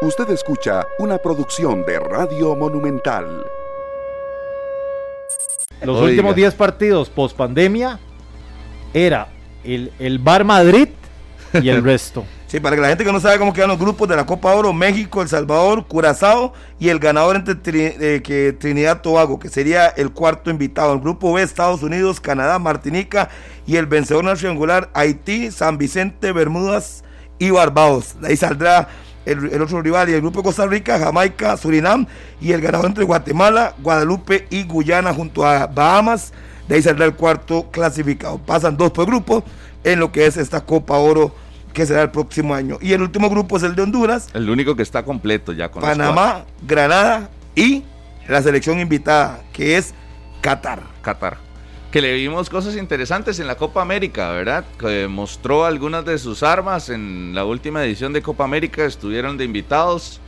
Usted escucha una producción de Radio Monumental. Los últimos 10 partidos post pandemia era el, el Bar Madrid y el resto. Sí, para que la gente que no sabe cómo quedan los grupos de la Copa Oro, México, El Salvador, Curazao y el ganador entre eh, que Trinidad Tobago, que sería el cuarto invitado. El grupo B, Estados Unidos, Canadá, Martinica y el vencedor nacional triangular, Haití, San Vicente, Bermudas y Barbados. De ahí saldrá el, el, otro rival y el grupo de Costa Rica, Jamaica, Surinam y el ganador entre Guatemala, Guadalupe y Guyana junto a Bahamas. De ahí saldrá el cuarto clasificado. Pasan dos por grupo en lo que es esta Copa Oro que será el próximo año. Y el último grupo es el de Honduras. El único que está completo ya con Panamá, Granada y la selección invitada, que es Qatar. Qatar. Que le vimos cosas interesantes en la Copa América, ¿verdad? Que mostró algunas de sus armas en la última edición de Copa América, estuvieron de invitados.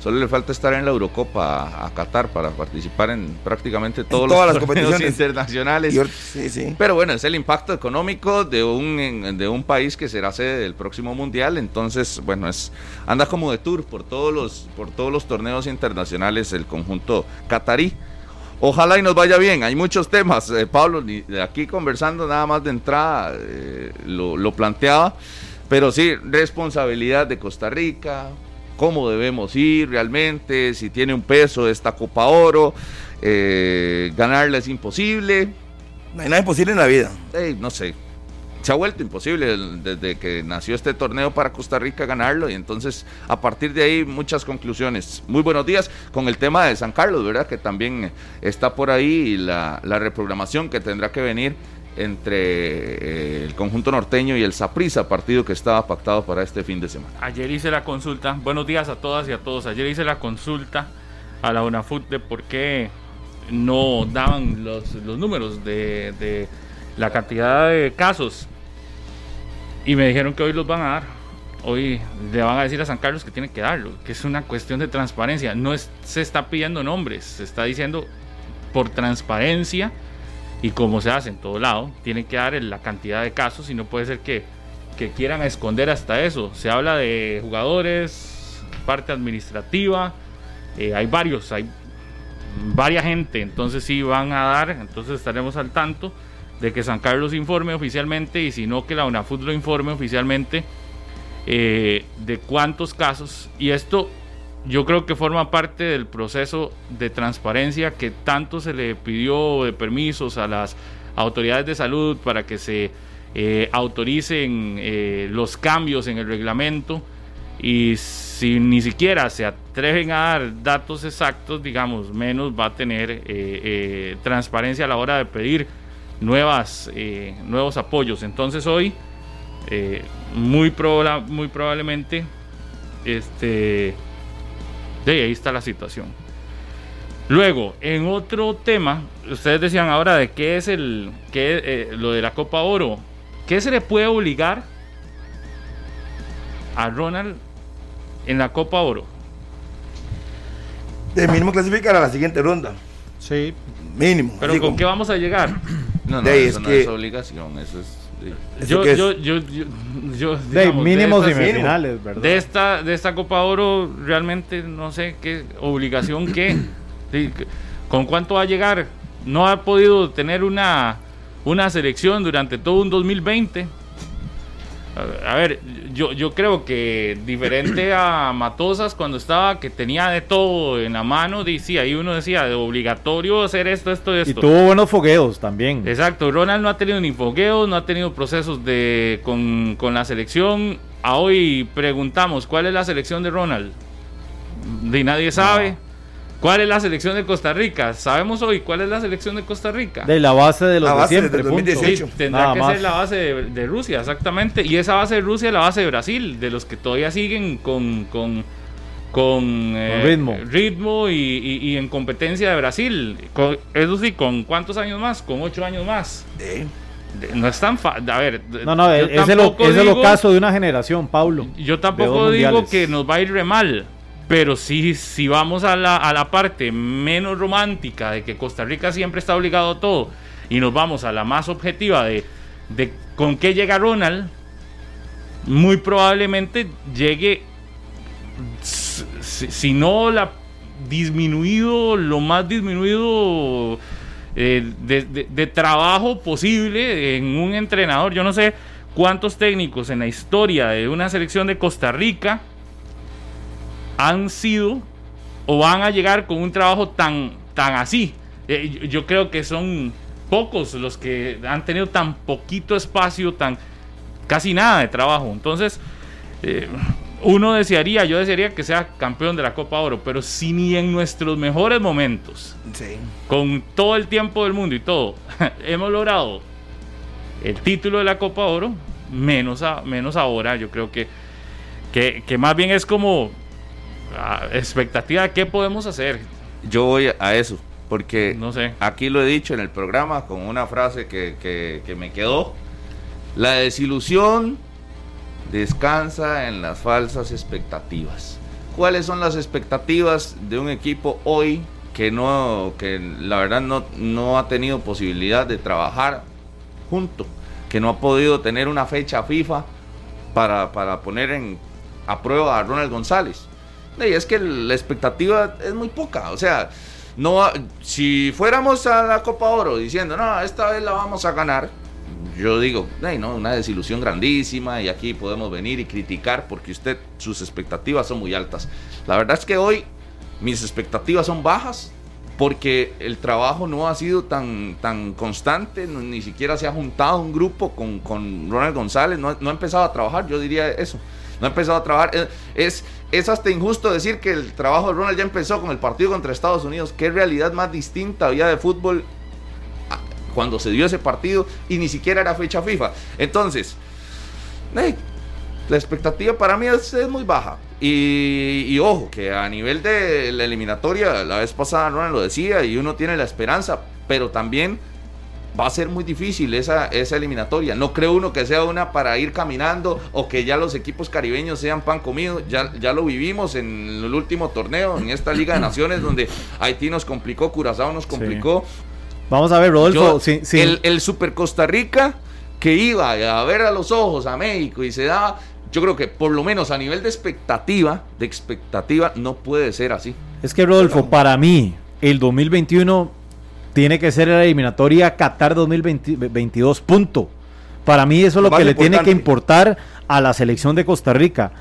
Solo le falta estar en la Eurocopa a Qatar para participar en prácticamente todos todas los las competiciones internacionales. Sí, sí. Pero bueno, es el impacto económico de un, de un país que será sede del próximo mundial. Entonces, bueno, es anda como de tour por todos los, por todos los torneos internacionales el conjunto catarí. Ojalá y nos vaya bien. Hay muchos temas. Eh, Pablo, aquí conversando nada más de entrada eh, lo, lo planteaba. Pero sí, responsabilidad de Costa Rica, cómo debemos ir realmente, si tiene un peso esta Copa Oro, eh, ganarla es imposible. No hay nada imposible en la vida. No sé, se ha vuelto imposible desde que nació este torneo para Costa Rica ganarlo y entonces a partir de ahí muchas conclusiones. Muy buenos días con el tema de San Carlos, ¿verdad? Que también está por ahí la, la reprogramación que tendrá que venir entre eh, el conjunto norteño y el Saprissa, partido que estaba pactado para este fin de semana. Ayer hice la consulta, buenos días a todas y a todos, ayer hice la consulta a la UNAFUT de por qué no daban los, los números de, la cantidad de casos y me dijeron que hoy los van a dar. Hoy le van a decir a San Carlos que tiene que darlo, que es una cuestión de transparencia. No se está pidiendo nombres, se está diciendo por transparencia y como se hace en todo lado, tienen que dar la cantidad de casos y no puede ser que, que quieran esconder hasta eso. Se habla de jugadores, parte administrativa, eh, hay varios, hay varias gente, entonces sí van a dar, entonces estaremos al tanto de que San Carlos informe oficialmente y si no que la UNAFUT lo informe oficialmente eh, de cuántos casos. Y esto yo creo que forma parte del proceso de transparencia que tanto se le pidió de permisos a las autoridades de salud para que se eh, autoricen eh, los cambios en el reglamento. Y si ni siquiera se atreven a dar datos exactos, digamos, menos va a tener transparencia a la hora de pedir nuevas, eh, nuevos apoyos. Entonces hoy, eh, muy, proba muy probablemente, este de ahí está la situación. Luego, en otro tema, ustedes decían ahora de qué es el qué, eh, lo de la Copa Oro. ¿Qué se le puede obligar a Ronald en la Copa Oro? De mínimo clasificar a la siguiente ronda. Sí. Mínimo. Pero ¿con como... qué vamos a llegar? No, no, De eso es no que- es obligación, eso es... Yo, que yo, yo, yo, yo, De digamos, mínimos de semifinales, ¿verdad? de esta de esta Copa Oro realmente no sé qué obligación qué. Sí, con cuánto va a llegar no ha podido tener una una selección durante todo un 2020 a a ver yo, yo creo que diferente a Matosas cuando estaba que tenía de todo en la mano decía ahí uno decía de obligatorio hacer esto esto Y esto tuvo buenos fogueos también. Exacto, Ronald no ha tenido ni fogueos, no ha tenido procesos de con, con la selección. A hoy preguntamos, ¿cuál es la selección de Ronald? De nadie sabe. ¿Cuál es la selección de Costa Rica? Sabemos hoy cuál es la selección de Costa Rica. De la base de los La de base siempre. 2018. Sí, tendrá Nada que más. ser la base de, de Rusia, exactamente. Y esa base de Rusia es la base de Brasil, de los que todavía siguen con, con, con, eh, ritmo. ritmo y, y- y en competencia de Brasil. Con- eso sí, ¿con cuántos años más? Con ocho años más. Eh, De- No es tan fácil. A ver, No, no, es el, es el digo- ocaso de una generación, Paulo. Yo de tampoco digo mundiales. que nos va a ir re mal. Pero sí, si vamos a la, a la parte menos romántica de que Costa Rica siempre está obligado a todo y nos vamos a la más objetiva de, de con qué llega Ronald, muy probablemente llegue si, no la disminuido, lo más disminuido eh, de trabajo posible en un entrenador. Yo no sé cuántos técnicos en la historia de una selección de Costa Rica han sido o van a llegar con un trabajo tan, tan así. Eh, yo, yo creo que son pocos los que han tenido tan poquito espacio, tan casi nada de trabajo. Entonces, eh, uno desearía, yo desearía que sea campeón de la Copa Oro, pero si ni en nuestros mejores momentos, Sí. con todo el tiempo del mundo y todo, hemos logrado el título de la Copa Oro, menos, a- menos ahora, yo creo que, que, que más bien es como expectativa de qué podemos hacer. Yo voy a eso, porque No sé. aquí lo he dicho en el programa con una frase que, que- que me quedó. La desilusión descansa en las falsas expectativas. ¿Cuáles son las expectativas de un equipo hoy que no, que la verdad no, no ha tenido posibilidad de trabajar junto, que no ha podido tener una fecha FIFA para, para poner en, a prueba a Ronald González? Y es que la expectativa es muy poca, o sea, no si fuéramos a la Copa Oro diciendo, no, esta vez la vamos a ganar, yo digo, "Ey, no, una desilusión grandísima y aquí podemos venir y criticar porque usted, sus expectativas son muy altas. La verdad es que hoy mis expectativas son bajas porque el trabajo no ha sido tan, tan constante, ni siquiera se ha juntado un grupo con, con Ronald González, no, no ha empezado a trabajar, yo diría eso, no ha empezado a trabajar. Eh, Es, es hasta injusto decir que el trabajo de Ronald ya empezó con el partido contra Estados Unidos, qué realidad más distinta había de fútbol a- cuando se dio ese partido y ni siquiera era fecha FIFA. Entonces, eh, la expectativa para mí es, es muy baja. Y, y ojo, que a nivel de la eliminatoria, la vez pasada Ronald lo decía y uno tiene la esperanza, pero también va a ser muy difícil esa, esa eliminatoria. No creo uno que sea una para ir caminando o que ya los equipos caribeños sean pan comido. Ya, ya lo vivimos en el último torneo, en esta Liga de Naciones, donde Haití nos complicó, Curazao nos complicó. Vamos a ver, Rodolfo. Yo- sí, sí. El, el Super Costa Rica que iba a ver a los ojos a México y se daba, yo creo que por lo menos a nivel de expectativa, de expectativa, no puede ser así. Es que, Rodolfo, para mí, el 2021 tiene que ser la eliminatoria Qatar 2022, punto. Para mí eso es lo Lo que le tiene que importar a la selección de Costa Rica.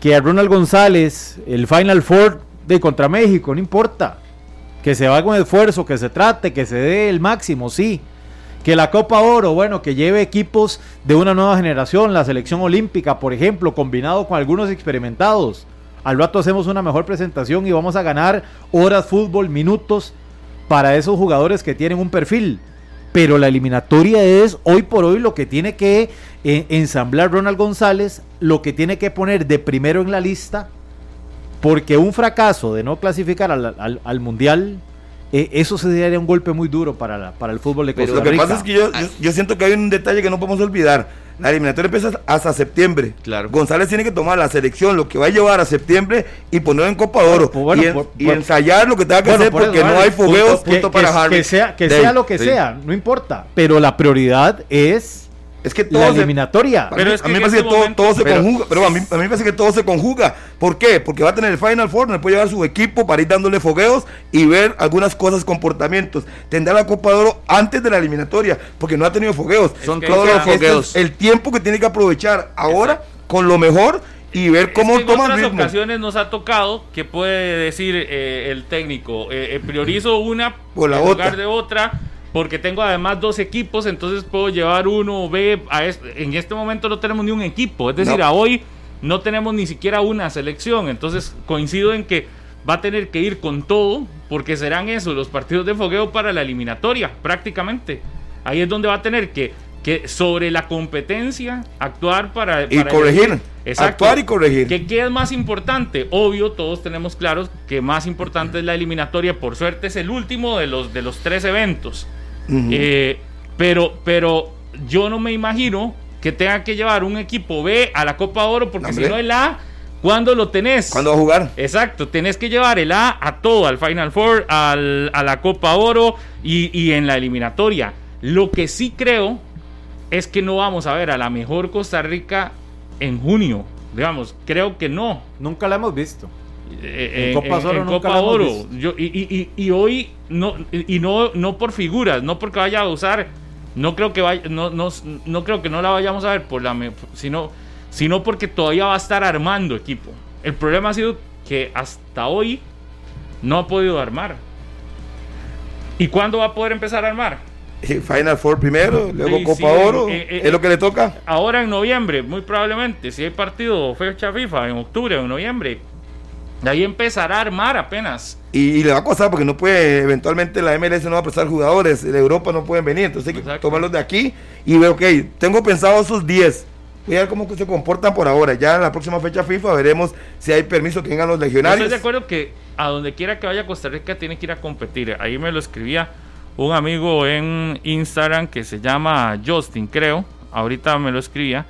Que a Ronald González, el Final Four de contra México, no importa. Que se haga un esfuerzo, que se trate, que se dé el máximo, sí. Que la Copa Oro, bueno, que lleve equipos de una nueva generación, la selección olímpica, por ejemplo, combinado con algunos experimentados. Al rato hacemos una mejor presentación y vamos a ganar horas fútbol, minutos para esos jugadores que tienen un perfil. Pero la eliminatoria es hoy por hoy lo que tiene que eh, ensamblar Ronald González, lo que tiene que poner de primero en la lista, porque un fracaso de no clasificar al, al- al Mundial, eh, eso sería un golpe muy duro para, la- para el fútbol de Pero Costa Lo que pasa es que yo, yo, yo siento que hay un detalle que no podemos olvidar. La eliminatoria empieza hasta septiembre. Claro. González tiene que tomar la selección, lo que va a llevar a septiembre y ponerlo en Copa de Oro. pues bueno, y, en- por- y por- ensayar lo que tenga que Bueno, hacer por eso, porque no vale. hay fogueos. Punto- punto que, para que- que sea, que sea lo que sí. sea, no importa. Pero la prioridad es Es que la todo se, eliminatoria. Pero a mí, es que a mí en me parece este que todo, momento- todo se Pero- conjuga. Pero a mí, a mí me parece que todo se conjuga. ¿Por qué? Porque va a tener el Final Four, donde puede llevar su equipo para ir dándole fogueos y ver algunas cosas, comportamientos. Tendrá la Copa de Oro antes de la eliminatoria, porque no ha tenido fogueos. Son todos los que es el- fogueos. el tiempo que tiene que aprovechar ahora con lo mejor y ver cómo Es que en toma otras ritmo. ocasiones nos ha tocado que puede decir eh, el técnico, eh, eh, priorizo una Por la en lugar otra. de otra, porque tengo además dos equipos, entonces puedo llevar uno B. A es- en este momento no tenemos ni un equipo, es decir, No. a hoy no tenemos ni siquiera una selección, entonces coincido en que va a tener que ir con todo, porque serán esos los partidos de fogueo para la eliminatoria, prácticamente. Ahí es donde va a tener que, que sobre la competencia, actuar para... Y para corregir. Exacto. Actuar y corregir. ¿Qué, qué es más importante? Obvio, todos tenemos claros que más importante es la eliminatoria. Por suerte es el último de los, de los tres eventos. Eh, pero, pero yo no me imagino que tenga que llevar un equipo B a la Copa Oro, porque si no el A, ¿cuándo lo tenés? ¿Cuándo va a jugar? Exacto, tenés que llevar el A a todo, al Final Four, al- a la Copa Oro y, y en la eliminatoria. Lo que sí creo es que no vamos a ver a la mejor Costa Rica en junio. Digamos, creo que no. Nunca la hemos visto. En Copa Oro nunca Copa Oro. Yo- y, y- y- y hoy no y no no por figuras, no porque vaya a usar, no creo que vaya, no, no, no creo que no la vayamos a ver por la sino sino porque todavía va a estar armando equipo. El problema ha sido que hasta hoy no ha podido armar. ¿Y cuándo va a poder empezar a armar? Eh, Final Four primero, luego Sí, Copa sí, Oro, eh, eh, es lo que le toca. Ahora en noviembre, muy probablemente, si hay partido fecha FIFA en octubre o en noviembre, de ahí empezará a armar apenas. Y, y le va a costar porque no puede, eventualmente la MLS no va a prestar jugadores, de Europa no pueden venir, entonces hay que tomarlos de aquí y veo, ok, tengo pensado esos 10. Voy a ver cómo se comportan por ahora. Ya en la próxima fecha FIFA veremos si hay permiso que tengan los Yo legionarios. estoy de acuerdo que a donde quiera que vaya Costa Rica tiene que ir a competir. Ahí me lo escribía un amigo en Instagram que se llama Justin, creo. Ahorita me lo escribía.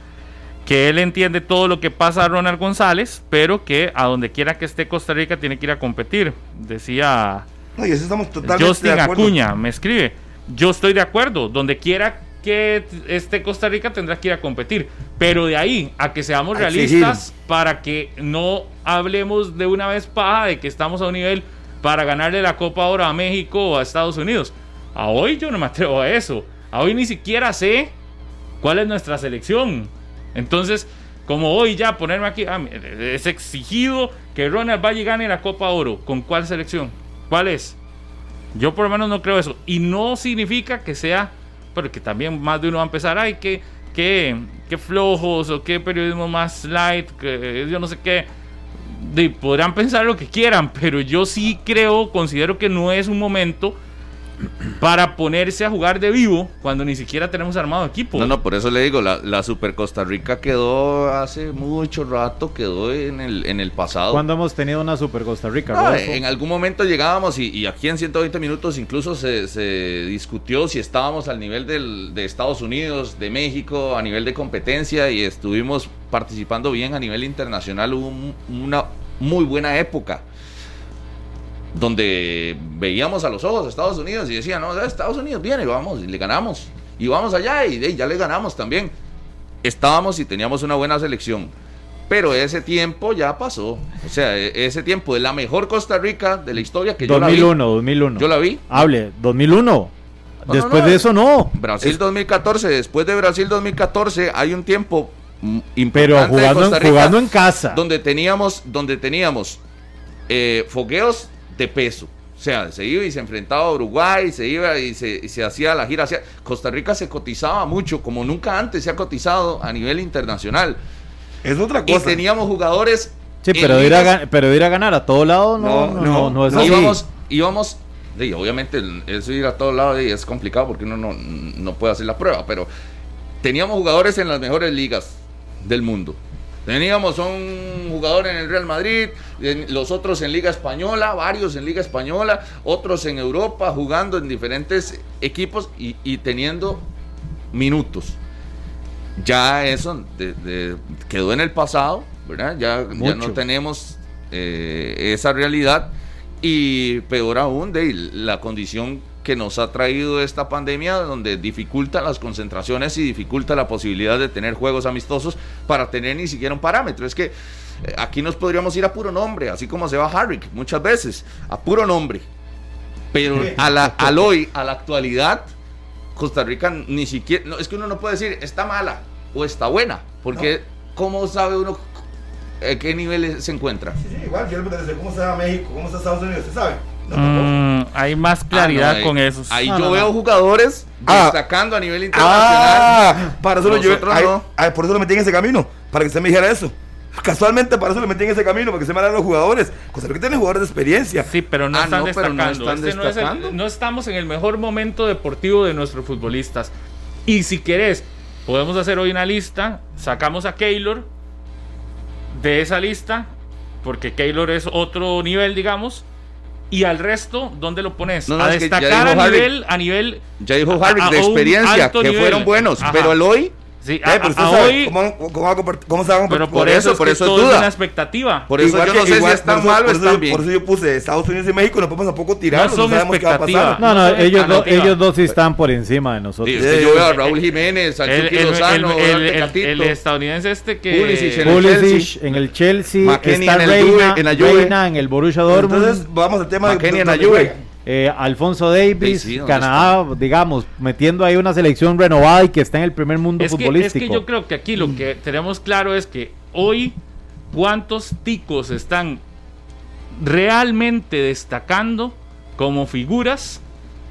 Que él entiende todo lo que pasa a Ronald González, pero que a donde quiera que esté Costa Rica tiene que ir a competir. Decía eso estamos Justin de acuerdo. Acuña me escribe. Yo estoy de acuerdo. Donde quiera que esté Costa Rica tendrá que ir a competir. Pero de ahí a que seamos realistas para que no hablemos de una vez paja de que estamos a un nivel para ganarle la Copa ahora a México o a Estados Unidos. A hoy yo no me atrevo a eso. A hoy ni siquiera sé cuál es nuestra selección. Entonces, como hoy ya ponerme aquí, ah, es exigido que Ronald Valle gane la Copa Oro. ¿Con cuál selección? ¿Cuál es? Yo por lo menos no creo eso. Y no significa que sea, porque también más de uno va a empezar, ay, que, que, que flojos o qué periodismo más light, que yo no sé qué. Podrán pensar lo que quieran, pero yo sí creo, considero que no es un momento para ponerse a jugar de vivo cuando ni siquiera tenemos armado equipo. No, no, por eso le digo, la, la Super Costa Rica quedó hace mucho rato, quedó en el, en el pasado. ¿Cuándo hemos tenido una Super Costa Rica? Ah, en algún momento llegábamos y, y aquí en 120 minutos incluso se, se discutió si estábamos al nivel del- de Estados Unidos, de México, a nivel de competencia y estuvimos participando bien a nivel internacional. Hubo un- una muy buena época donde veíamos a los ojos a Estados Unidos y decían, no, Estados Unidos viene, vamos, y le ganamos. Y vamos allá y, de- ya le ganamos también. Estábamos y teníamos una buena selección. Pero ese tiempo ya pasó. O sea, e- ese tiempo de la mejor Costa Rica de la historia que yo 2001, 2001. la vi. Yo la vi. Hable, 2001. No, Después no, de eso no. Brasil 2014. Después de Brasil 2014 hay un tiempo Pero importante de jugando, en, jugando en casa. donde teníamos, donde teníamos eh, fogueos de peso. O sea, se iba y se enfrentaba a Uruguay, se iba y se, y se hacía la gira hacia... Costa Rica se cotizaba mucho, como nunca antes se ha cotizado a nivel internacional. Es otra Y cosa. teníamos jugadores... Sí, pero ir a, pero ir a ganar a todo lado no, No, no, no, no es no, así. íbamos, obviamente eso ir a todos lados y es complicado porque uno no, no puede hacer la prueba, pero teníamos jugadores en las mejores ligas del mundo. Teníamos un jugador en el Real Madrid, los otros en Liga Española, varios en Liga Española, otros en Europa, jugando en diferentes equipos y, y teniendo minutos. Ya eso de- de- quedó en el pasado, ¿verdad? Ya, no tenemos eh, esa realidad y peor aún de la condición que nos ha traído esta pandemia donde dificulta las concentraciones y dificulta la posibilidad de tener juegos amistosos para tener ni siquiera un parámetro. Es que eh, aquí nos podríamos ir a puro nombre, así como se va Harrick muchas veces, a puro nombre. Pero a la, al hoy, a la actualidad, Costa Rica ni siquiera, no, es que uno no puede decir está mala o está buena, porque ¿cómo sabe uno a qué nivel se encuentra? Sí, sí, igual, yo le pregunté cómo está México, cómo está Estados Unidos, ¿usted sabe? Mm, hay más claridad Ah, no, ahí- con esos. Ahí No, yo no, veo no. jugadores Ah. destacando a nivel internacional. Ah, para eso. Nosotros no. ay, por eso lo metí en ese camino, para que usted me dijera eso. Casualmente para eso lo metí en ese camino, para que se me los jugadores. Costa Rica tiene jugadores de experiencia. Sí, pero no Ah, están no, pero no destacando. están Este no es el- destacando. no estamos en el mejor momento deportivo de nuestros futbolistas. Y si querés, podemos hacer hoy una lista. Sacamos a Keylor de esa lista, porque Keylor es otro nivel, digamos. Y al resto, ¿dónde lo pones? No, no, a destacar a Harry. nivel, a nivel Ya dijo Harry de experiencia, que nivel. fueron buenos, Ajá. pero el hoy Sí, Eh, a, pero usted a sabe hoy, ¿cómo, cómo va a comport- cómo se va a comportar? pero por, por eso, eso, es por que eso es duda. una expectativa. Por eso Igual yo que- no sé igual- si están por eso- mal o por eso yo- bien. Por eso yo puse Estados Unidos y México, no podemos tampoco tirarlos, No son sabemos qué va a expectativas. pasar. No, ellos, no, ellos dos sí están por encima de nosotros. Sí, es que yo veo a Raúl Jiménez, al El, Chucky el- Lozano, el- el- el- estadounidense este que... Pulisic en el Pulisic Chelsea. en el Chelsea, está en el Reina, Juve, en la Juve. Reina en el Borussia Dortmund, Entonces, vamos al tema McKennie en la Juve. Eh, Alfonso Davis, Sí, sí, ¿dónde Canadá, digamos, metiendo ahí una selección renovada y que está en el primer mundo Es que, es futbolístico. que yo creo que aquí lo que tenemos claro es que hoy cuántos ticos están realmente destacando como figuras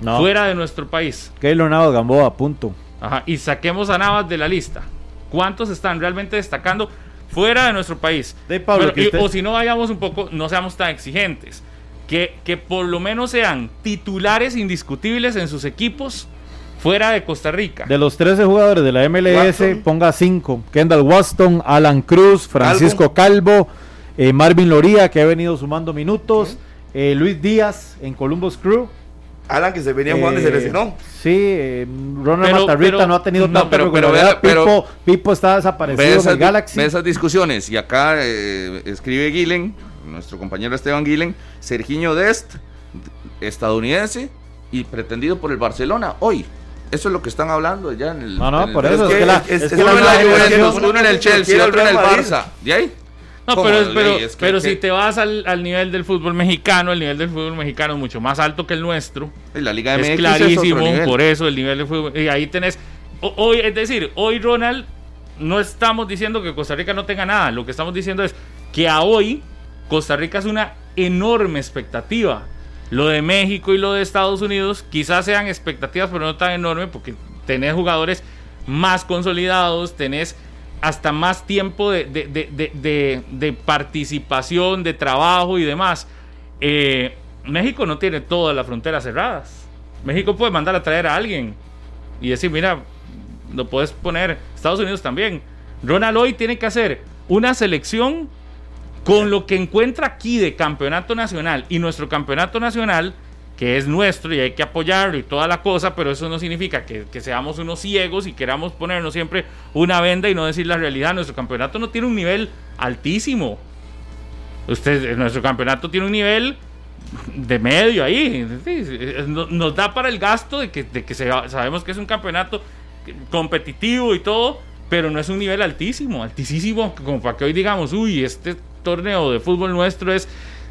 no, fuera de nuestro país. Keylor Navas Gamboa, punto. Ajá, y saquemos a Navas de la lista. ¿Cuántos están realmente destacando fuera de nuestro país? De Pablo, y- usted- O si no vayamos un poco, no seamos tan exigentes. Que, que por lo menos sean titulares indiscutibles en sus equipos fuera de Costa Rica. De los 13 jugadores de la MLS, Watson. ponga 5. Kendall Waston, Alan Cruz, Francisco Calvo, eh, Marvin Loría, que ha venido sumando minutos, eh, Luis Díaz en Columbus Crew. Alan, que se venía jugando y se Eh, lesionó. Sí, eh, Ronald Pero- Matarrita pero- no ha tenido no, tanta pero- pero vea- pero- Pipo, Pipo está desaparecido Ve en esas, el Galaxy. ve esas discusiones y acá eh, escribe Guilen, nuestro compañero Esteban Guilen, Sergiño Dest, estadounidense y pretendido por el Barcelona hoy. Eso es lo que están hablando ya en el. No, no, el- por Es eso, es que- que la, es- es es que que la uno en nueva la generación- Juventus, uno en el Chelsea, otro en el Real Madrid. Barça. ¿De ahí? No, pero, pero, es que- pero que- si te vas al, al nivel del fútbol mexicano, el nivel del fútbol mexicano es mucho más alto que el nuestro. Y la Liga es MX clarísimo, otro nivel. por eso el nivel del fútbol. Y ahí tenés. Hoy, es decir, hoy Ronald, no estamos diciendo que Costa Rica no tenga nada. Lo que estamos diciendo es que a hoy Costa Rica es una enorme expectativa. Lo de México y lo de Estados Unidos quizás sean expectativas, pero no tan enormes porque tenés jugadores más consolidados, tenés hasta más tiempo de participación, de trabajo y demás. Eh, México no tiene todas las fronteras cerradas. México puede mandar a traer a alguien y decir, mira, lo puedes poner. Estados Unidos también. Ronald hoy tiene que hacer una selección con lo que encuentra aquí de campeonato nacional y nuestro campeonato nacional, que es nuestro y hay que apoyarlo y toda la cosa, pero eso no significa que, que seamos unos ciegos y queramos ponernos siempre una venda y no decir la realidad. Nuestro campeonato no tiene un nivel altísimo. Usted, nuestro campeonato tiene un nivel de medio ahí. Nos da para el gasto de que, de que se- sabemos que es un campeonato competitivo y todo, pero no es un nivel altísimo, altísimo, como para que hoy digamos, uy, este torneo de fútbol nuestro es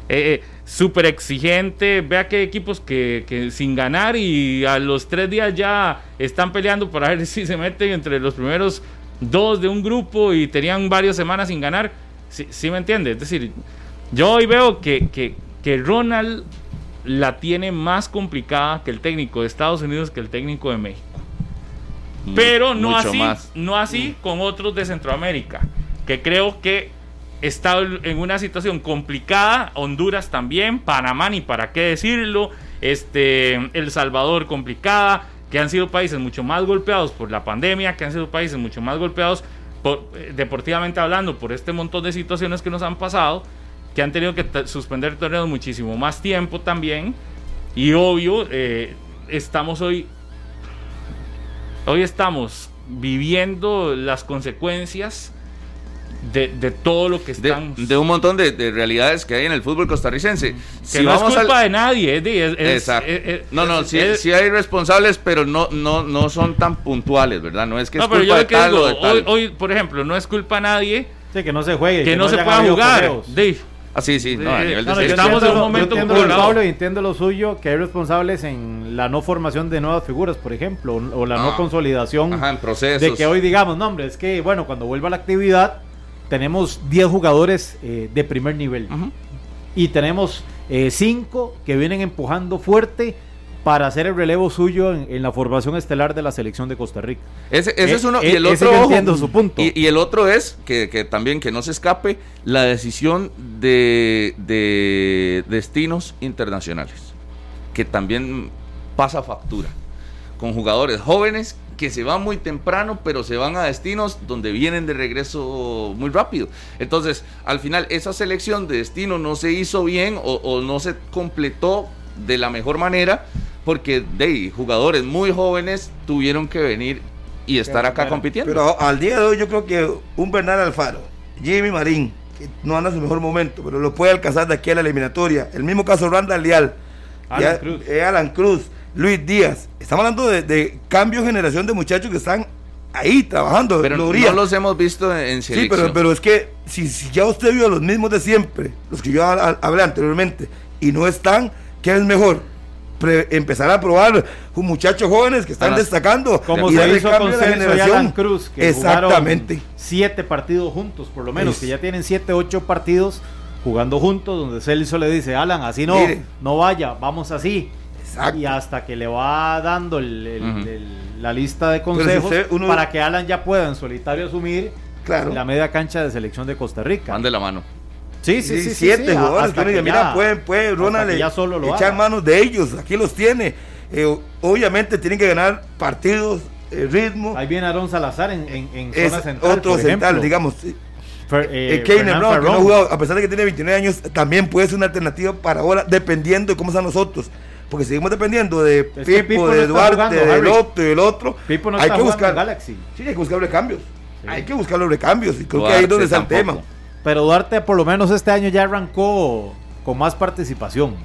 eh, súper exigente. Vea que hay equipos que, que sin ganar y a los tres días ya están peleando para ver si se meten entre los primeros dos de un grupo y tenían varias semanas sin ganar. Sí, sí me entiende, es decir, yo hoy veo que, que, que Ronald la tiene más complicada que el técnico de Estados Unidos que el técnico de México. Pero no mucho así, más. no así con otros de Centroamérica, que creo que está en una situación complicada, Honduras también, Panamá ni para qué decirlo, este El Salvador complicada, que han sido países mucho más golpeados por la pandemia, que han sido países mucho más golpeados por, eh, deportivamente hablando por este montón de situaciones que nos han pasado, que han tenido que suspender torneos muchísimo más tiempo también. Y obvio, eh, estamos hoy, hoy estamos viviendo las consecuencias de, de todo lo que De, estamos... de un montón de, de realidades que hay en el fútbol costarricense. que Si no es al- culpa de nadie, es es- es- Exacto. es- es- no, no, es- sí, es- sí hay responsables, pero no, no, no son tan puntuales, ¿verdad? No es que es no, pero culpa yo de tal digo, o de tal. hoy, hoy, por ejemplo, no es culpa de nadie Sí, que no se juegue. que, no, se pueda jugar. Dave. Ah, sí, sí, no, a nivel de No, Estamos entiendo en un lo- yo momento entiendo. Pablo y entiendo lo suyo, que hay responsables en la no formación de nuevas figuras, por ejemplo, o, o la no Ah. consolidación Ajá, en procesos. de que hoy digamos, no hombre, es que bueno, cuando vuelva la actividad tenemos 10 jugadores eh, de primer nivel y tenemos 5 que vienen empujando fuerte para hacer el relevo suyo en, en la formación estelar de la selección de Costa Rica. Ese, ese Eh, es uno. eh, y el ese otro. ojo, entiendo su punto. Y, y el otro es, que, que también que no se escape, la decisión de, de destinos internacionales. Que también pasa factura. Con jugadores jóvenes que se van muy temprano, pero se van a destinos donde vienen de regreso muy rápido. Entonces, al final, esa selección de destino no se hizo bien o, o no se completó de la mejor manera, porque de jugadores muy jóvenes tuvieron que venir y estar acá compitiendo. Pero al día de hoy yo creo que un Bernal Alfaro, Jimmy Marín, que no anda en su mejor momento, pero lo puede alcanzar de aquí a la eliminatoria. El mismo caso Randa Leal, Alan ya- Cruz. eh, Alan Cruz, Luis Díaz. Estamos hablando de, de cambio de generación de muchachos que están ahí trabajando. Pero Loría. no los hemos visto en Sí, selección. pero, pero es que si, si ya usted vio a los mismos de siempre, los que yo ha- ha- hablé anteriormente, y no están, ¿qué es mejor? Pre- empezar a probar con muchachos jóvenes que están Para- destacando Como y se darle hizo con a la generación. Alan Cruz, que Exactamente. jugaron siete partidos juntos, por lo menos, Es- que ya tienen siete, ocho partidos jugando juntos, donde Celso le dice, Alan, así no, Mire. no vaya, vamos así. Exacto. Y hasta que le va dando el- el- Ujú. el- la lista de si consejos usted- uno- para que Alan ya pueda en solitario asumir Claro. la media cancha de selección de Costa Rica. Van de la mano. Sí, Sí, siete jugadores que uno dice, mira, puede, puede Ronald ya solo lo echar haga. manos de ellos, aquí los tiene. Eh, obviamente tienen que ganar partidos, eh, ritmo. Ahí viene Aaron Salazar en, en, en es zona central. otro por central, ejemplo. digamos. sí. Fer- eh, Eh, Brown, que no ha jugado, a pesar de que tiene 29 años, también puede ser una alternativa para ahora, dependiendo de cómo están nosotros. Porque seguimos dependiendo de Pipo, de Duarte, del otro y del otro. Pipo no hay está que buscar en Galaxy. Sí, hay que buscar recambios. Sí. Hay que buscar los recambios. Y creo que ahí es donde está el tema. Pero Duarte por lo menos este año ya arrancó con más participación.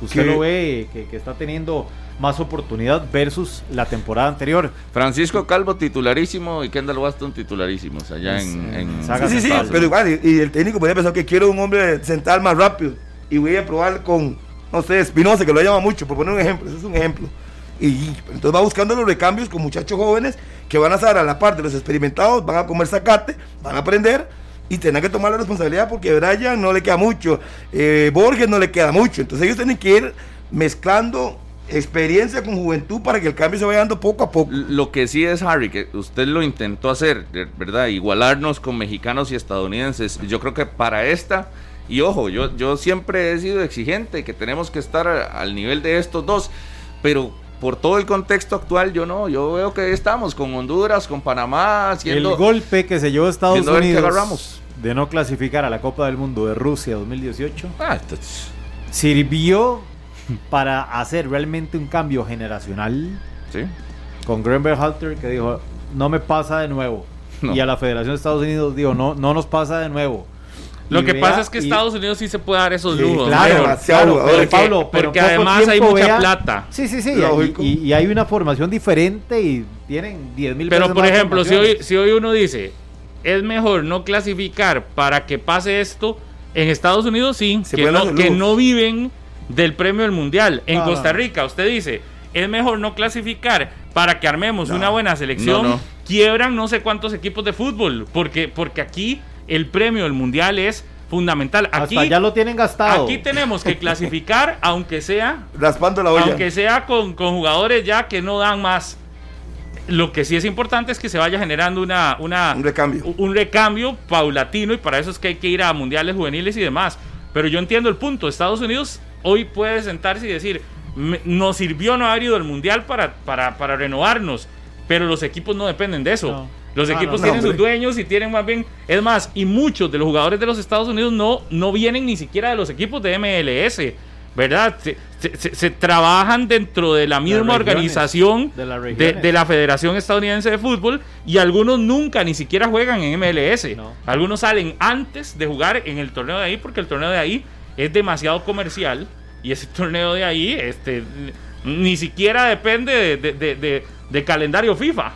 Usted ¿Qué? lo ve que, que está teniendo más oportunidad versus la temporada anterior. Francisco Calvo titularísimo y Kendall Waston titularísimos allá en, en- Saga Sí, sí, sí, pero igual, y, y el técnico podría pensar que quiero un hombre central más rápido. Y voy a probar con, no sé, Espinosa, que lo llama mucho, por poner un ejemplo. Eso es un ejemplo. Y, entonces va buscando los recambios con muchachos jóvenes que van a estar a la par de los experimentados, van a comer zacate, van a aprender y tendrán que tomar la responsabilidad porque Brian no le queda mucho, eh, Borges no le queda mucho. Entonces ellos tienen que ir mezclando experiencia con juventud para que el cambio se vaya dando poco a poco. Lo que sí es, Harry, que usted lo intentó hacer, ¿verdad? Igualarnos con mexicanos y estadounidenses. Yo creo que para esta, y ojo, yo, yo siempre he sido exigente, que tenemos que estar al nivel de estos dos, pero por todo el contexto actual, yo no, yo veo que estamos con Honduras, con Panamá, haciendo... El golpe que se llevó Estados Unidos agarramos. de no clasificar a la Copa del Mundo de Rusia 2018 Ah, entonces, sirvió para hacer realmente un cambio generacional sí. con Graham Halter que dijo no me pasa de nuevo No. y a la Federación de Estados Unidos dijo no no nos pasa de nuevo Lo que vea- pasa es que y- Estados Unidos sí se puede dar esos Sí, lujos. Claro, claro, Porque- Pablo, pero porque además hay mucha vea- plata. Sí, sí, sí. Y, y- y hay una formación diferente y tienen 10 mil Pero por ejemplo, si hoy, si hoy uno dice, es mejor no clasificar para que pase esto, en Estados Unidos sí, Se que no, que no viven del premio del mundial. En Costa. Rica, usted dice, es mejor no clasificar para que armemos No. una buena selección. No, no. Quiebran no sé cuántos equipos de fútbol, porque, porque aquí el premio del mundial es fundamental. Aquí, Hasta ya lo tienen gastado. aquí tenemos que clasificar, aunque sea Raspando la olla. aunque sea con, con jugadores ya que no dan más. Lo que sí es importante es que se vaya generando una, una, Un recambio. un recambio paulatino y para eso es que hay que ir a mundiales juveniles y demás. Pero yo entiendo el punto. Estados Unidos hoy puede sentarse y decir, "Me- nos sirvió no haber ido al mundial para, para, para renovarnos, pero los equipos no dependen de eso. No. Los Ah, equipos no, tienen sus dueños y tienen más bien, es más, y muchos de los jugadores de los Estados Unidos no, no vienen ni siquiera de los equipos de MLS, ¿verdad? Se, se- se- se trabajan dentro de la misma organización de la Federación Estadounidense de Fútbol y algunos nunca ni siquiera juegan en MLS. No. Algunos salen antes de jugar en el torneo de ahí porque el torneo de ahí es demasiado comercial y ese torneo de ahí este, ni siquiera depende de, calendario FIFA,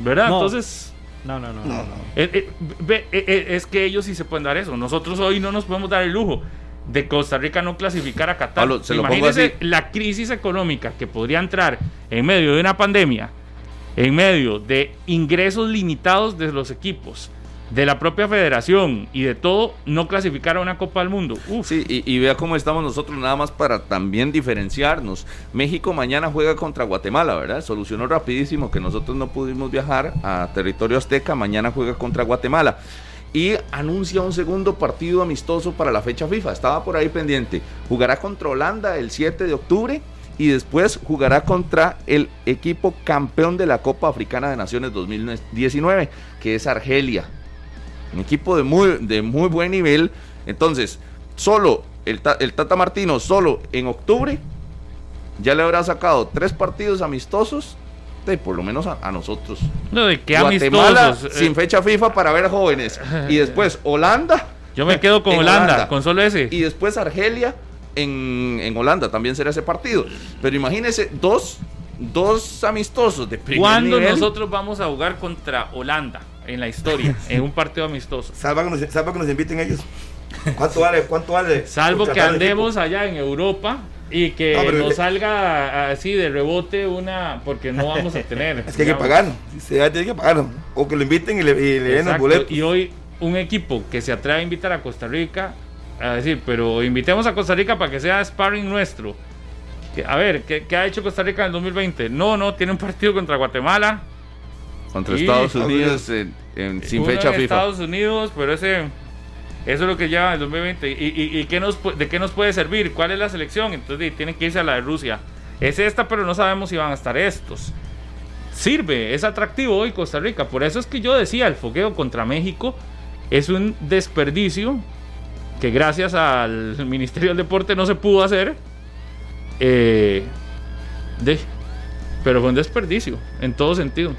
¿verdad? Entonces... No, no, no. No, no. Eh, eh, eh, es que ellos sí se pueden dar eso. Nosotros hoy no nos podemos dar el lujo de Costa Rica no clasificar a Qatar. Pablo, se así. la crisis económica que podría entrar en medio de una pandemia, en medio de ingresos limitados de los equipos, de la propia federación y de todo, no clasificar a una Copa del Mundo. Uf. Sí, y, y vea cómo estamos nosotros nada más para también diferenciarnos. México mañana juega contra Guatemala, ¿verdad? Solucionó rapidísimo que nosotros no pudimos viajar a territorio azteca, mañana juega contra Guatemala. Y anuncia un segundo partido amistoso para la fecha FIFA. Estaba por ahí pendiente. Jugará contra Holanda el 7 de octubre y después jugará contra el equipo campeón de la Copa Africana de Naciones 2019, que es Argelia. Un equipo de muy, de muy buen nivel. Entonces, solo el, el Tata Martino, solo en octubre, ya le habrá sacado tres partidos amistosos de, por lo menos a, a nosotros. No, de que Guatemala amistosos. eh, sin fecha FIFA para ver jóvenes. Y después Holanda. yo me quedo con Holanda, Holanda. con solo ese. Y después Argelia en, en Holanda. También será ese partido. Pero imagínense, dos, dos amistosos de primer ¿Cuándo nivel. nosotros vamos a jugar contra Holanda en la historia? en un partido amistoso. Salva que, nos, salva que nos inviten ellos. ¿Cuánto vale? ¿Cuánto vale? Salvo que el andemos allá en Europa y que No, pero- nos salga así de rebote una, porque no vamos a tener. Es que hay que digamos. pagarlo. Se tiene que pagarlo. O que lo inviten y le, y le den Exacto, boletos. Y hoy un equipo que se atreve a invitar a Costa Rica, a decir, pero invitemos a Costa Rica para que sea sparring nuestro. A ver, ¿qué, qué ha hecho Costa Rica en el 2020? No, no, tiene un partido contra Guatemala. Contra Y- Estados Unidos en- en- sin uno fecha FIFA. Estados Unidos, pero ese eso es lo que lleva el 2020. ¿Y, y, y qué nos, de qué nos puede servir? ¿Cuál es la selección? Entonces tienen que irse a la de Rusia. Es esta, pero no sabemos si van a estar estos. Sirve, es atractivo hoy Costa Rica. Por eso es que yo decía, el fogueo contra México es un desperdicio que gracias al Ministerio del Deporte no se pudo hacer. Eh, de, pero fue un desperdicio, en todo sentido.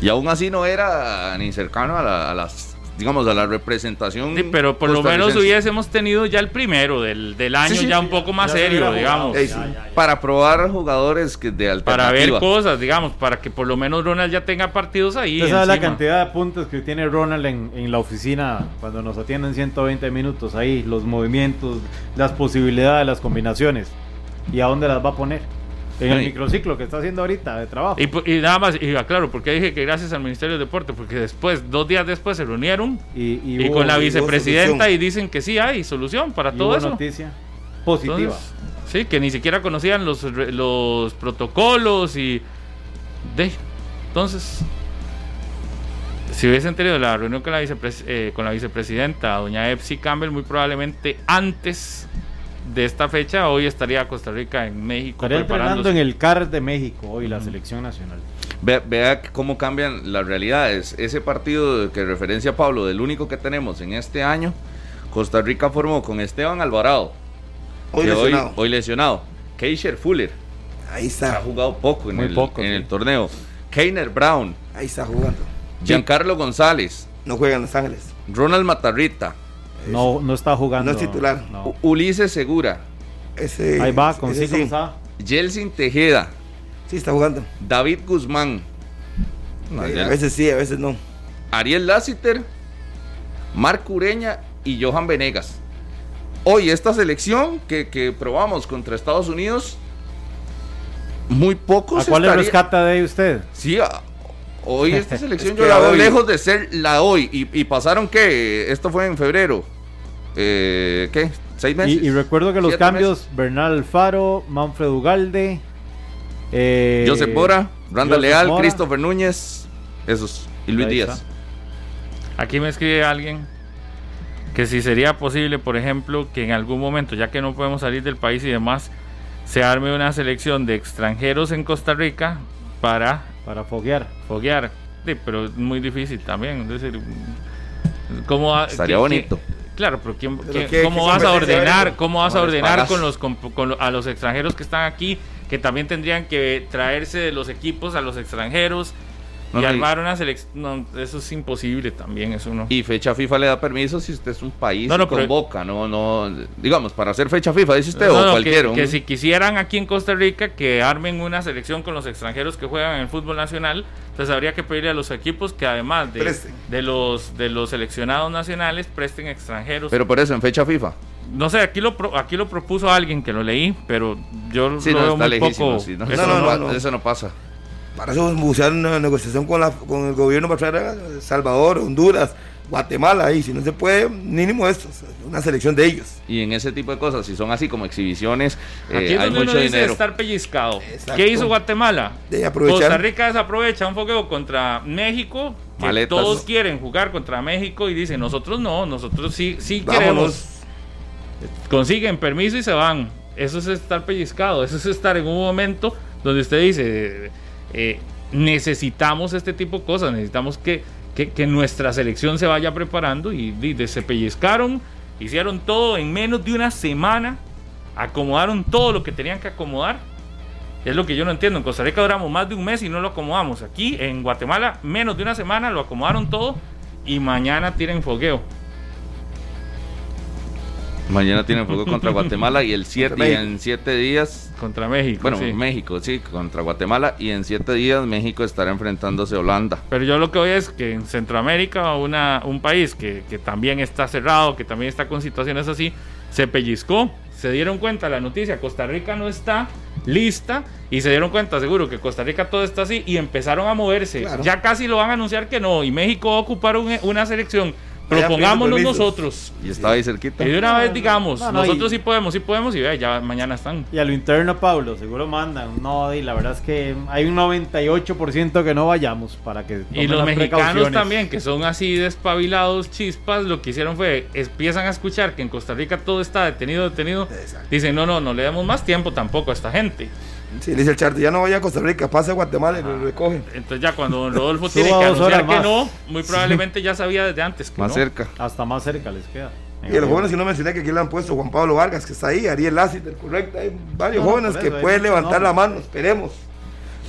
Y aún así no era ni cercano a, la- a las, digamos, a la representación. Sí, pero por lo menos hubiésemos tenido ya el primero del, del año, Sí, sí, ya un poco más Ya se serio, digamos. jugado. Ey, sí. Para probar jugadores que de Para ver alternativa. cosas, digamos, para que por lo menos Ronald ya tenga partidos ahí. Usted sabe la cantidad de puntos que tiene Ronald en, en la oficina cuando nos atienden 120 minutos ahí, los movimientos, las posibilidades, las combinaciones. ¿Y a dónde las va a poner? En el microciclo que está haciendo ahorita de trabajo. Y, nada más, y aclaro, porque dije que gracias al Ministerio del Deporte, porque después, dos días después se reunieron y, y y, hubo- con la vicepresidenta y dicen que sí hay solución para todo hubo eso. noticia positiva. Entonces, sí, que ni siquiera conocían los, los protocolos y. De, entonces, si hubiesen tenido la reunión con la, vicepres- eh, con la vicepresidenta, doña Epsi Campbell, muy probablemente antes de esta fecha, hoy estaría Costa Rica en México. Estaría entrenando en el CAR de México hoy, la selección nacional. Vea, vea cómo cambian las realidades. Ese partido que referencia Pablo, del único que tenemos en este año, Costa Rica formó con Esteban Alvarado, Hoy lesionado. hoy, hoy lesionado. Keisher Fuller, Ahí ha está. jugado poco en, Muy el, poco, en sí. el torneo. Keiner Brown, Ahí está jugando. Giancarlo González, No juega en Los Ángeles. Ronald Matarrita, No, no está jugando. No es titular. no. Ulises Segura, Ese, Ahí va, con ese sí. Jelsin Tejeda, Sí, está jugando. David Guzmán, no, Eh, a veces sí, a veces no. Ariel Lassiter, Marco Ureña y Johan Venegas. Hoy esta selección que, que probamos contra Estados Unidos, muy pocos ¿A cuál le estaría- rescata de ahí usted? Sí, a- hoy esta selección Es yo la veo hoy- lejos de ser la hoy. Y, y pasaron que esto fue en febrero. Eh, ¿Qué? ¿Seis meses? Y, y recuerdo que los cambios, meses. Bernal Alfaro, Manfred Ugalde, eh, Joseph Bora, Randa Leal, Mora. Christopher Núñez, esos. Y Luis Ahí Díaz. está. Aquí me escribe alguien que si sería posible, por ejemplo, que en algún momento, ya que no podemos salir del país y demás, se arme una selección de extranjeros en Costa Rica para para foguear. foguear. Sí, pero es muy difícil también. Es decir, ¿cómo Estaría qué- bonito. qué- claro, pero ¿quién- Pero quién- qué- ¿cómo qué vas a ordenar? ¿Cómo vas a ¿Cómo les ordenar con los, con- con lo- a los extranjeros que están aquí? Que también tendrían que traerse de los equipos a los extranjeros No, y no, y- armar una selección. No, eso es imposible también, eso no. Y fecha FIFA le da permiso si usted es un país No, no, pero- convoca, no, no, digamos, para hacer fecha FIFA, dice usted, No, o no, cualquiera. Que, si quisieran aquí en Costa Rica que armen una selección con los extranjeros que juegan en el fútbol nacional, entonces habría que pedirle a los equipos que además de, Presten. de los de los seleccionados nacionales presten extranjeros. Pero por eso, en fecha FIFA. no sé, aquí lo pro- aquí lo propuso alguien que lo leí, pero yo Sí, lo no, veo está muy lejísimo. poco. sí, no, eso, no, no, no, pa- no. eso no pasa. Para eso buscar una negociación con, la, con el gobierno para traer a Salvador, Honduras, Guatemala, y si no se puede, mínimo esto, una selección de ellos. Y en ese tipo de cosas, si son así como exhibiciones, eh, Aquí es hay donde uno mucho dice dinero. estar pellizcado. Exacto. ¿Qué hizo Guatemala? De aprovechar. Costa Rica desaprovecha un fogueo contra México. Que Maletas. todos quieren jugar contra México y dicen, nosotros no, nosotros sí, sí Vámonos. queremos. Consiguen permiso y se van. Eso es estar pellizcado, eso es estar en un momento donde usted dice, eh, necesitamos este tipo de cosas, necesitamos que, que- nuestra selección se vaya preparando y, y se pellizcaron, hicieron todo en menos de una semana, acomodaron todo lo que tenían que acomodar Es lo que yo no entiendo. En Costa Rica duramos más de un mes y no lo acomodamos. Aquí en Guatemala, menos de una semana, lo acomodaron todo y mañana tienen fogueo. Mañana tienen juego contra Guatemala y el siete, y en siete días, Contra México. bueno, sí. México, sí, contra Guatemala y en siete días México estará enfrentándose a Holanda. Pero yo lo que voy es que en Centroamérica, una, un país que, que también está cerrado, que también está con situaciones así, se pellizcó. Se dieron cuenta la noticia, Costa Rica no está lista y se dieron cuenta, seguro, que Costa Rica todo está así y empezaron a moverse. Claro. Ya casi lo van a anunciar que no y México va a ocupar un- una selección. Permisos. nosotros. Y estaba ahí cerquita. Y de una vez digamos, no, no, nosotros y- sí podemos, sí podemos y vea, ya mañana están. Y a lo interno, Pablo, seguro mandan. No, y la verdad es que hay un 98% que no vayamos para que. Y los mexicanos también, que son así despabilados, chispas, lo que hicieron fue, empiezan a escuchar que en Costa Rica todo está detenido, detenido. Exacto. Dicen, no, no, no le damos más tiempo tampoco a esta gente. Sí, le dice el charte, ya no vaya a Costa Rica, pase a Guatemala y lo recoge. Entonces ya cuando don Rodolfo tiene que anunciar que más. no, muy probablemente ya sabía desde antes que Más no. cerca. Hasta más cerca les queda. Y los jóvenes, si no mencioné que aquí le han puesto Juan Pablo Vargas, que está ahí, Ariel Lassiter, correcto. Hay varios No, jóvenes que pueden levantar la mano, esperemos.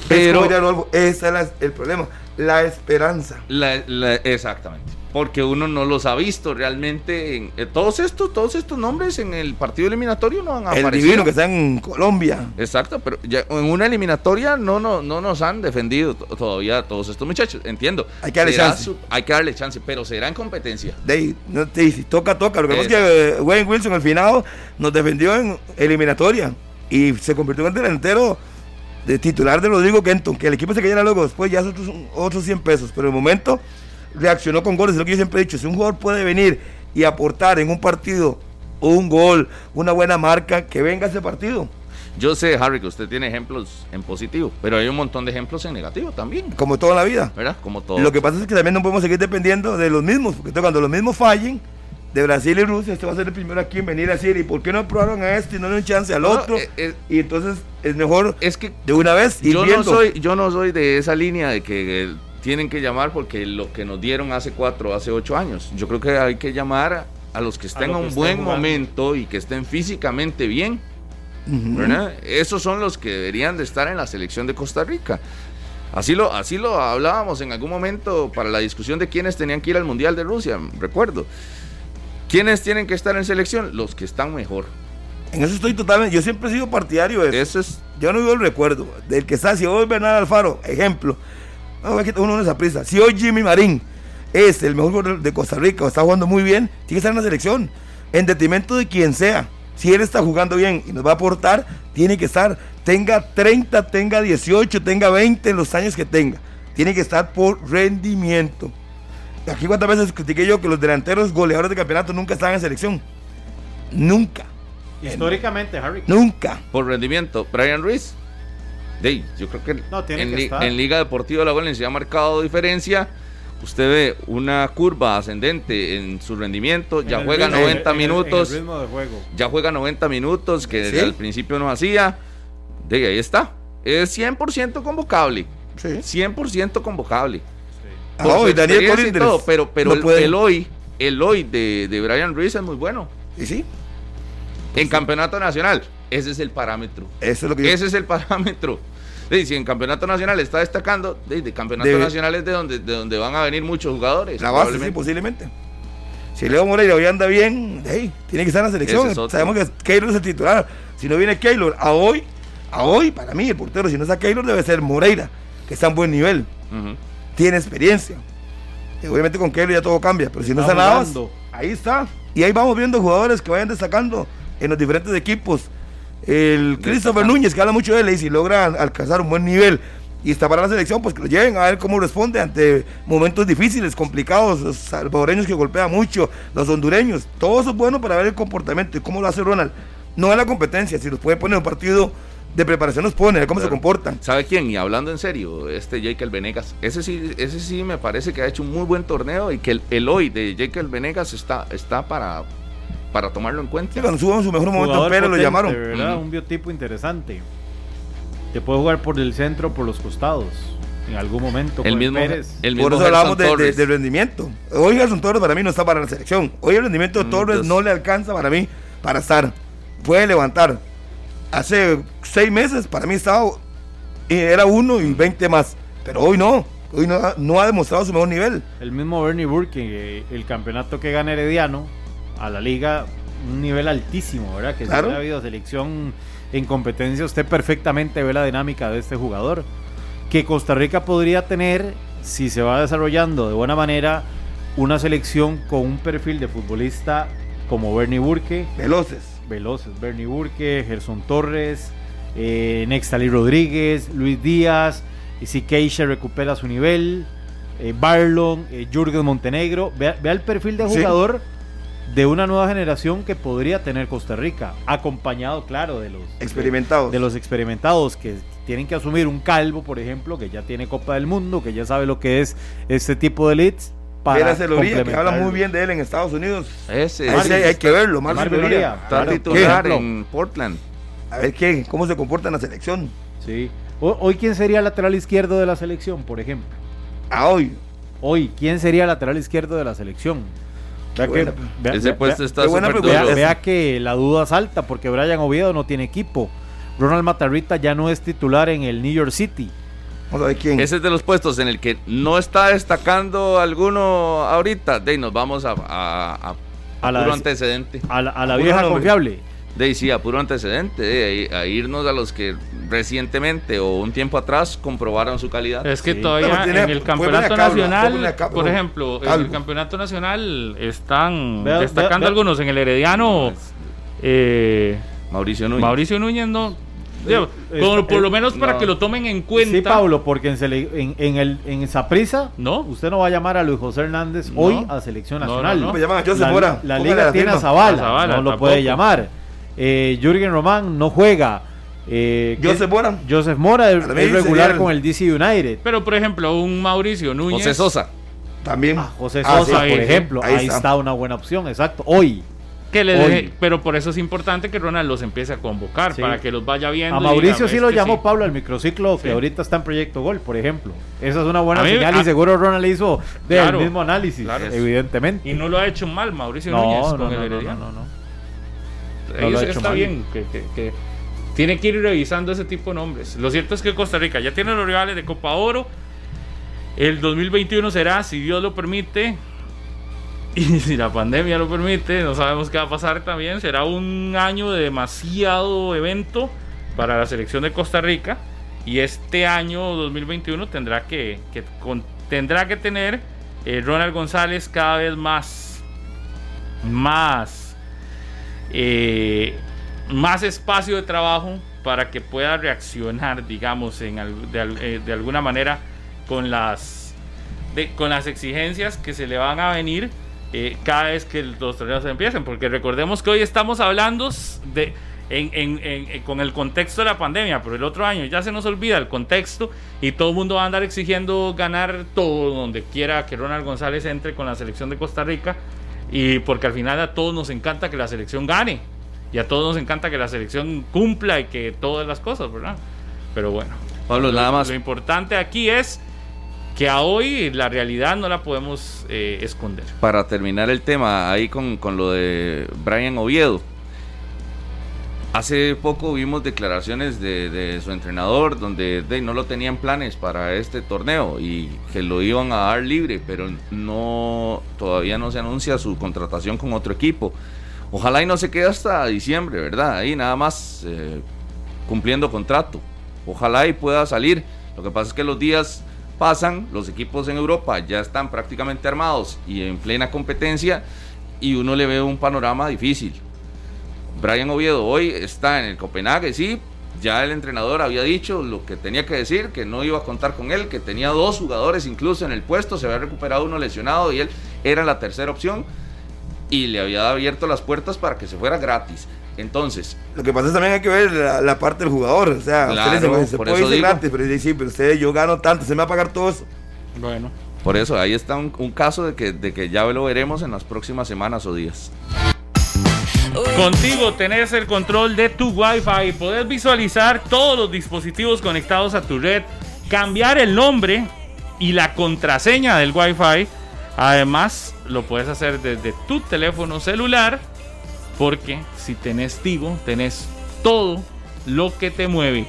Pero- Pero, ese es la- el problema, la esperanza. La- la- exactamente. Porque uno no los ha visto realmente. En, eh, todos estos, todos estos nombres en el partido eliminatorio no han El aparecido. divino que está en Colombia. Exacto, pero ya en una eliminatoria no, no, no nos han defendido to- todavía todos estos muchachos. Entiendo. Hay que darle Será chance. su- hay que darle chance, pero será en competencia. De ahí, no te dice, toca, toca. Lo que pasa es que eh, Wayne Wilson al final nos defendió en eliminatoria y se convirtió en el delantero de titular de Rodrigo Kenton, que el equipo se cayera luego después ya es otros, otros 100 pesos, pero en el momento reaccionó con goles, es lo que yo siempre he dicho, si un jugador puede venir y aportar en un partido un gol, una buena marca, que venga ese partido, Yo sé, Harry, que usted tiene ejemplos en positivo, pero hay un montón de ejemplos en negativo también, como toda la vida. ¿verdad? Como todo. Lo que pasa es que también no podemos seguir dependiendo de los mismos, porque cuando los mismos fallen, de Brasil y Rusia, este va a ser el primero aquí en venir a decir, ¿y por qué no probaron a este y no le dieron chance al otro? eh, eh, y entonces es mejor es que de una vez ir yo no soy, yo no soy de esa línea de que eh, tienen que llamar porque lo que nos dieron hace cuatro, hace ocho años. Yo creo que hay que llamar a los que estén que un estén buen jugando. momento y que estén físicamente bien. Ujú. ¿verdad? Esos son los que deberían de estar en la selección de Costa Rica. Así lo, así lo hablábamos en algún momento para la discusión de quiénes tenían que ir al Mundial de Rusia, recuerdo. ¿Quiénes tienen que estar en selección? Los que están mejor. En eso estoy totalmente, yo siempre he sido partidario de eso. Eso es Yo no vivo el recuerdo del que está, si hoy Bernal Alfaro, ejemplo, uno no esa prisa, si hoy Jimmy Marín es el mejor jugador de Costa Rica o está jugando muy bien, tiene que estar en la selección, en detrimento de quien sea. Si él está jugando bien y nos va a aportar, tiene que estar, tenga 30, tenga 18, tenga 20 en los años que tenga. Tiene que estar por rendimiento. Aquí cuántas veces critiqué yo que los delanteros goleadores de campeonato nunca estaban en selección. Nunca, Históricamente, Harry. nunca. por rendimiento. Brian Ruiz, de, yo creo que, No, tiene en, que li- estar. en Liga Deportiva La Valencia ha marcado diferencia. Usted ve una curva ascendente en su rendimiento, ya En juega ritmo- 90 en el- en el minutos. ritmo de juego. ya juega 90 minutos, que Sí. al principio no hacía. De ahí está. Es 100% convocable. Sí. 100% convocable. Ah, su hoy Daniel Colindres todo, pero pero no el, puede. el hoy, el hoy de, de Brian Ruiz es muy bueno. Y sí, En campeonato nacional, ese es el parámetro. eso es lo que yo- Ese es el parámetro. Si en campeonato nacional está destacando, de, de campeonato Debe- nacional es de donde, de donde van a venir muchos jugadores. La base, sí, posiblemente. Si Leo Moreira hoy anda bien, hey, tiene que estar en la selección. Es. Sabemos que Keylor es el titular. Si no viene Keylor, a hoy, a hoy, para mí, el portero, si no está Keylor, debe ser Moreira, que está en buen nivel, tiene experiencia. Y obviamente con Keylor ya todo cambia, pero si no Está jugando. ahí está. Y ahí vamos viendo jugadores que vayan destacando en los diferentes equipos. El Christopher. Núñez, que habla mucho de él, y si logra alcanzar un buen nivel y está para la selección, pues que lo lleven a ver cómo responde ante momentos difíciles, complicados, los salvadoreños que golpean mucho, los hondureños. Todo eso es bueno para ver el comportamiento y cómo lo hace Ronald. No en la competencia, si los puede poner en un partido de preparación, los pone, cómo se comportan. ¿Sabe quién? Y hablando en serio, este Jekyll Venegas. Ese sí, ese sí me parece que ha hecho un muy buen torneo y que el, el hoy de Jekyll Venegas está, está para, para tomarlo en cuenta. Sí, cuando suban su mejor momento, Jugador pero lo llamaron. ¿verdad? Un biotipo interesante. Te puede jugar por el centro, por los costados. En algún momento. El mismo, Pérez. el mismo Por eso Gerson hablamos de, de- Torres. de rendimiento. Hoy Gerson Torres para mí no está para la selección. Hoy el rendimiento de Mm, Torres entonces- no le alcanza para mí para estar. Puede levantar. Hace seis meses para mí estaba y era uno y 20 más. Pero hoy no. Hoy no, ha- no ha demostrado su mejor nivel. El mismo Bernie Burke, eh, el campeonato que gana Herediano a la liga, un nivel altísimo, ¿verdad? Que Claro. si ha habido selección en competencia, usted perfectamente ve la dinámica de este jugador. Que Costa Rica podría tener, si se va desarrollando de buena manera, una selección con un perfil de futbolista como Bernie Burke, Veloces. veloces, Bernie Burke, Gerson Torres, eh, Nextalí Rodríguez, Luis Díaz, y si Keisha recupera su nivel, eh, Barlon, eh, Jürgen Montenegro, vea, vea el perfil de Sí. De una nueva generación que podría tener Costa Rica, acompañado, claro, de los Experimentados. de los experimentados que tienen que asumir un calvo, por ejemplo, que ya tiene Copa del Mundo, que ya sabe lo que es este tipo de leads. Para Vera Loría, que habla muy bien de él en Estados Unidos. Ese sí hay, que verlo, Marvin Marvin Loría. Loría. está Claro, titular en Portland. A ver qué, cómo se comporta en la selección. Sí. Ho- Hoy, ¿quién sería el lateral izquierdo de la selección, por ejemplo? A hoy. Hoy, ¿quién sería el lateral izquierdo de la selección? Vea, que, buena- vea- Ese vea- puesto vea- está qué buena súper pregunta. duro. vea- vea que la duda salta porque Brian Oviedo no tiene equipo. Ronald Matarrita ya no es titular en el New York City. Quién. Ese es de los puestos en el que no está destacando alguno ahorita. De ahí nos vamos a, a, a- A la puro antecedente. A la, a la Puro vieja nombre. confiable. De ahí sí, a puro antecedente. de ahí a irnos a los que recientemente o un tiempo atrás comprobaron su calidad. Es que Sí. todavía tiene- en el campeonato a nacional, a por no. ejemplo, en Algo. el campeonato nacional están Vea- destacando algunos. En el Herediano, eh, Mauricio Núñez. Mauricio Núñez no. digo, Eh, por, eh, por lo menos para no. que lo tomen en cuenta. Sí, Pablo, porque en, sele- en, en el, en Saprissa, No. usted no va a llamar a Luis José Hernández No. hoy a selección No, no, nacional. no. Llaman a Joseph la, la Póngale liga la tiene a. Zavala, A Zavala, no lo tampoco. puede llamar. Eh, Jürgen Román no juega. Eh, ¿qué- Joseph Mora. Joseph Mora es, es regular el- con el DC United. Pero por ejemplo, un Mauricio Núñez. José Sosa. También. Ah, José Ah, Sosa, sí, por ejemplo, ahí, Ahí está. está. una buena opción, exacto. Hoy. Que le deje- pero por eso es importante que Ronald los empiece a convocar, Sí. para que los vaya viendo. A Mauricio diga, sí "Es lo llamó sí". Pablo al microciclo, que ahorita está en Proyecto Gol, por ejemplo. Esa es una buena mí- señal a- y seguro Ronald hizo del Claro, mismo análisis, claro. evidentemente. Y no lo ha hecho mal Mauricio no, Núñez no, con no, el no, Herediano. no, no. No está mal. bien, que, que- que tiene que ir revisando ese tipo de nombres. Lo cierto es que Costa Rica ya tiene los rivales de Copa Oro. El 2021 será, si Dios lo permite, y si la pandemia lo permite, no sabemos qué va a pasar también, será un año de demasiado evento para la selección de Costa Rica. Y este año 2021 tendrá que, que con- tendrá que tener eh, Ronald González cada vez más, más eh, más espacio de trabajo para que pueda reaccionar, digamos, en de, eh, de alguna manera con las, de- con las exigencias que se le van a venir eh, cada vez que los torneos empiecen. Porque recordemos que hoy estamos hablando de, en- en- en- en- con el contexto de la pandemia, pero el otro año ya se nos olvida el contexto y todo el mundo va a andar exigiendo ganar todo donde quiera que Ronald González entre con la selección de Costa Rica. Y porque al final a todos nos encanta que la selección gane. Y a todos nos encanta que la selección cumpla y que todas las cosas, ¿verdad? Pero bueno. Pablo, lo, nada más. Lo importante aquí es que a hoy la realidad no la podemos eh, esconder. Para terminar el tema ahí con, con lo de Brian Oviedo. Hace poco vimos declaraciones de, su entrenador donde de, no lo tenían planes para este torneo y que lo iban a dar libre, pero no todavía no se anuncia su contratación con otro equipo. Ojalá y no se quede hasta diciembre, ¿verdad? Ahí nada más eh, cumpliendo contrato. Ojalá y pueda salir. Lo que pasa es que los días pasan, los equipos en Europa ya están prácticamente armados y en plena competencia y uno le ve un panorama difícil. Brian Oviedo hoy está en el Copenhague, sí, ya el entrenador había dicho lo que tenía que decir, que no iba a contar con él, que tenía dos jugadores incluso en el puesto, se había recuperado uno lesionado y él era la tercera opción y le había abierto las puertas para que se fuera gratis. Entonces, Lo que pasa es también hay que ver la, la parte del jugador. O sea, Claro, "Bueno, se por puede irse digo. gratis, pero dice, sí, pero usted, yo gano tanto, se me va a pagar todo eso. Bueno. por eso ahí está un, un caso de que, de que ya lo veremos en las próximas semanas o días. Contigo tenés el control de tu Wi-Fi podés visualizar todos los dispositivos conectados a tu red, cambiar el nombre y la contraseña del Wi-Fi. Además, lo puedes hacer desde tu teléfono celular porque si tenés Tigo, tenés todo lo que te mueve.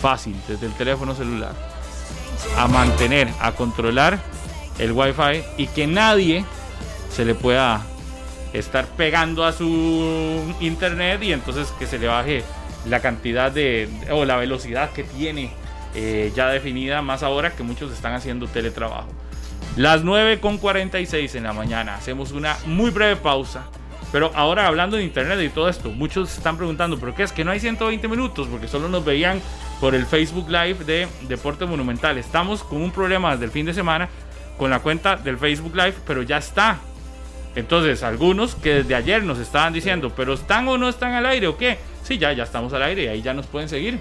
fácil desde el teléfono celular a mantener, a controlar el wifi y que nadie se le pueda estar pegando a su internet y entonces que se le baje la cantidad de o la velocidad que tiene eh, ya definida más ahora que muchos están haciendo teletrabajo. Las 9 con 46 en la mañana hacemos una muy breve pausa. Pero ahora hablando de internet y todo esto, muchos están preguntando, ¿pero qué es que no hay 120 minutos? Porque solo nos veían por el Facebook Live de Deporte Monumental. Estamos con un problema desde el fin de semana con la cuenta del Facebook Live, pero ya está. Entonces, algunos que desde ayer nos estaban diciendo, ¿pero están o no están al aire o qué? Sí, ya, ya estamos al aire y ahí ya nos pueden seguir.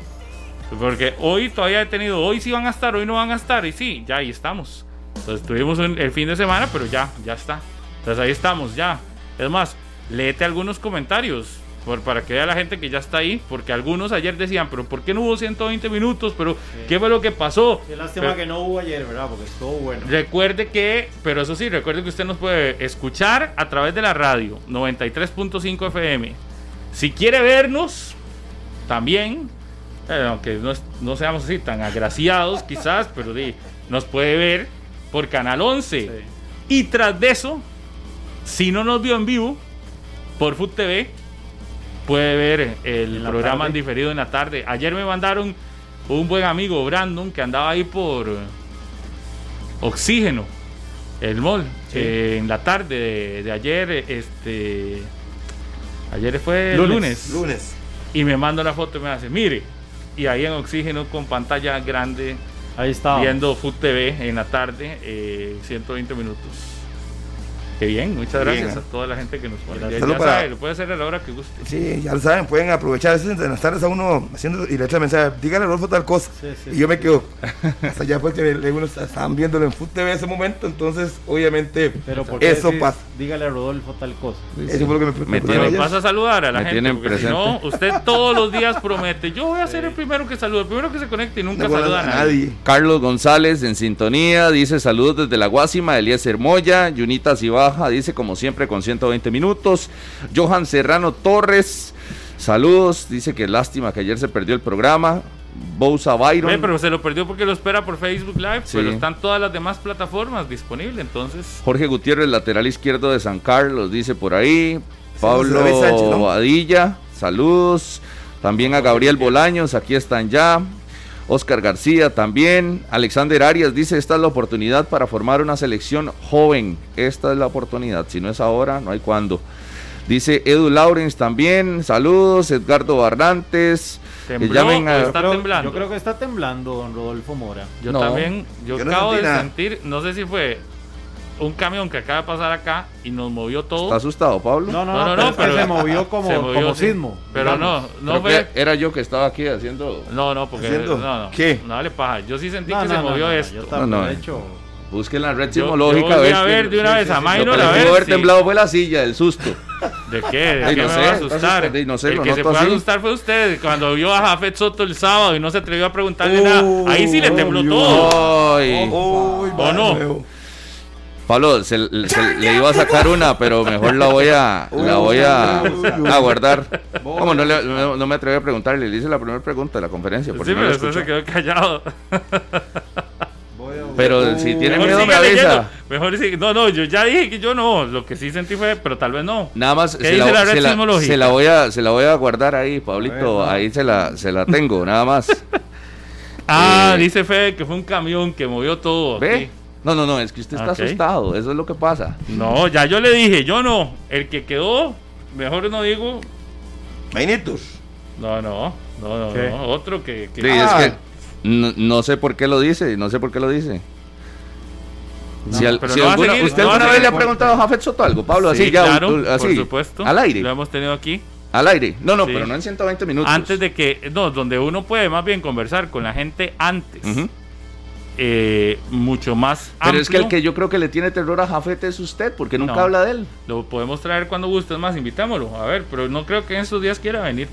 Porque hoy todavía he tenido, hoy sí van a estar, hoy no van a estar, y sí, ya ahí estamos. Entonces tuvimos el fin de semana, pero ya, ya está. Entonces ahí estamos, ya. Es más, léete algunos comentarios por, para que vea la gente que ya está ahí, porque algunos ayer decían, pero ¿por qué no hubo 120 minutos? Pero ¿qué fue lo que pasó? Qué lástima que no hubo ayer, ¿verdad? Porque estuvo bueno. Recuerde que, pero eso sí, recuerde que usted nos puede escuchar a través de la radio 93.5 FM. Si quiere vernos, también, eh, aunque no, no, seamos así tan agraciados quizás, pero sí, nos puede ver por Canal 11. Sí. Y tras de eso, si no nos vio en vivo, por Food TV, puede ver el programa en diferido en la tarde. Ayer me mandaron un buen amigo, Brandon, que andaba ahí por Oxígeno, el mall, sí. eh, en la tarde de, de, ayer, este, ayer fue lunes, lunes. Y me manda la foto y me hace, mire, y ahí en Oxígeno con pantalla grande, ahí está viendo Food TV en la tarde, eh, 120 minutos. Qué bien, muchas gracias bien. a toda la gente que nos pone. Ya, ya para... sabe, lo puede hacer a la hora que guste. Sí, ya lo saben, pueden aprovechar eso en las tardes a uno haciendo y le echa mensaje, dígale a Rodolfo tal cosa. Sí, sí, y yo me quedo. Hasta ya porque algunos estaban viéndolo en Food TV en ese momento, entonces obviamente Pero eso pasa. Dígale a Rodolfo tal cosa. Eso fue lo que me, me, me, me pasa a saludar a la me gente, porque si no, usted todos los días promete, yo voy a ser el primero que salude, el primero que se conecte y nunca no saluda a nadie. nadie. Carlos González en sintonía, dice saludos desde la Guásima, Elías Hermoya, Yunita Dice como siempre con 120 minutos. Johan Serrano Torres, saludos. Dice que lástima que ayer se perdió el programa. Bousa Byron. Pero se lo perdió porque lo espera por Facebook Live, sí. pero están todas las demás plataformas disponibles, entonces. Jorge Gutiérrez, lateral izquierdo de San Carlos, dice por ahí. Pablo Badilla, saludos. También a Gabriel Bolaños, aquí están ya. Oscar García también. Alexander Arias dice, esta es la oportunidad para formar una selección joven. Esta es la oportunidad. Si no es ahora, no hay cuándo. Dice Edu Laurens también. Saludos. Edgardo Barrantes. Tembló, a... está creo, temblando. Yo creo que está temblando, don Rodolfo Mora. Yo No. también, yo, acabo de sentir, no sé si fue un camión que acaba de pasar acá y nos movió todo. ¿Está asustado, Pablo? No, no, No, no, no, no, pero, pero- se movió como, se movió, como sí. sismo. Pero digamos. no, no Creo fue. era yo que estaba aquí haciendo. No, no, porque ¿Haciendo? no, no. qué? No dale paja. Yo sí sentí No, que no, se movió esto. Yo también, No, no. de hecho, Busquen la red sismológica. yo volví a ver de una vez a Lo Minor, que a le ver pudo haber si- temblado fue la silla, el susto. ¿De qué? ¿De Ay, qué no me sé, va a asustar? entonces, no sé, el que se fue a asustar fue usted cuando vio a Jafet Soto el sábado y no se atrevió a preguntarle nada. Ahí sí le tembló todo. Ay. Uy, ¿O no? Pablo, se, se- le iba a sacar una, pero mejor la voy a, la voy a, a guardar. Como no, le- no, no me atreví a preguntarle, le hice la primera pregunta de la conferencia. Sí, no pero usted se quedó callado. voy a- Pero si tiene miedo, me leyendo. avisa. Mejor sí. No, no, yo ya dije que yo no. Lo que sí sentí fue, pero tal vez no. Nada más ¿Qué se la se la, sismológica? se la voy a, se la voy a guardar ahí, Pablito. Ahí se la, se la tengo, nada más. Ah, Eh, dice Fede que fue un camión que movió todo. ¿Ve? aquí. No, no, no, es que usted está asustado, eso es lo que pasa. No, ya yo le dije, yo no. El que quedó, mejor no digo. Mainitos. No, no, no, no, ¿Qué? no. Otro que. que- Sí, Ah. es que no, no sé por qué lo dice, no sé por qué lo dice. si al- pero si no va a alguna- seguir, ¿Usted no alguna vez le ha preguntado a Jafet Soto algo, Pablo? Sí, así ya, claro, u- así, por supuesto. al aire, Lo hemos tenido aquí. al aire. No, no, Sí. pero no en 120 minutos. Antes de que. No, donde uno puede más bien conversar con la gente antes. Ujú. Eh, mucho más Pero es que el amplio. que yo creo que le tiene terror a Jafet es usted, porque nunca No. habla de él. Lo podemos traer cuando guste, es más, invitémoslo. A ver, pero no creo que en estos días quiera venir.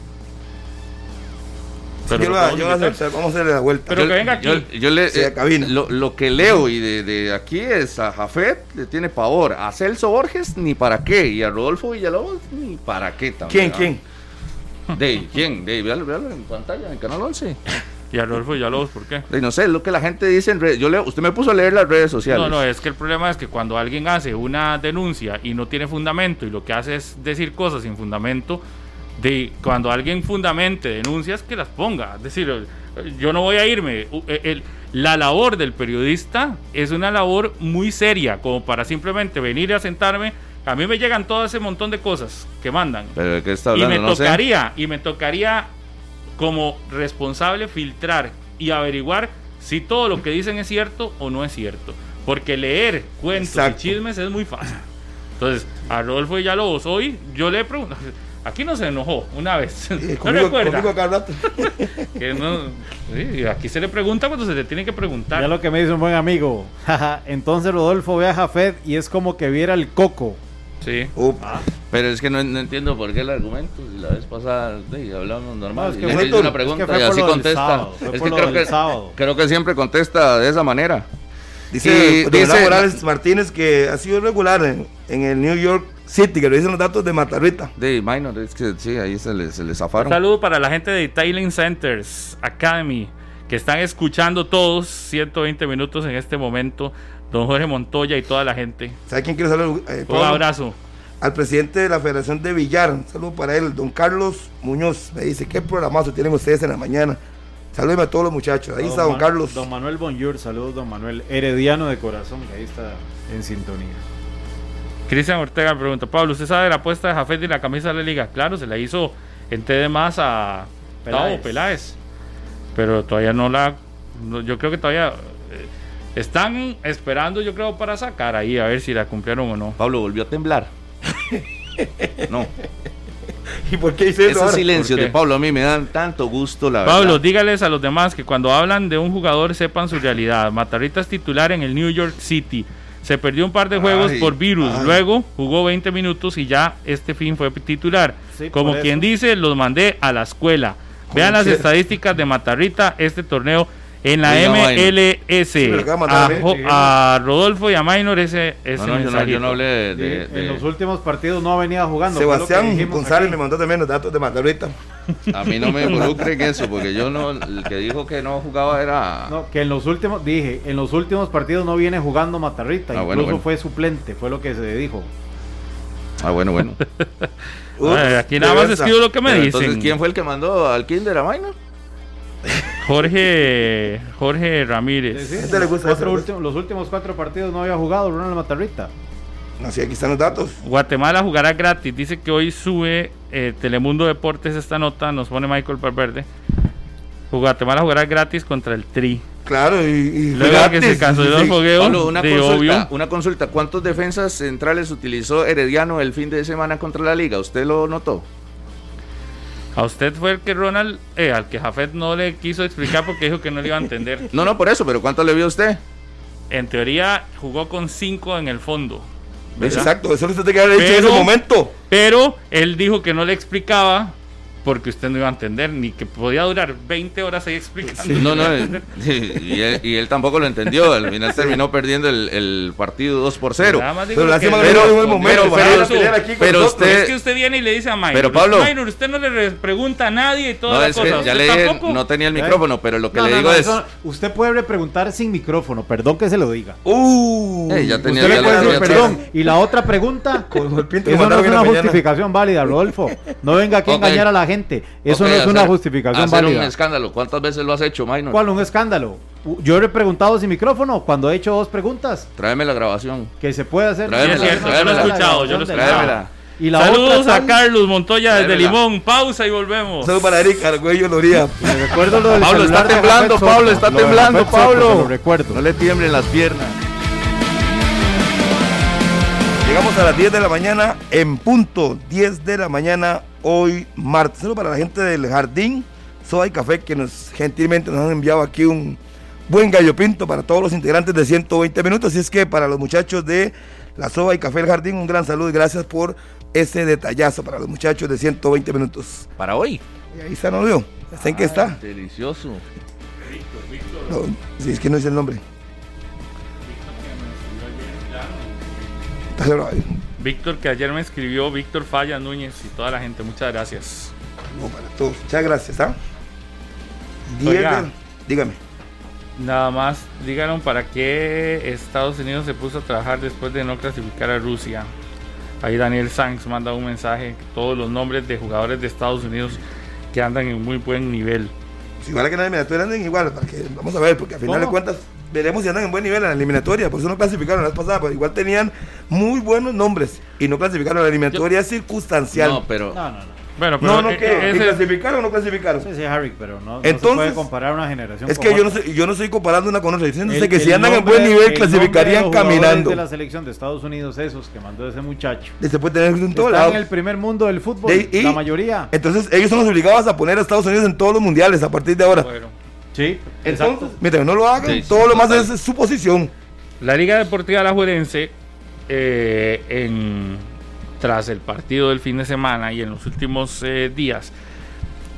Pero yo lo yo vamos a hacerle la vuelta. Pero yo, que venga aquí. Yo, yo le, Sí, a eh, cabina. lo, lo que leo y de, de aquí es a Jafet le tiene pavor. A Celso Borges ni para qué. Y a Rodolfo Villalobos ni para qué también. ¿Quién, ¿ah? quién? De, ¿Quién? De, véalo, véalo en pantalla, en Canal 11. Y a Rodolfo Villalobos, ¿por qué? Y no sé, es lo que la gente dice en redes. Yo leo, usted me puso a leer las redes sociales. No, no, es que el problema es que cuando alguien hace una denuncia y no tiene fundamento y lo que hace es decir cosas sin fundamento, de cuando alguien fundamente denuncias que las ponga. Es decir, yo no voy a irme. Eh, el- la labor del periodista es una labor muy seria, como para simplemente venir a sentarme. A mí me llegan todo ese montón de cosas que mandan. Pero de qué está Y hablando, me no sé. tocaría, y me tocaría como responsable filtrar y averiguar si todo lo que dicen es cierto o no es cierto. Porque leer cuentos Exacto. y chismes es muy fácil. Entonces, a Rodolfo Villalobos hoy yo le pregunto, aquí no se enojó una vez. Eh, ¿No recuerda? Que no- sí, aquí se le pregunta cuando se le tiene que preguntar. Ya lo que me dice un buen amigo. Entonces Rodolfo ve a Jafet y es como que viera el coco. Sí. Upa. Pero es que no, no entiendo por qué el argumento. Si la vez pasada sí, hablamos normal. No, es que y le fue- hice una es que pregunta fue y así contesta. sábado, es que creo, que creo que siempre contesta de esa manera. Dice, Y dice- Morales Martínez que ha sido regular en, en el New York City, que lo dicen los datos de Matarrita. De minor, es que sí, ahí se le, se le Un zafaron. saludo para la gente de Thailand Centers Academy que están escuchando todos 120 minutos en este momento. Don Jorge Montoya y toda la gente. ¿Sabe quién quiere saludar? Eh, Un abrazo. Al presidente de la Federación de Villar. Un saludo para él, don Carlos Muñoz. Me dice, ¿qué programazo tienen ustedes en la mañana? Salúdeme a todos los muchachos. Ahí está don Man- Carlos. Don Manuel Bonjour, saludos don Manuel. Herediano de corazón, que ahí está en sintonía. Cristian Ortega me pregunta, Pablo, ¿usted sabe la apuesta de Jafet y la camisa de la liga? Claro, se la hizo en T de más a Peláez. Tavo Peláez. Pero todavía no la... no, yo creo que todavía... están esperando, yo creo, para sacar ahí a ver si la cumplieron o no. Pablo volvió a temblar. No, ¿Y por qué dice eso esos silencios de Pablo a mí me dan tanto gusto, la Pablo, verdad. dígales a los demás que cuando hablan de un jugador sepan su realidad. Matarrita es titular en el New York City. Se perdió un par de juegos Ay, por virus. ay. Luego jugó 20 minutos y ya este fin fue titular. Sí, Como quien dice, los mandé a la escuela. Vean las estadísticas de Matarrita este torneo en la MLS. a, mandar, Jo- a Rodolfo y a Minor ese, ese No, no, yo no, yo mensajito. no hablé de... de- Sí, de- en los últimos partidos no venía jugando. Sebastián González aquí. me mandó también los datos de Matarrita. A mí no me involucren en eso, porque yo no... El que dijo que no jugaba era... No, que en los últimos, dije, en los últimos partidos no viene jugando Matarrita, Ah, incluso bueno, bueno. fue suplente, fue lo que se dijo. Ah, bueno, bueno. Ay, aquí nada más escribo lo que me Pero dicen. Entonces, ¿quién fue el que mandó al Kinder a Minor? Jorge Jorge Ramírez. Sí, sí, le gusta eso, últimos- los últimos cuatro partidos no había jugado Ronald Matarrita. Así, aquí están los datos. Guatemala jugará gratis. Dice que hoy sube eh, Telemundo Deportes esta nota, nos pone Michael Valverde. Guatemala jugará gratis contra el Tri. Claro, y, y Luego de que se gratis, canceló el fogueo, Pablo, una de consulta, obvio. una consulta. ¿Cuántos defensas centrales utilizó Herediano el fin de semana contra la liga? ¿Usted lo notó? A usted fue el que Ronald, eh, al que Jafet no le quiso explicar porque dijo que no le iba a entender. No, no, por eso, pero ¿cuánto le vio usted? En teoría jugó con cinco en el fondo. ¿verdad? Exacto, eso lo usted que haber dicho en ese momento. Pero él dijo que no le explicaba porque usted no iba a entender, ni que podía durar 20 horas ahí explicando. No, no, y él, y él tampoco lo entendió. Al final terminó perdiendo el, el partido 2 por 0. Nada más digo Pero le llegó el momento con pero nosotros. usted- Es que usted viene y le dice a Minor, Pero, Pablo- Minor, usted no le re- pregunta a nadie y toda No, la es cosa. que ya ¿Usted le dije, no tenía el micrófono, pero lo que No, le digo no, es. usted puede preguntar sin micrófono, perdón que se lo diga. Uh, ya tenía- Usted ya le puede decir perdón. Y la otra pregunta, eso no es la una justificación válida, Rodolfo. No venga aquí a engañar a la gente. Eso Ok, no es una hacer- justificación hacer válida. un escándalo. ¿Cuántas veces lo has hecho, Minor? ¿Cuál un escándalo? Yo le he preguntado sin micrófono cuando he hecho dos preguntas Tráeme la grabación. que se puede hacer. Tráemela, Sí, yo lo he escuchado, yo lo he escuchado. Y la Saludos otra a Carlos Montoya desde. Limón. Pausa y volvemos. Saludos para Erika Argüello Loría. Me recuerdo lo del Pablo está de temblando, Pablo Soto. está temblando, Pablo. se Lo recuerdo. No le tiemblen las piernas. Llegamos a las 10 de la mañana en punto. 10 de la mañana hoy martes. Saludos para la gente del Jardín Soda y Café que nos gentilmente nos han enviado aquí un buen gallo pinto para todos los integrantes de 120 minutos. Así es que para los muchachos de la Soda y Café del Jardín, un gran saludo y gracias por ese detallazo para los muchachos de 120 minutos. Para hoy. Y ahí está, ¿no vio? ¿Está en qué está? Delicioso. No, sí, es que no dice el nombre. Está cerrado ahí. Víctor, que ayer me escribió, Víctor Falla Núñez y toda la gente. Muchas gracias. No, para todos. Muchas gracias, ¿ah? 10 Oiga, de- Dígame. Nada más, díganos para qué Estados Unidos se puso a trabajar después de no clasificar a Rusia. Ahí Daniel Sanz manda un mensaje, todos los nombres de jugadores de Estados Unidos que andan en muy buen nivel. Si igual que en la eliminatoria andan igual, para que, vamos a ver, porque al final de cuentas veremos si andan en buen nivel en la eliminatoria, por eso no clasificaron la vez pasada, pero igual tenían muy buenos nombres y no clasificaron la eliminatoria circunstancial. No, pero Bueno, pero no, no, e- ¿qué? e- ¿Y ese- clasificaron o no clasificaron? Sí, sí, Harry, pero no, no se Entonces, puede comparar una generación Es con que yo no, sé, yo no estoy comparando una con otra, diciendo El- que si andan en buen nivel el nombre de clasificarían los caminando. de la selección de Estados Unidos, esos que mandó ese muchacho. Se puede tener en todo Están lado. en el primer mundo del fútbol, De- y- la mayoría. Entonces ellos son los obligados a poner a Estados Unidos en todos los mundiales a partir de ahora. bueno. Sí, Entonces, exacto. mientras no lo hagan, Sí, sí, todo lo más es su posición. La Liga Deportiva Alajuelense, eh, en, tras el partido del fin de semana y en los últimos eh, días,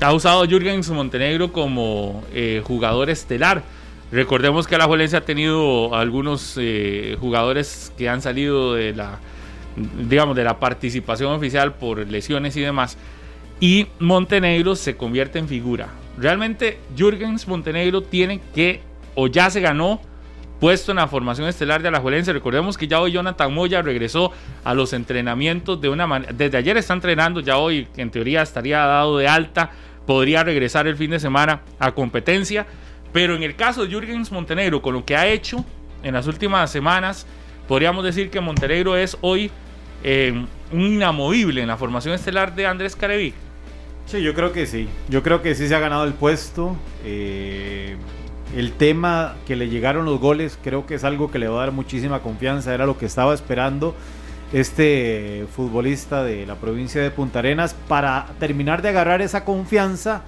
ha usado a Jürgens Montenegro como eh, jugador estelar. Recordemos que Alajuelense ha tenido algunos eh, jugadores que han salido de la, digamos, de la participación oficial por lesiones y demás. Y Montenegro se convierte en figura. Realmente Jürgens Montenegro tiene que, o ya se ganó, puesto en la formación estelar de Alajuelense. Recordemos que ya hoy Jonathan Moya regresó a los entrenamientos de una manera. Desde ayer está entrenando, ya hoy en teoría estaría dado de alta, podría regresar el fin de semana a competencia. Pero en el caso de Jürgens Montenegro, con lo que ha hecho en las últimas semanas, podríamos decir que Montenegro es hoy eh, un inamovible en la formación estelar de Andrés Carevic. Sí, yo creo que sí. Yo creo que sí se ha ganado el puesto. Eh, el tema que le llegaron los goles creo que es algo que le va a dar muchísima confianza. Era lo que estaba esperando este futbolista de la provincia de Punta Arenas para terminar de agarrar esa confianza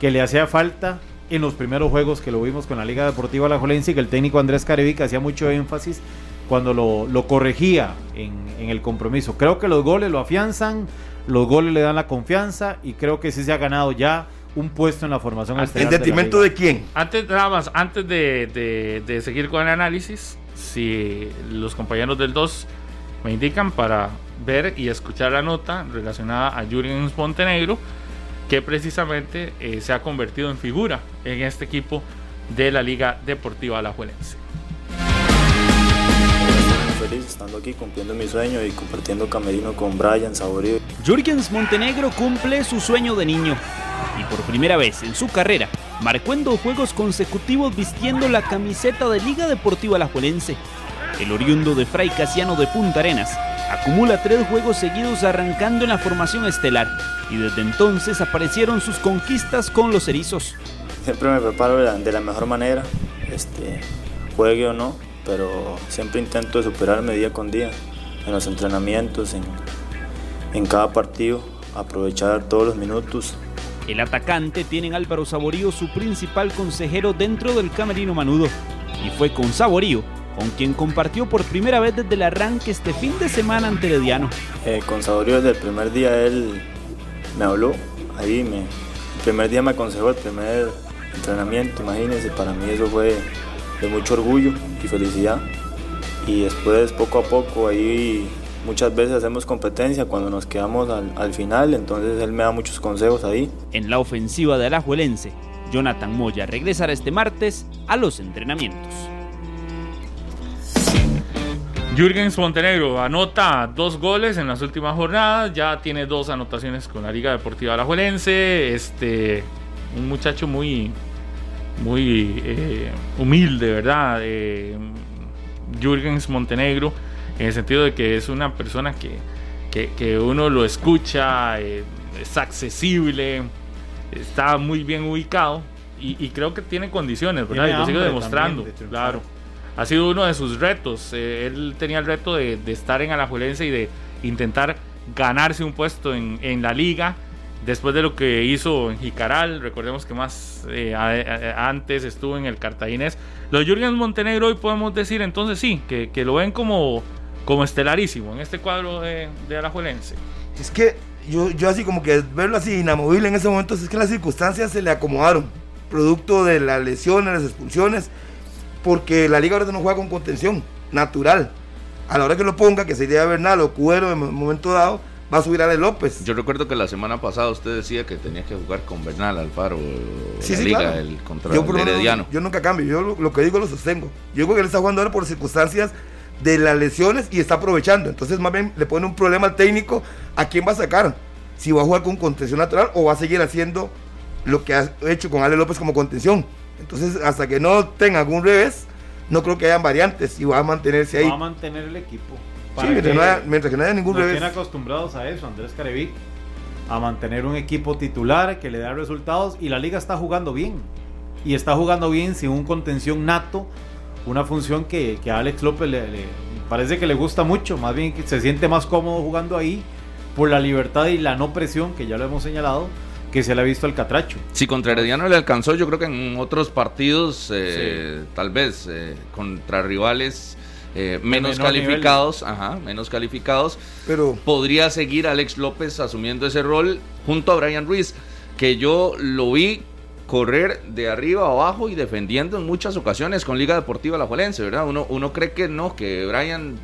que le hacía falta en los primeros juegos que lo vimos con la Liga Deportiva Alajuelense y que el técnico Andrés Carevic hacía mucho énfasis cuando lo, lo corregía en, en el compromiso. Creo que los goles lo afianzan, los goles le dan la confianza y creo que sí se ha ganado ya un puesto en la formación ¿En estelar ¿En detrimento de quién? Antes, nada más, antes de, de- de seguir con el análisis, si los compañeros del 2 me indican para ver y escuchar la nota relacionada a Jürgen Montenegro, que precisamente eh, se ha convertido en figura en este equipo de la Liga Deportiva Alajuelense. Feliz estando aquí cumpliendo mi sueño y compartiendo camerino con Brian, Saborío. Jürgens Montenegro cumple su sueño de niño y por primera vez en su carrera marcó en dos juegos consecutivos vistiendo la camiseta de Liga Deportiva Alajuelense. El oriundo de Fray Casiano de Punta Arenas acumula tres juegos seguidos arrancando en la formación estelar y desde entonces aparecieron sus conquistas con los erizos. Siempre me preparo de la, de la mejor manera, este, juegue o no, pero siempre intento superarme día con día en los entrenamientos, en, en cada partido, aprovechar todos los minutos. El atacante tiene en Álvaro Saborío su principal consejero dentro del camerino manudo y fue con Saborío con quien compartió por primera vez desde el arranque este fin de semana ante Herediano. Eh, con Saborío desde el primer día él me habló, ahí me, el primer día me aconsejó el primer entrenamiento, imagínense, para mí eso fue de mucho orgullo y felicidad. Y después poco a poco ahí muchas veces hacemos competencia cuando nos quedamos al, al final, entonces él me da muchos consejos ahí. En la ofensiva de Alajuelense, Jonathan Moya regresará este martes a los entrenamientos. Jürgens Montenegro anota dos goles en las últimas jornadas, ya tiene dos anotaciones con la Liga Deportiva Alajuelense, este, un muchacho muy, muy eh, humilde, ¿verdad? Eh, Jürgens Montenegro, en el sentido de que es una persona que, que, que uno lo escucha, eh, es accesible, está muy bien ubicado y, y creo que tiene condiciones, ¿verdad? Tiene Y lo sigue demostrando, de claro ha sido uno de sus retos. Eh, él tenía el reto de, de estar en Alajuelense y de intentar ganarse un puesto en, en la liga. Después de lo que hizo en Jicaral, recordemos que más eh, a- a- antes estuvo en el Cartaginés. Los Jürgen Montenegro hoy podemos decir entonces sí, que, que lo ven como, como estelarísimo en este cuadro de, de Alajuelense. Es que yo, yo así como que verlo así inamovible en ese momento, es que las circunstancias se le acomodaron, producto de las lesiones, las expulsiones, porque la liga ahora no juega con contención natural. A la hora que lo ponga, que sería Bernal o Cuero en un momento dado, va a subir Ale López. Yo recuerdo que la semana pasada usted decía que tenía que jugar con Bernal Alfaro Sí, la sí, liga claro. el contra yo, el menos, Herediano. yo nunca cambio, yo lo, lo que digo lo sostengo. Yo digo que él está jugando ahora por circunstancias de las lesiones y está aprovechando. Entonces, más bien le pone un problema al técnico a quién va a sacar. Si va a jugar con contención natural o va a seguir haciendo lo que ha hecho con Ale López como contención. Entonces, hasta que no tenga algún revés, no creo que hayan variantes y va a mantenerse ahí. Va a mantener el equipo. Sí, para que no haya, mientras que no haya ningún nos revés. tiene acostumbrados a eso, Andrés Carevic, a mantener un equipo titular que le da resultados y la liga está jugando bien. Y está jugando bien sin un contención nato, una función que, que a Alex López le, le- parece que le gusta mucho, más bien que se siente más cómodo jugando ahí por la libertad y la no presión, que ya lo hemos señalado, que se le ha visto al Catracho. Si contra Herediano le alcanzó, yo creo que en otros partidos, eh, tal vez eh, contra rivales eh, menos calificados, ajá, menos calificados, Pero podría seguir Alex López asumiendo ese rol junto a Brian Ruiz, que yo lo vi correr de arriba a abajo y defendiendo en muchas ocasiones con Liga Deportiva Alajuelense, ¿verdad? Uno, uno cree que no, que Brian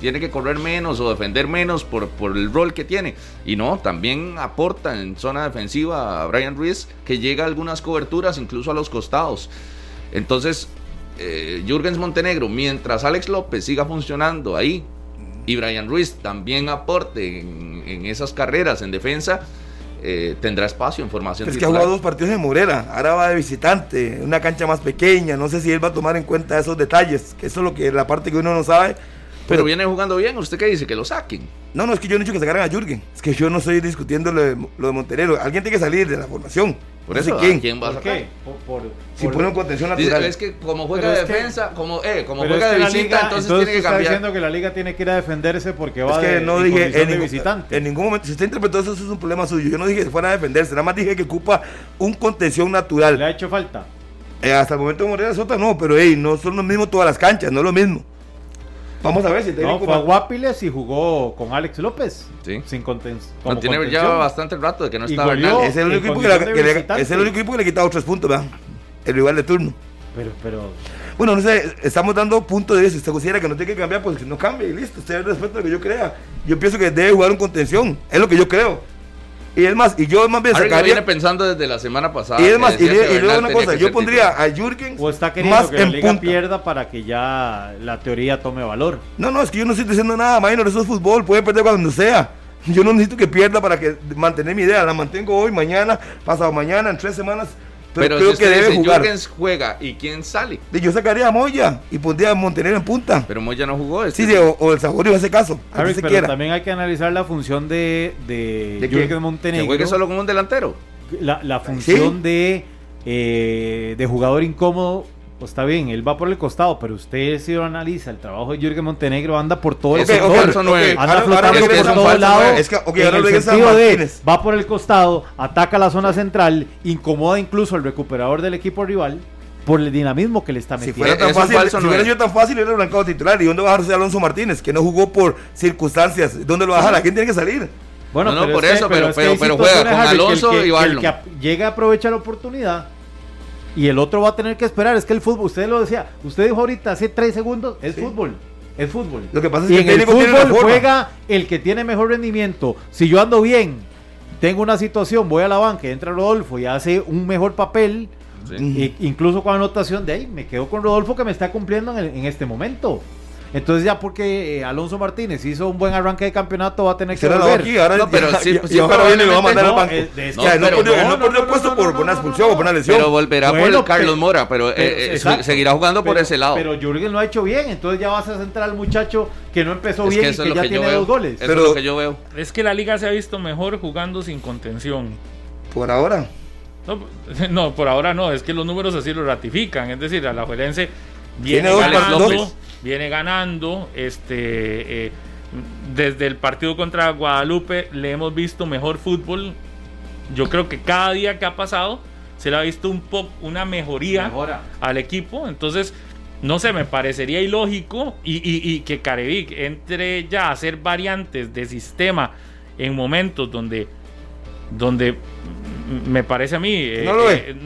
tiene que correr menos o defender menos por, por el rol que tiene. Y no, también aporta en zona defensiva a Brian Ruiz, que llega a algunas coberturas, incluso a los costados. Entonces, eh, Jürgens Montenegro, mientras Alex López siga funcionando ahí y Brian Ruiz también aporte en, en esas carreras en defensa, eh, tendrá espacio en formación es que ha jugado dos partidos en Morera, ahora va de visitante, una cancha más pequeña, no sé si él va a tomar en cuenta esos detalles, que eso es lo que la parte que uno no sabe. Pero viene jugando bien, ¿usted qué dice? Que lo saquen. No, no, es que yo no he dicho que sacaran a Jürgen, es que yo no estoy discutiendo lo de, lo de Montenegro, alguien tiene que salir de la formación. Por No sé eso, ¿a quién. quién va a ¿Por sacar? qué? Por, por- Si por- pone un contención natural. es que como juega de que- defensa, como, eh, como pero es juega que de la visita, liga- entonces, entonces tiene que está cambiar. diciendo que la liga tiene que ir a defenderse porque va Es que de, no en dije en de ningún, visitante. en ningún momento, si usted interpretó eso, eso es un problema suyo. Yo no dije que fuera a defenderse, nada más dije que ocupa un contención ¿Le natural. ha hecho falta? Eh, hasta el momento de Morera Sota no, pero hey, no son lo mismo todas las canchas, no es lo mismo. Vamos a ver si el No, técnico fue a Guapiles y jugó con Alex López. Sí. Sin conten No, tiene ya contención. bastante rato de que no goleó. Bernal. es el único en equipo que, le- que es el único equipo que le quita otros puntos, ¿verdad? El rival de turno. Pero, pero Bueno, no sé, estamos dando punto de eso. Si usted considera que no tiene que cambiar, pues que no cambie y listo. Usted respeto lo que yo crea. Yo pienso que debe jugar un contención. Es lo que yo creo. Y es más, y yo más bien sacaría. viene pensando desde la semana pasada. Y es más, y, le- y luego una cosa, yo pondría titular. a Jürgen o está queriendo más que la en liga punta. pierda para que ya la teoría tome valor. No, no, es que yo no estoy diciendo nada, minor, eso es fútbol, puede perder cuando sea. Yo no necesito que pierda para que mantener mi idea, la mantengo hoy, mañana, pasado mañana, en tres semanas, pero, Pero creo si que debe dice jugar. Jürgens juega y quién sale. Y Yo sacaría a Moya y pondría a Montenegro en punta. Pero Moya no jugó. este Sí, sí, o, o el Saborio ese caso, a Harry, que se pero quiera. también hay que analizar la función de, de, ¿De Jürgen quién? que Montenegro. juegue solo como un delantero. la, la función de, eh, de jugador incómodo, pues está bien, él va por el costado, pero usted si lo analiza, el trabajo de Jürgen Montenegro anda por todo el sector. nueve. Anda ahora- ahora flotando es que es por falso lados. Es que, ok, en ahora el sentido de va por el costado, ataca la zona central, incomoda incluso al recuperador del equipo rival por el dinamismo que le está Si metiendo. fuera tan fácil, falso si hubiera nueve. sido tan fácil, hubiera arrancado titular. ¿Y dónde va a dejarse Alonso Martínez? Que no jugó por circunstancias. ¿Dónde lo va a dejar? ¿A quién tiene que salir? Bueno, No, no, pero por es que- eso, pero- es que pero- juega con Harry, que el Alonso que- y que el Barlon. que llega a aprovechar la oportunidad y el otro va a tener que esperar. Es que el fútbol, usted lo decía, usted dijo ahorita hace tres segundos, es Sí. fútbol. Es fútbol. Lo que pasa es y que en el fútbol juega el que tiene mejor rendimiento. Si yo ando bien, tengo una situación, voy a la banca, entra Rodolfo y hace un mejor papel, Sí. e- incluso con anotación de ahí, me quedo con Rodolfo que me está cumpliendo en, el- en este momento. Entonces ya porque eh, Alonso Martínez hizo un buen arranque de campeonato va a tener que la volver. aquí, ahora No, pero sí- ya- sí, y ahora viene y lo va a mandar al no, banco. es- es O sea, no, pero perdió, no, no no, perdió no, puesto no, por, no, por una expulsión no, o por una lesión. Pero volverá Bueno, por el Carlos pero- Mora, pero, eh, Pero, eh, exacto. seguirá jugando por Pero- ese lado. Pero Jürgen lo ha hecho bien, entonces ya vas a centrar al muchacho que no empezó es bien que y que ya que tiene veo. dos goles. Eso Pero- es lo que yo veo. Es que la liga se ha visto mejor jugando sin contención. Por ahora. No, por ahora no, es que los números así lo ratifican. Es decir, Alajuelense viene Tiene dos. Viene ganando. Este, eh, desde el partido contra Guadalupe le hemos visto mejor fútbol. Yo creo que cada día que ha pasado se le ha visto un poco una mejoría Mejora. al equipo. Entonces, no sé, me parecería ilógico y, y- y que Carevic entre ya a hacer variantes de sistema en momentos donde, donde me parece a mí. eh, No lo ve. eh,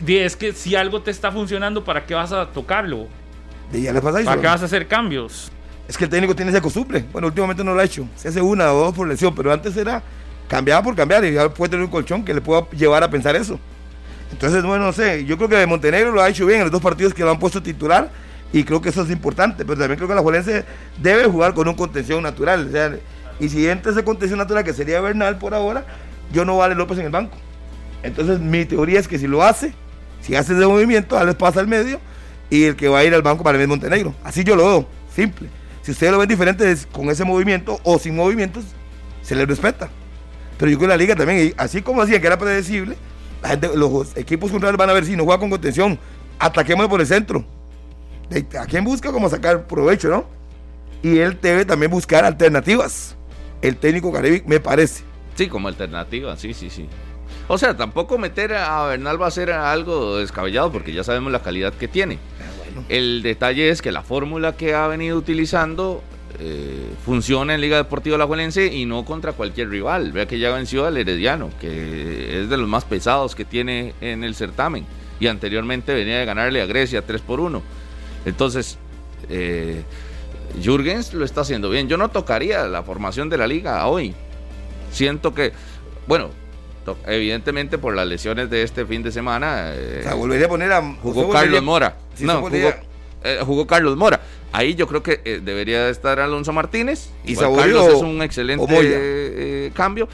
di- es que si algo te está funcionando, ¿para qué vas a tocarlo? Y ya le pasa eso. ¿Para qué vas a hacer cambios? es que el técnico tiene ese costumbre. Bueno, últimamente no lo ha hecho. Se hace una o dos por lesión, pero antes era cambiaba por cambiar y ya puede tener un colchón que le pueda llevar a pensar eso. Entonces, bueno, no sé, yo creo que Montenegro lo ha hecho bien en los dos partidos que lo han puesto titular y creo que eso es importante, pero también creo que la Juelense debe jugar con un contención natural. O sea, y si entra ese contención natural que sería Bernal por ahora, yo no vale López en el banco. Entonces, mi teoría es que si lo hace, si hace ese movimiento, les pasa al medio y el que va a ir al banco para el Montenegro. Así yo lo veo, simple. Si ustedes lo ven diferente con ese movimiento o sin movimientos, se les respeta. Pero yo creo que la liga también, así como decía que era predecible, la gente, los equipos contrarios van a ver si no juega con contención, ataquemos por el centro. ¿A quién busca cómo sacar provecho, no? Y él debe también buscar alternativas. El técnico Caribe, me parece. Sí, como alternativa, sí, sí, sí. O sea, tampoco meter a Bernal va a ser algo descabellado porque ya sabemos la calidad que tiene. Ah, el detalle es que la fórmula que ha venido utilizando eh, funciona en Liga Deportiva La Juelense y no contra cualquier rival. Vea que ya venció al Herediano, que es de los más pesados que tiene en el certamen. Y anteriormente venía de ganarle a Grecia 3 por 1. Entonces, eh, Jürgens lo está haciendo bien. Yo no tocaría la formación de la liga hoy. Siento que, bueno, evidentemente por las lesiones de este fin de semana. Eh, volvería a poner a. Jugó Carlos Mora. no, jugó, eh, jugó, Carlos Mora. Ahí yo creo que eh, debería estar Alonso Martínez. Y Carlos es un excelente cambio.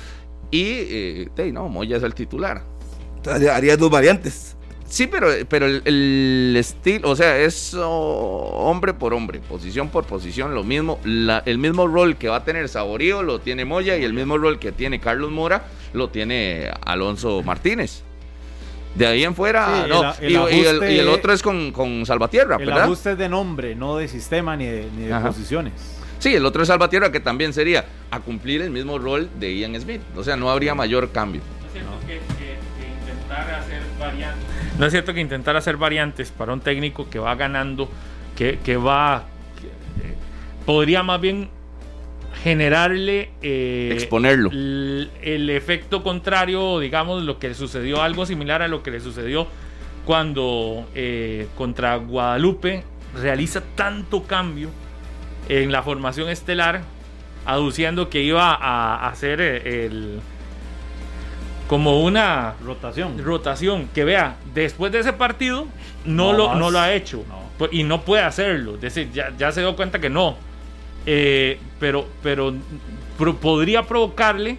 Y, no, Moya es el titular. Haría dos variantes. Sí, pero, pero el, estilo, o sea, es hombre por hombre, posición por posición, lo mismo. el mismo rol que va a tener Saborío lo tiene Moya y el mismo rol que tiene Carlos Mora lo tiene Alonso Martínez. De ahí en fuera, no. y, el, otro es con, con Salvatierra, el ajuste de nombre, no de sistema ni de, posiciones. Sí, el otro es Salvatierra, que también sería a cumplir el mismo rol de Ian Smith. O sea, no habría mayor cambio. que, intentar hacer variantes no es cierto que intentar hacer variantes para un técnico que va ganando, que, va. Eh, podría más bien generarle. Eh, Exponerlo. El, efecto contrario, digamos, lo que le sucedió, algo similar a lo que le sucedió cuando eh, contra Guadalupe realiza tanto cambio en la formación estelar, aduciendo que iba a hacer el como una rotación. Rotación que vea, después de ese partido no, lo, no lo ha hecho pues, y no puede hacerlo. Es decir, ya, se dio cuenta que no. Eh, pero pero podría provocarle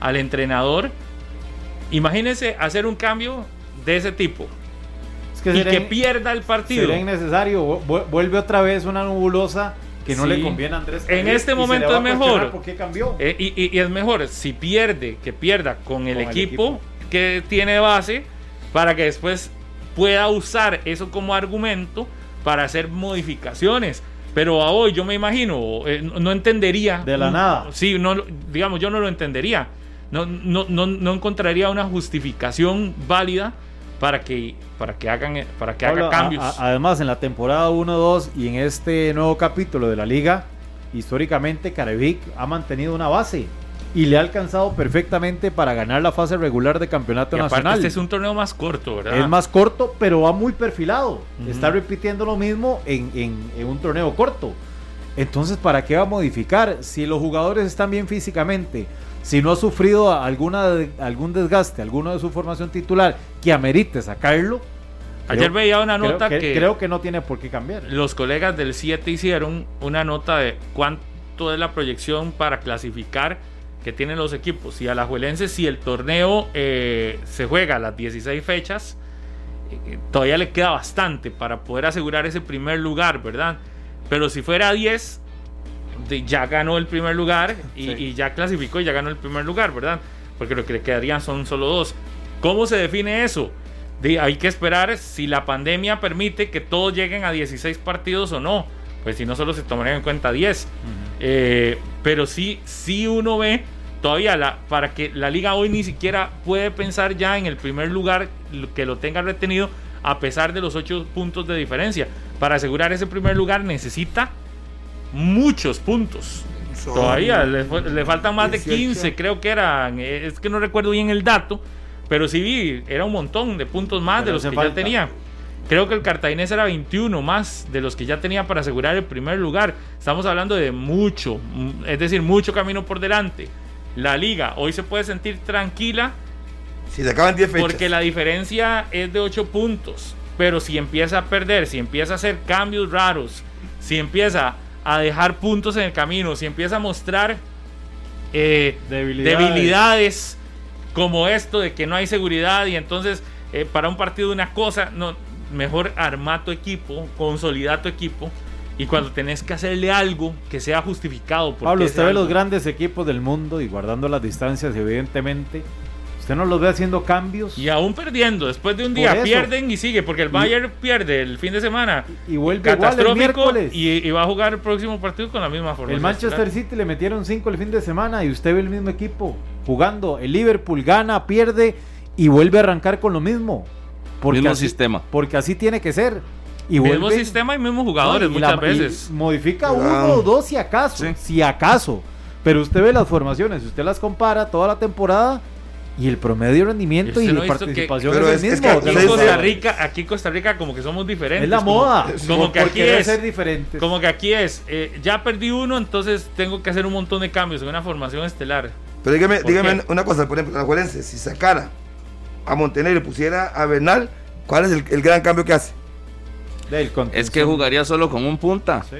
al entrenador, imagínese hacer un cambio de ese tipo. y que pierda el partido. Sería innecesario. Vuelve otra vez una nubulosa que no le conviene a Andrés. En este momento es mejor. ¿Por qué cambió? Eh, y, es mejor si pierde, que pierda con, el, equipo que tiene base para que después pueda usar eso como argumento para hacer modificaciones. Pero a hoy yo me imagino, eh, no, entendería. De la nada. Sí, no, digamos, yo no lo entendería. No, no, no, no encontraría una justificación válida para que, para que hagan para que haga cambios. además, en la temporada 1-2 y en este nuevo capítulo de la liga, históricamente Carevic ha mantenido una base y le ha alcanzado perfectamente para ganar la fase regular de campeonato nacional. Este es un torneo más corto, ¿verdad? Es más corto, pero va muy perfilado. Está repitiendo lo mismo en, en, un torneo corto. Entonces, ¿para qué va a modificar? Si los jugadores están bien físicamente, si no ha sufrido alguna, algún desgaste, alguno de su formación titular que amerite sacarlo. Ayer veía una nota que, Creo que no tiene por qué cambiar. Los colegas del 7 hicieron una nota de cuánto es la proyección para clasificar que tienen los equipos. Y a la Juelense, si el torneo eh, se juega a las 16 fechas, eh, todavía le queda bastante para poder asegurar ese primer lugar, ¿verdad? Pero si fuera a 10, ya ganó el primer lugar y, ya clasificó y ya ganó el primer lugar, ¿verdad? Porque lo que le quedarían son solo dos. ¿Cómo se define eso? hay que esperar si la pandemia permite que todos lleguen a 16 partidos o no. Pues si no, solo se tomarían en cuenta 10. Eh, pero sí, sí uno ve todavía la, para que la liga hoy ni siquiera puede pensar ya en el primer lugar que lo tenga retenido a pesar de los 8 puntos de diferencia. Para asegurar ese primer lugar necesita muchos puntos. Todavía le, faltan más de 15, creo que eran. Es que no recuerdo bien el dato, pero sí vi, era un montón de puntos más de los que ya tenía. Creo que el cartaginés era 21 más de los que ya tenía para asegurar el primer lugar. Estamos hablando de mucho, es decir, mucho camino por delante. La liga hoy se puede sentir tranquila Si se acaban 10 fechas. porque la diferencia es de 8 puntos. Pero si empieza a perder, si empieza a hacer cambios raros, si empieza a dejar puntos en el camino, si empieza a mostrar eh, Debilidades. debilidades como esto de que no hay seguridad y entonces eh, para un partido una cosa, no, mejor armar tu equipo, consolidar tu equipo y cuando tenés que hacerle algo que sea justificado. Pablo, usted ve los grandes equipos del mundo y guardando las distancias, evidentemente. Usted no los ve haciendo cambios Y aún perdiendo, después de un día pierden y sigue, porque el Bayern pierde el fin de semana. y vuelve igual el Catastrófico miércoles. y, y va a jugar el próximo partido con la misma forma. El Manchester City le metieron 5 el fin de semana y usted ve el mismo equipo jugando. El Liverpool gana, pierde y vuelve a arrancar con lo mismo. Mismo así, sistema. Porque así tiene que ser. Y Mismo vuelve- sistema y mismos jugadores No, muchas la- veces. Modifica uno o dos si acaso. Sí. Si acaso. Pero usted ve las formaciones, usted las compara toda la temporada y el promedio de rendimiento Y no que- participación Pero es el es mismo. que Aquí en Costa. Rica, aquí en Costa Rica como que somos diferentes. Es la como- moda. Como que aquí es. ser diferentes. Como que aquí es, eh, ya perdí uno, entonces tengo que hacer un montón de cambios en una formación estelar. Pero dígame, ¿Por dígame qué? una cosa, por ejemplo, la Juelense, si sacara a Montenegro y pusiera a Bernal, ¿cuál es el, el gran cambio que hace? Es que jugaría solo con un punta. Sí.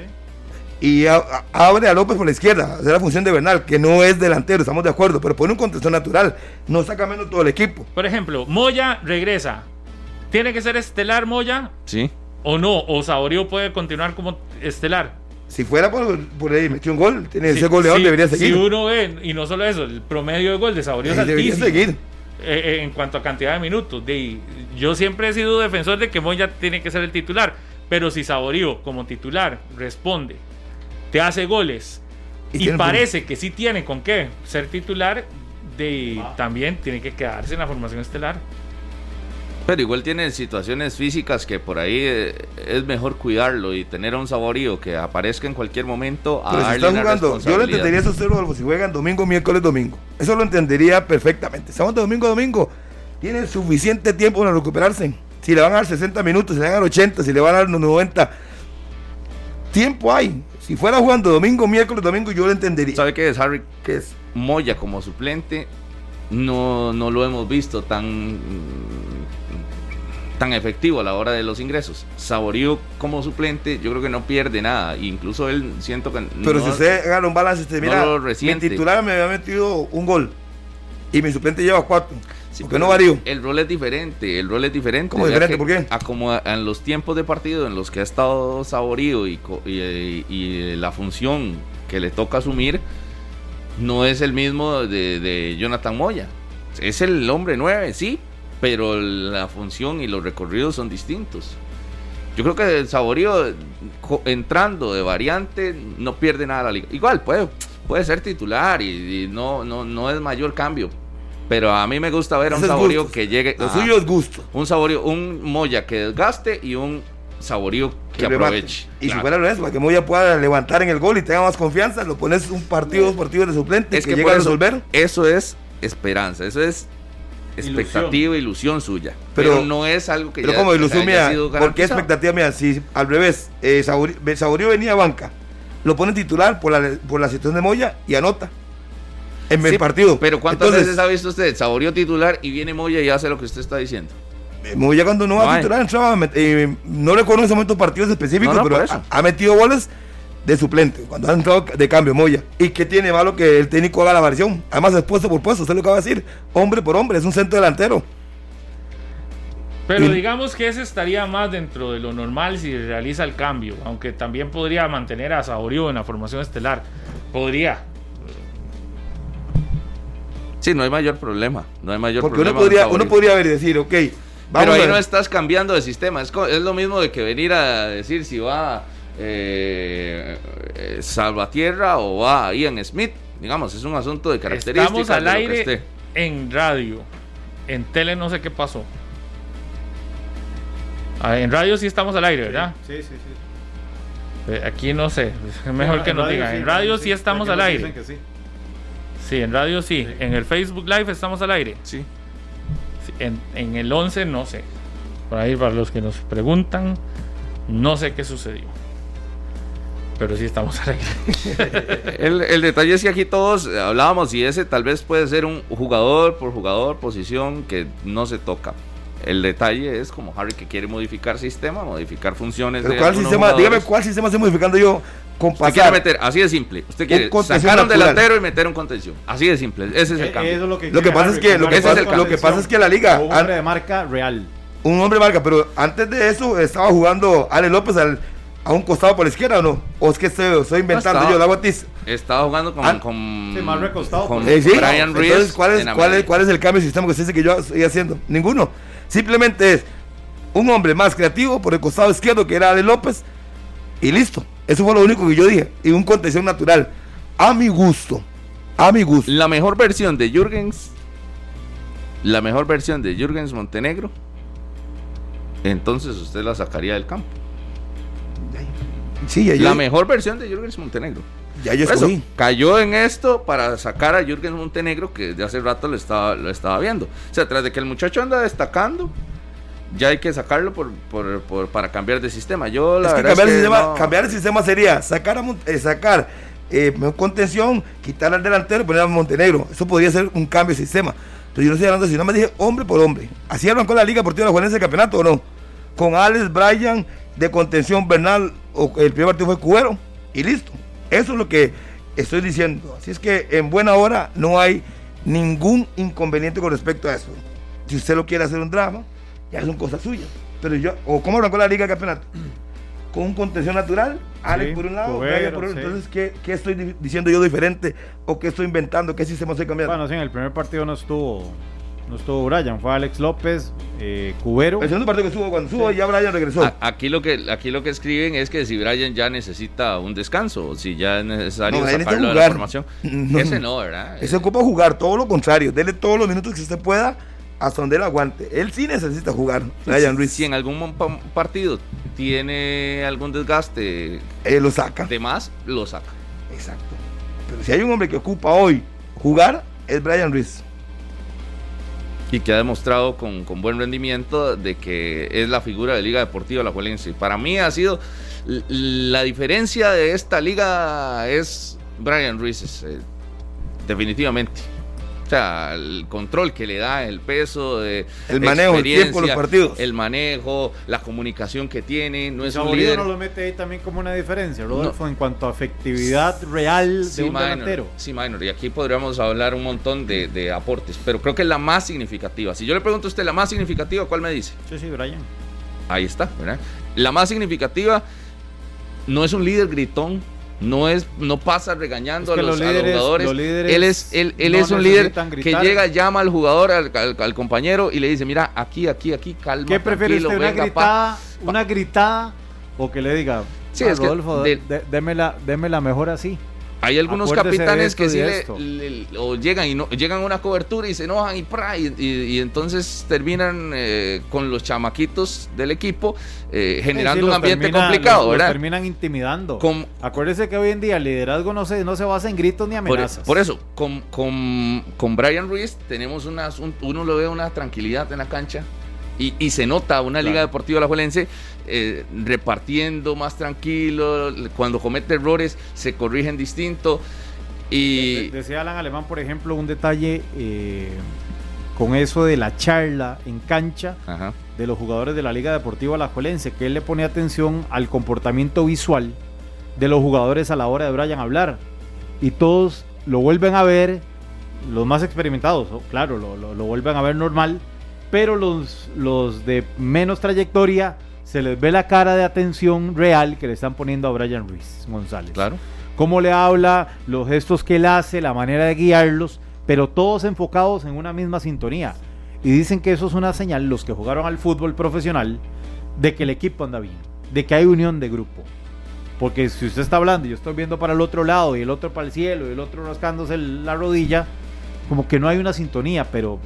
Y a- a- abre a López por la izquierda, hacer la función de Bernal, que no es delantero, estamos de acuerdo, pero pone un contención natural, no saca menos todo el equipo. Por ejemplo, Moya regresa. ¿Tiene que ser estelar Moya Sí. o no? ¿O Saborío puede continuar como estelar? Si fuera por, por ahí, metió un gol, tiene que Si- ser goleador, debería seguir. Si uno ve, y no solo eso, el promedio de gol de Saborío es Eh, debería altísimo. seguir. eh, eh, en cuanto a cantidad de minutos. De, yo siempre he sido defensor de que Moya tiene que ser el titular, pero si Saborío como titular responde, te hace goles Y parece que sí tiene con qué ser titular, de, también tiene que quedarse en la formación estelar. Pero igual tiene situaciones físicas que por ahí eh, es mejor cuidarlo y tener a un saborío que aparezca en cualquier momento a Pero si están jugando, yo lo entendería esos cero si juegan domingo, miércoles, domingo. Eso lo entendería perfectamente. Estamos de domingo a domingo. Tienen suficiente tiempo para recuperarse. Si le van a dar 60 minutos, si le van a dar 80, si le van a dar 90. Tiempo hay. Si fuera jugando domingo, miércoles, domingo, yo lo entendería. ¿Sabe qué es, Harry? ¿Qué es? Moya como suplente no, no lo hemos visto tan tan efectivo a la hora de los ingresos. Saborío como suplente, yo creo que no pierde nada. Incluso él siento que Pero no- si usted agarra un balance, usted no mira, lo mi titular me había metido un gol y mi suplente lleva cuatro. Sí, ¿Por qué pero no varío? El rol es diferente, el rol es diferente. ¿Cómo diferente? ¿Por qué? A como a- en los tiempos de partido en los que ha estado Saborío y, co- y, y- y la función que le toca asumir no es el mismo de, de Jonathan Moya. Es el hombre 9, sí, pero la función y los recorridos son distintos. Yo creo que el Saborío entrando de variante no pierde nada la liga. Igual puede, puede ser titular y, y no, no, no es mayor cambio. Pero a mí me gusta ver a un Saborío que llegue. Lo ajá, suyo es gusto. un Saborío, un Moya que desgaste y un Saborío que remate. aproveche. Y Claro. si fuera lo eso, para que Moya pueda levantar en el gol y tenga más confianza, lo pones un partido, dos partidos de suplente es que, que llega a eso- resolver. Eso es esperanza, eso es expectativa, ilusión, suya. Pero- Pero, no es algo que Pero ya como ilusión mía, sido ¿por qué garantizado. expectativa mía? Si al revés, eh, Saborío, Saborío venía a banca, lo pone titular por la, por la situación de Moya y anota en el Sí, partido. Pero ¿cuántas Entonces, veces ha visto usted Saborío titular y viene Moya y hace lo que usted está diciendo? eh, Moya cuando no No va a titular entraba, eh, no recuerdo en ese momento partidos específicos, No, no, por pero eso. ha, ha metido goles de suplente, cuando ha entrado de cambio Moya. ¿Y qué tiene malo que el técnico haga la variación? Además es puesto por puesto, usted lo que va a decir, hombre por hombre, es un centro delantero. Pero digamos que ese estaría más dentro de lo normal si realiza el cambio, aunque también podría mantener a Saborío en la formación estelar. Podría. Sí, no hay mayor problema. No hay mayor Porque uno problema. con podría, Saborío. uno podría ver y decir, ok, vamos Pero ahí a no estás cambiando de sistema. Es, es lo mismo de que venir a decir si va eh, eh, Salvatierra o va Ian Smith. Digamos, es un asunto de características. Estamos al que aire esté. en radio. En tele no sé qué pasó. Ah, En radio sí estamos al aire, ¿verdad? Sí, sí, sí. Eh, Aquí no sé. Es mejor que nos digan. En radio sí estamos al aire. Sí, en radio sí. En el Facebook Live estamos al aire. Sí. Sí, En, en el 11 no sé. Por ahí, para los que nos preguntan, no sé qué sucedió. Pero sí estamos arreglando. El, el detalle es que aquí todos hablábamos y ese tal vez puede ser un jugador por jugador, posición que no se toca. El detalle es como Harry que quiere modificar sistema, modificar funciones. Pero de ¿cuál sistema, dígame cuál sistema estoy modificando yo con Usted quiere meter, así de simple. Usted quiere contención sacar un delantero y meter un contención. Así de simple. Ese es el Eh, cambio. eso es lo que, Lo que quiere pasa es que- lo que pasa- contención. lo que pasa es que la liga- Un hombre de marca real. Un hombre marca, pero antes de eso estaba jugando Ale López al- a un costado por la izquierda o no? O es que estoy, estoy inventando estaba. yo, lo hago a ti. Estaba jugando con, Ah, con, sí, más recostado, con. Eh, sí. Brian Reeves. Entonces, ¿cuál es, en la cuál, es. ¿cuál es el cambio de sistema que usted dice que yo estoy haciendo? Ninguno. Simplemente es un hombre más creativo por el costado izquierdo que era Ale López y listo. Eso fue lo único que yo dije. Y un contención natural. A mi gusto. A mi gusto. La mejor versión de Jürgens. La mejor versión de Jürgens Montenegro. Entonces usted la sacaría del campo. Sí, ya yo, La mejor versión de Jürgens Montenegro. ya yo eso, cayó en esto para sacar a Jürgens Montenegro, que desde hace rato lo estaba, lo estaba viendo. O sea, tras de que el muchacho anda destacando, ya hay que sacarlo por, por- por- para cambiar de sistema. Yo la Es que verdad cambiar, el es que sistema, no- cambiar el sistema sería sacar, a eh, sacar eh, mejor contención, quitar al delantero y poner a Montenegro. Eso podría ser un cambio de sistema. Pero yo no estoy hablando de sistema, dije hombre por hombre. Así arrancó la Liga Deportiva de la Juventud del campeonato o no. Con Alex, Bryan, de contención, Bernal, o el primer partido fue Cubero y listo. Eso es lo que estoy diciendo. Así es que en buena hora no hay ningún inconveniente con respecto a eso. Si usted lo quiere hacer un drama, ya son cosas suyas. Pero yo, o cómo arrancó la Liga de Campeonato con un contención natural, Alex Sí, por un lado, Brian por otro. sí. Entonces, ¿qué, qué estoy di- diciendo yo diferente? ¿O qué estoy inventando? ¿Qué sistema estoy cambiando? Bueno, sí, en el primer partido no estuvo no estuvo Brian, fue Alex López, eh, Cubero. el segundo partido que subo, cuando subo, ya Brian regresó. A- Aquí lo que aquí lo que escriben es que si Brian ya necesita un descanso, si ya es necesario No, sacarlo de la formación. No. Ese no, ¿verdad? Ese ocupa jugar, todo lo contrario. Dele todos los minutos que usted pueda hasta donde él aguante. Él sí necesita jugar, Brian Ruiz. Si en algún partido tiene algún desgaste Él lo saca. de más, lo saca. Exacto. Pero si hay un hombre que ocupa hoy jugar, es Brian Ruiz. Y que ha demostrado con, con buen rendimiento de que es la figura de Liga Deportiva La Juelense. Para mí ha sido la diferencia de esta liga es Brian Ruiz, eh, definitivamente. O sea, el control que le da, el peso, de El manejo, el tiempo, los partidos. el manejo, la comunicación que tiene, no es un líder. no lo mete ahí también como una diferencia, Rodolfo, en cuanto a efectividad real de un minor, delantero. Sí, minor. Y aquí podríamos hablar un montón de, de aportes, pero creo que es la más significativa. Si yo le pregunto a usted la más significativa, ¿cuál me dice? Sí, sí, Brian. Ahí está, ¿verdad? La más significativa no es un líder gritón, no es no pasa regañando Es que a, los, los a los líderes- jugadores. los líderes él es él, él no es un líder que llega, llama al jugador, al, al- al compañero y le dice, "Mira, aquí, aquí, aquí, calma, ¿Qué prefiere usted, una venga, pa". gritada, una gritada o que le diga, Sí, "Ah, es que Rodolfo, de- de- démela, démela mejor así? Hay algunos Acuérdese capitanes que sí le, o llegan y no llegan a una cobertura y se enojan y, ¡pra! y, y- y entonces terminan eh, con los chamaquitos del equipo eh, generando sí, un ambiente termina- complicado, los- los ¿verdad? terminan intimidando. Con- Acuérdese que hoy en día el liderazgo no se, no se basa en gritos ni Por, amenazas. por eso, con, con, con Brian Ruiz tenemos unas, un- uno lo ve una tranquilidad en la cancha y, y se nota una Liga. Deportiva Alajuelense eh, repartiendo más tranquilo, cuando comete errores se corrigen distinto y... De- Decía Alan Alemán, por ejemplo, un detalle eh, con eso de la charla en cancha Ajá. de los jugadores de la Liga Deportiva Alajuelense, que él le pone atención al comportamiento visual de los jugadores a la hora de Brian hablar. Y todos lo vuelven a ver, los más experimentados, claro, lo, lo- lo vuelven a ver normal, pero los, los de menos trayectoria se les ve la cara de atención real que le están poniendo a Brian Ruiz González Claro. cómo le habla, los gestos que él hace, la manera de guiarlos, pero todos enfocados en una misma sintonía. Y dicen que eso es una señal, los que jugaron al fútbol profesional, de que el equipo anda bien, de que hay unión de grupo. Porque si usted está hablando y yo estoy viendo para el otro lado y el otro para el cielo y el otro rascándose la rodilla, como que no hay una sintonía, pero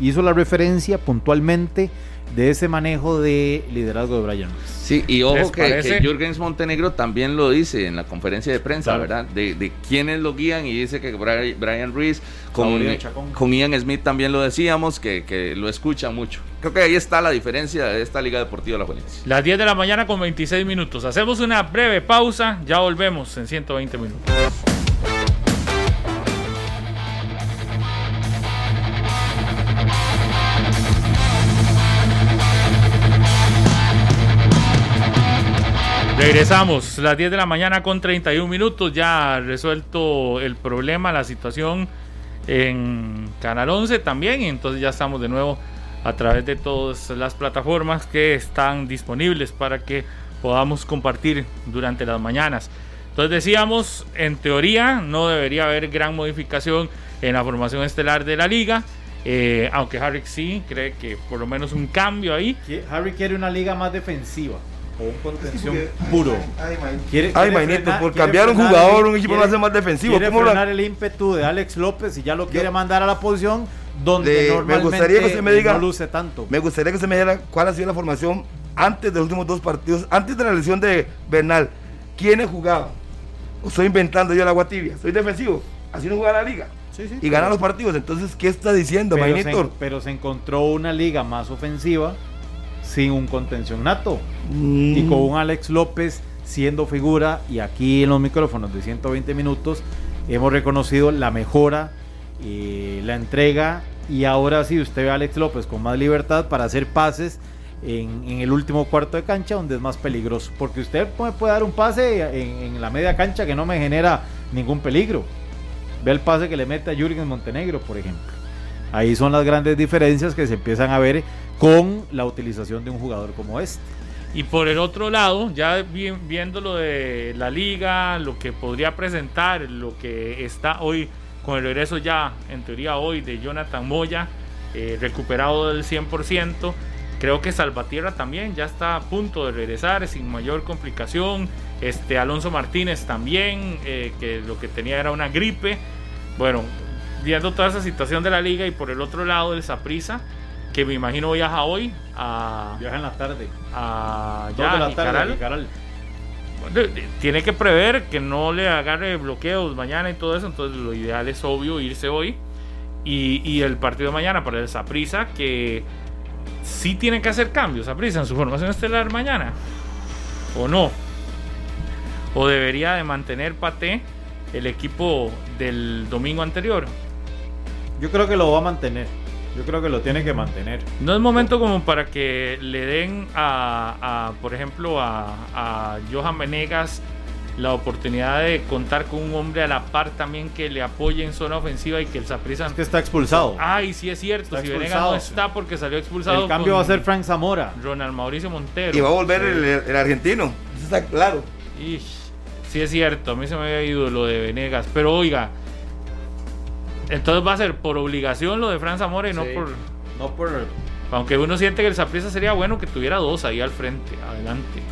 hizo la referencia puntualmente de ese manejo de liderazgo de Brian. Sí, y ojo ¿Les que, que Jürgens Montenegro también lo dice en la conferencia de prensa, Claro. ¿verdad? De, de quiénes lo guían y dice que Bri- Brian Ruiz, con, de Ian Smith también lo decíamos, que, que lo escucha mucho, creo que ahí está la diferencia de esta Liga Deportiva La Juelense. Las 10 de la mañana con 26 minutos. Hacemos una breve pausa, ya volvemos en 120 minutos. Regresamos, las 10 de la mañana con 31 minutos, ya resuelto el problema, la situación en Canal 11 también, y entonces ya estamos de nuevo a través de todas las plataformas que están disponibles para que podamos compartir durante las mañanas. Entonces decíamos, en teoría no debería haber gran modificación en la formación estelar de la liga, eh, aunque Harry sí cree que por lo menos un cambio ahí. Harry quiere una liga más defensiva o un contención puro. Quiere, Ay, manito, por cambiar un jugador, un equipo no hace más defensivo. Quiere ¿Cómo frenar el ímpetu de Alex López y ya lo quiere mandar a la posición donde normalmente me gustaría que usted me diga, no luce tanto. Me gustaría que usted me diga cuál ha sido la formación antes de los últimos dos partidos, antes de la lesión de Bernal. ¿Quiénes jugaban? ¿O estoy inventando yo la agua tibia? ¿Soy defensivo? Así no juega la liga. Sí, sí, y gana los partidos. Entonces, ¿qué está diciendo, pero Magnito? se, pero se encontró una liga más ofensiva sin un contención nato. Mm. y con un Alex López siendo figura y aquí en los micrófonos de 120 minutos hemos reconocido la mejora y la entrega y ahora sí usted ve a Alex López con más libertad para hacer pases en, en el último cuarto de cancha donde es más peligroso. Porque usted puede, puede dar un pase en, en la media cancha que no me genera ningún peligro. Ve el pase que le mete a Jürgen Montenegro por ejemplo. Ahí son las grandes diferencias que se empiezan a ver con la utilización de un jugador como este. Y por el otro lado, ya vi- viendo lo de la liga, lo que podría presentar, lo que está hoy con el regreso ya, en teoría hoy, de Jonathan Moya, eh, recuperado del 100%, creo que Salvatierra también ya está a punto de regresar sin mayor complicación. Este Alonso Martínez también, eh, que lo que tenía era una gripe. Bueno, viendo toda esa situación de la liga y por el otro lado el Saprisa, que me imagino viaja hoy a, Viaja en la tarde. a ya, de la tarde. Caral. tiene que prever que no le agarre bloqueos mañana y todo eso, entonces lo ideal es obvio irse hoy. Y, y el partido de mañana para el Saprisa, que sí tiene que hacer cambios, Saprisa, en su formación estelar mañana. ¿O no? ¿O debería de mantener Pate el equipo del domingo anterior? Yo creo que lo va a mantener. Yo creo que lo tiene que mantener. No es momento como para que le den a, a, por ejemplo, a, a Johan Venegas la oportunidad de contar con un hombre a la par también que le apoye en zona ofensiva y que el Saprissa... Es que está expulsado. Ay, sí es cierto, Está si Venegas expulsado. no está porque salió expulsado. el cambio va a ser Frank Zamora. Ronald Mauricio Montero. Y va a volver el, el argentino. Eso está claro. Ish, sí es cierto, a mí se me había ido lo de Venegas, pero oiga, entonces va a ser por obligación lo de Fran Zamora y no por... No por. Aunque uno siente que el Saprissa sería bueno que tuviera dos ahí al frente, adelante.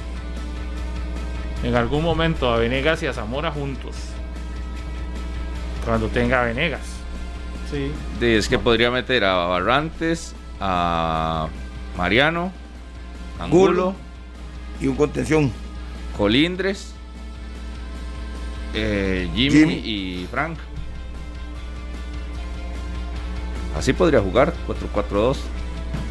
En algún momento a Venegas y a Zamora juntos. Cuando tenga a Venegas. Sí. Es que podría meter a Barrantes, a Mariano, Angulo, Gulo y un contención. Colindres, eh, Jimmy, Jimmy. y Frank. Así podría jugar 4-4-2.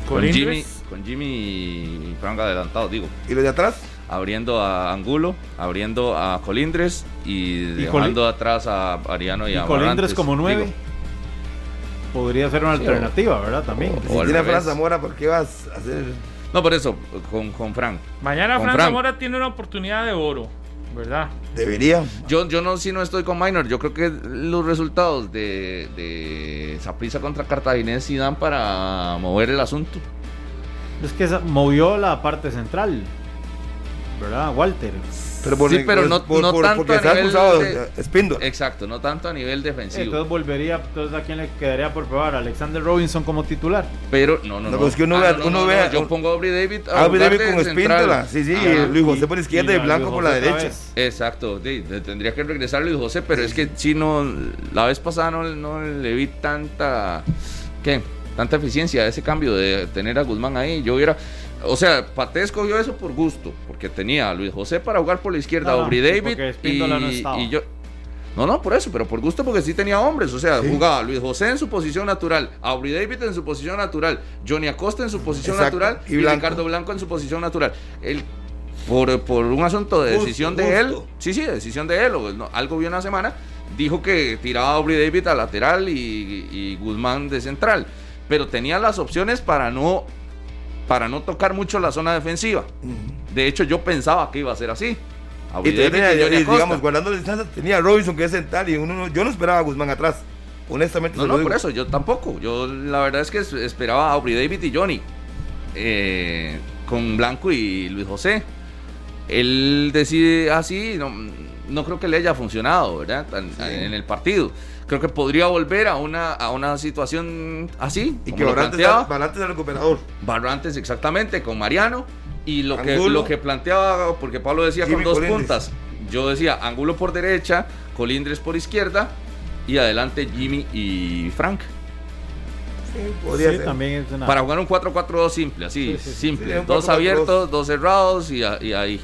Con Colindres. Jimmy, con Jimmy y Frank adelantados, digo. ¿Y los de atrás? Abriendo a Angulo, abriendo a Colindres y, Y dejando atrás a Mariano y, Y a Colindres como nueve. digo. Podría ser una Sí, alternativa, ¿verdad? También. o- Si al tiene a Fran. Zamora, ¿por qué vas a hacer? No, por eso, con, con Frank. Mañana Con Fran Frank. Zamora tiene una oportunidad de oro, ¿verdad? Debería. Yo, yo no, si no estoy con Minor. Yo creo que los resultados de, de Saprissa contra Cartaginés sí dan para mover el asunto. Es que movió la parte central. ¿Verdad? Walter. Pero por, Sí, pero no- no tanto porque a nivel acusado de- Espíndola. Exacto, no tanto a nivel defensivo. Entonces volvería. Entonces, ¿a quién le quedaría por probar? ¿Alexander Robinson como titular? pero no, no, No, no. pues que uno Ah, vea- no, no, uno no, vea- no, Yo pongo a Aubrey David. a Ah, David con. Espíndola. Sí, sí. Ajá. Luis José por izquierda y, Blanco Luis por la José derecha. Exacto, sí, tendría que regresar Luis José, pero es que sí, no, la vez pasada no, no le vi tanta, ¿qué? Tanta eficiencia a ese cambio de tener a Guzmán ahí. Yo hubiera, o sea, Pate escogió eso por gusto, porque tenía a Luis José para jugar por la izquierda, No, no, Aubrey y David porque y, no y yo. No, no, por eso, pero por gusto porque sí tenía hombres. O sea, Sí. jugaba Luis José en su posición natural, Aubrey David en su posición natural, Johnny Acosta en su posición Exacto, natural y y, Blanco. Ricardo Blanco en su posición natural. Él, por, por un asunto de Justo, decisión de él, sí, sí, decisión de él, o no, algo vio una semana, dijo que tiraba a Aubrey David a lateral y, y Guzmán de central. Pero tenía las opciones para no, para no tocar mucho la zona defensiva. De hecho, yo pensaba que iba a ser así. Y tenía, David y Acosta. digamos, guardando la distancia, tenía a Robinson que es central y uno, yo no esperaba a Guzmán atrás. Honestamente, No, no, digo. por eso, yo tampoco. Yo la verdad es que es- esperaba a Aubrey David y Johnny eh, con Blanco y Luis José. Él decide así, no, no creo que le haya funcionado, ¿verdad? En el partido. Creo que podría volver a una, a una situación así. Y que Barrantes planteaba. era, Barrantes era el recuperador. Barrantes exactamente, con Mariano. Y lo que, lo que planteaba, porque Pablo decía Jimmy con dos Colindres. puntas. Yo decía Angulo por derecha, Colindres por izquierda y adelante Jimmy y Frank. Podría Sí, ser. también es una... Para jugar un 4-4-2 simple, así, Sí, sí, sí. simple. Sí, dos 4-4-2. abiertos, dos cerrados y, ahí.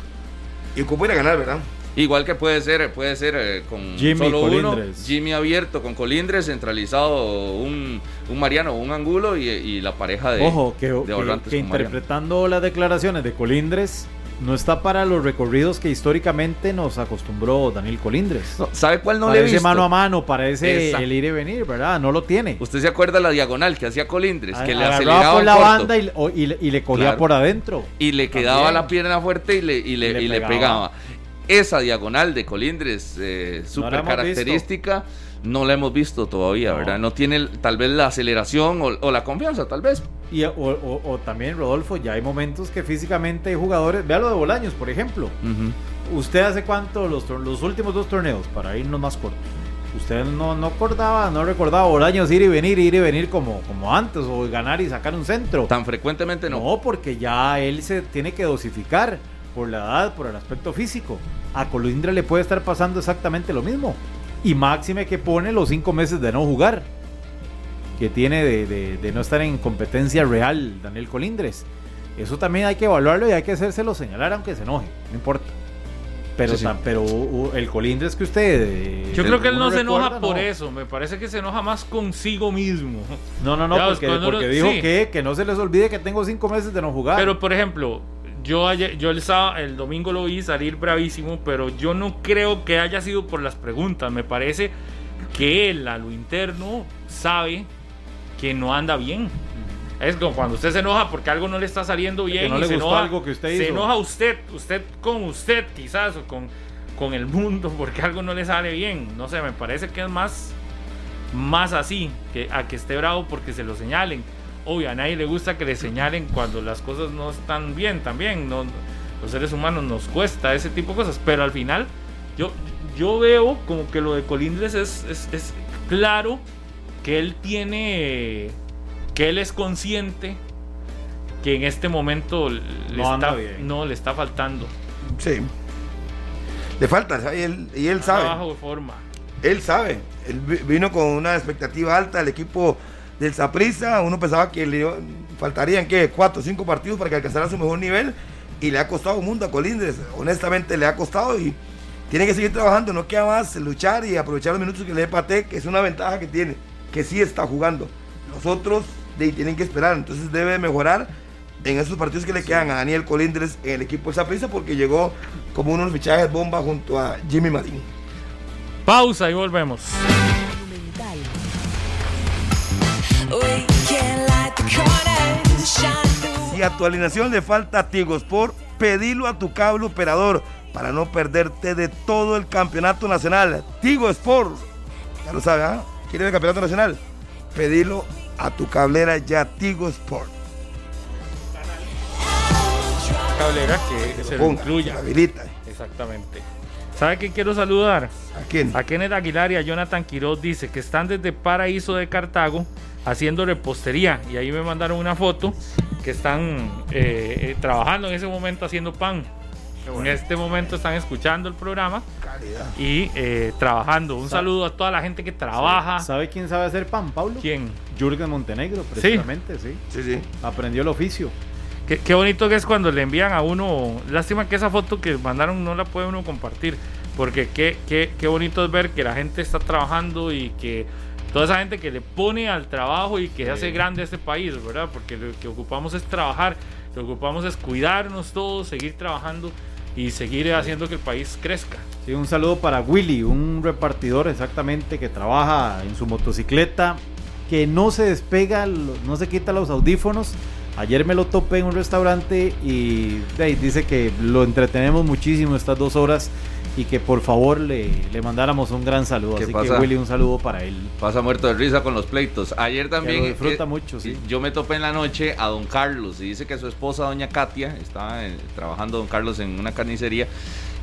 Y ocupa ir a ganar, ¿verdad? Igual que puede ser, puede ser eh, con Jimmy solo uno. Jimmy abierto con Colindres, centralizado un, un Mariano un Angulo y, y la pareja de, Ojo, que, de que- Mariano. interpretando las declaraciones de Colindres, no está para los recorridos que históricamente nos acostumbró Daniel Colindres. No, ¿Sabe cuál no para le he visto? mano a mano, parece Exacto. el ir y venir, ¿verdad? No lo tiene. Usted se acuerda la diagonal que hacía Colindres, que le aceleraba por la corto banda y, y le- y le cogía Claro. por adentro. y le quedaba También. la pierna fuerte y le, y le, Y le y le pegaba. pegaba. Esa diagonal de Colindres, eh, súper característica, no la hemos visto todavía, No. ¿verdad? No tiene tal vez la aceleración o, o la confianza, tal vez. Y, o, o- o también, Rodolfo, ya hay momentos que físicamente hay jugadores. Vea lo de Bolaños, por ejemplo. ¿Usted hace cuánto los, los últimos dos torneos, para irnos más cortos? Usted no, no acordaba, no recordaba Bolaños ir y venir, ir y venir como, como antes, o ganar y sacar un centro. Tan frecuentemente no. No, porque ya él se tiene que dosificar por la edad, por el aspecto físico. A Colindra le puede estar pasando exactamente lo mismo. Y máxime que pone los cinco meses de no jugar. Que tiene de, de- de no estar en competencia real Daniel Colindres. Eso también hay que evaluarlo y hay que hacérselo señalar aunque se enoje. No importa. Pero, Sí, sí. tan- pero uh, el Colindres que usted... eh, Yo creo que él no se enoja por no. eso, me parece que se enoja más consigo mismo. No, no, no, Ya, porque, porque uno- dijo sí. que, que no se les olvide que tengo cinco meses de no jugar. Pero por ejemplo, yo ayer, yo el sábado, el domingo lo vi salir bravísimo, pero yo no creo que haya sido por las preguntas. Me parece que él a lo interno sabe que no anda bien. Es como cuando usted se enoja porque algo no le está saliendo bien no y le se gustó enoja, algo que usted se hizo. enoja usted, usted con usted quizás o con, con el mundo porque algo no le sale bien. No sé, me parece que es más más así que a que esté bravo porque se lo señalen. Obvio, a nadie le gusta que le señalen cuando las cosas no están bien también. No, los seres humanos nos cuesta ese tipo de cosas. Pero al final, yo, yo veo como que lo de Colindres es, es, es claro que él tiene. que él es consciente que en este momento le No está, no le está faltando. Sí. Le falta. Y él, y él sabe. bajo de forma. Él sabe. Él vi- vino con una expectativa alta. El equipo del Saprissa, uno pensaba que le faltarían ¿qué? cuatro o cinco partidos para que alcanzara su mejor nivel. Y le ha costado un mundo a Colindres. Honestamente, le ha costado y tiene que seguir trabajando. No queda más luchar y aprovechar los minutos que le dé Pate, que es una ventaja que tiene, que sí está jugando. Los otros de, ahí tienen que esperar. Entonces debe mejorar en esos partidos que le quedan a Daniel Colindres en el equipo del Saprissa porque llegó como uno de los fichajes bomba junto a Jimmy Marín. Pausa y volvemos. Monumental. Si a tu alineación le falta Tigosport, pedilo a tu cable operador para no perderte de todo el campeonato nacional. Tigo Sport, ya lo sabe, ¿ah? ¿Quieres el campeonato nacional? Pedilo a tu cablera ya Tigo Sport. Cablera que se lo incluya. habilita. Exactamente. ¿Sabe quién quiero saludar? ¿A quién? A Kenneth Aguilar y a Jonathan Quiroz dice que están desde Paraíso de Cartago haciendo repostería. Y ahí me mandaron una foto que están eh, eh, trabajando en ese momento haciendo pan. En este momento están escuchando el programa Calidad. y eh, trabajando. Un Sa- saludo a toda la gente que trabaja. ¿Sabe quién sabe hacer pan, Pablo? ¿Quién? Jürgen Montenegro, precisamente, sí. Sí, sí. Aprendió el oficio. Qué, qué bonito que es cuando le envían a uno. Lástima que esa foto que mandaron no la puede uno compartir. Porque qué, qué, qué bonito es ver que la gente está trabajando y que toda esa gente que le pone al trabajo y que hace grande este país, ¿verdad? Porque lo que ocupamos es trabajar, lo que ocupamos es cuidarnos todos, seguir trabajando y seguir haciendo que el país crezca. Sí, un saludo para Willy, un repartidor exactamente que trabaja en su motocicleta, que no se despega, no se quita los audífonos. Ayer me lo topé en un restaurante y ahí dice que lo entretenemos muchísimo estas dos horas y que por favor le, le mandáramos un gran saludo. ¿Qué Así pasa? que Willy, un saludo para él. Pasa muerto de risa con los pleitos. Ayer también. lo disfruta eh, mucho, sí. Yo me topé en la noche a don Carlos y dice que su esposa, doña Katia, estaba eh, trabajando don Carlos en una carnicería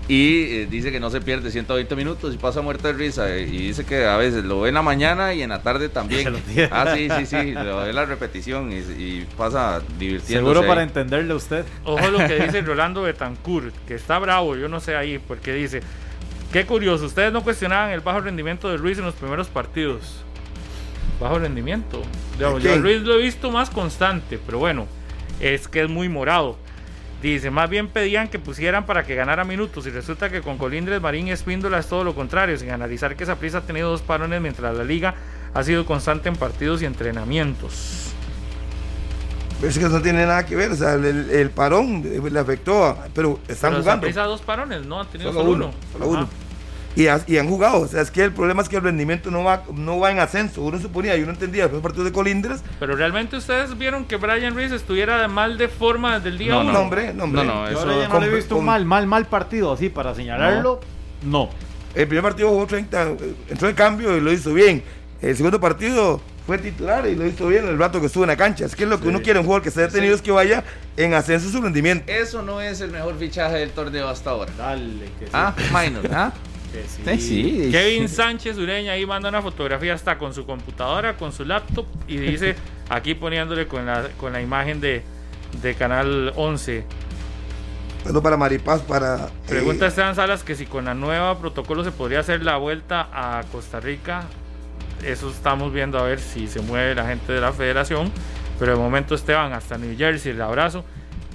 y eh, dice que no se pierde 120 minutos y pasa muerto de risa. eh, y dice que a veces lo ve en la mañana y en la tarde también. Ah, sí, sí, sí. Lo ve la repetición y, y pasa divirtiéndose. Seguro ahí. para entenderle a usted. Ojo lo que dice Rolando Betancourt, que está bravo, yo no sé ahí, porque dice, qué curioso, ustedes no cuestionaban el bajo rendimiento de Ruiz en los primeros partidos. Bajo rendimiento. Digamos, yo a? Ruiz lo he visto más constante, pero bueno, es que es muy morado. Dice, más bien pedían que pusieran para que ganara minutos y resulta que con Colindres, Marín y Espíndola es todo lo contrario, sin analizar que Saprissa ha tenido dos parones mientras la liga ha sido constante en partidos y entrenamientos. Pero es que eso no tiene nada que ver, o sea, el, el parón le afectó, a- pero están Pero jugando. Saprissa dos parones, no, han tenido Solo solo, uno, uno. solo uno. Y, ha- y han jugado, o sea, es que el problema es que el rendimiento no va, no va en ascenso. Uno suponía y uno entendía después del partido de Colindres, Pero realmente ustedes vieron que Brian Reese estuviera de mal de forma desde el día No, uno. no, hombre, no, hombre. No, no, Yo eso- ya no le he visto un mal, mal, mal partido así para señalarlo. No. El primer partido jugó 30, eh, entró de cambio y lo hizo bien. El segundo partido fue titular y lo hizo bien el rato que estuvo en la cancha. Es que lo que uno quiere en un jugador que esté detenido es que vaya en ascenso su rendimiento. Eso no es el mejor fichaje del torneo hasta ahora. Dale, que sí. Ah, minor, ¿ah? Que sí. Sí, sí. Kevin Sánchez Ureña ahí manda una fotografía hasta con su computadora, con su laptop y dice aquí poniéndole con la, con la imagen de, de Canal 11. Bueno, para Maripaz, para. eh, Pregunta Esteban Salas que si con la nueva protocolo se podría hacer la vuelta a Costa Rica. Eso estamos viendo a ver si se mueve la gente de la federación. Pero de momento Esteban hasta New Jersey, el abrazo,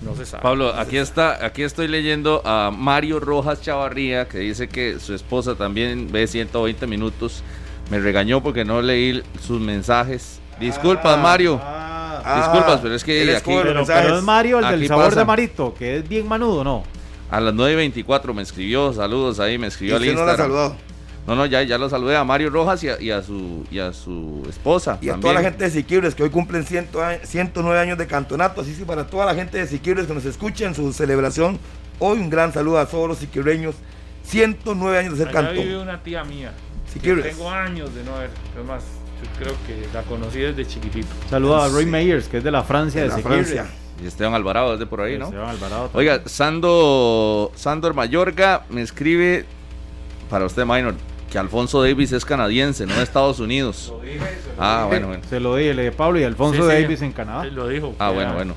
no se sabe. Pablo, aquí está, aquí estoy leyendo a Mario Rojas Chavarría que dice que su esposa también ve 120 minutos. Me regañó porque no leí sus mensajes. Disculpas, Ah, Mario. Ah, Ah, Disculpas, pero es que aquí- pero, pero es Mario el del sabor pasa. de Marito, que es bien manudo, ¿no? A las 9.24 me escribió, saludos ahí, me Y escribió al usted no la ha Instagram. saludado. No, no, ya, ya lo saludé a Mario Rojas y a, y a su, y a su esposa. Y a toda la gente de Siquibres que hoy cumplen 100 a- 109 años de campeonato. Así que para toda la gente de Siquibres que nos escucha en su celebración, hoy un gran saludo a todos los siquibreños. 109 años de ser Allá vive cantón. una tía mía. Si que quieres. Tengo años de no ver. Es más, yo creo que la conocí desde chiquitito. Saluda a Roy Sí. Meyers, que es de la Francia, De de, la. Francia. Y Esteban Alvarado es de por ahí, ¿no? Esteban Alvarado Oiga, Sando, Sandor Mayorga me escribe para usted, Minor, que Alfonso Davis es canadiense, no de Estados Unidos. Ah, bueno, bueno. Se lo dije, le dije Pablo y Alfonso Sí, sí. Davis en Canadá. Lo dijo. Ah, bueno, era- bueno.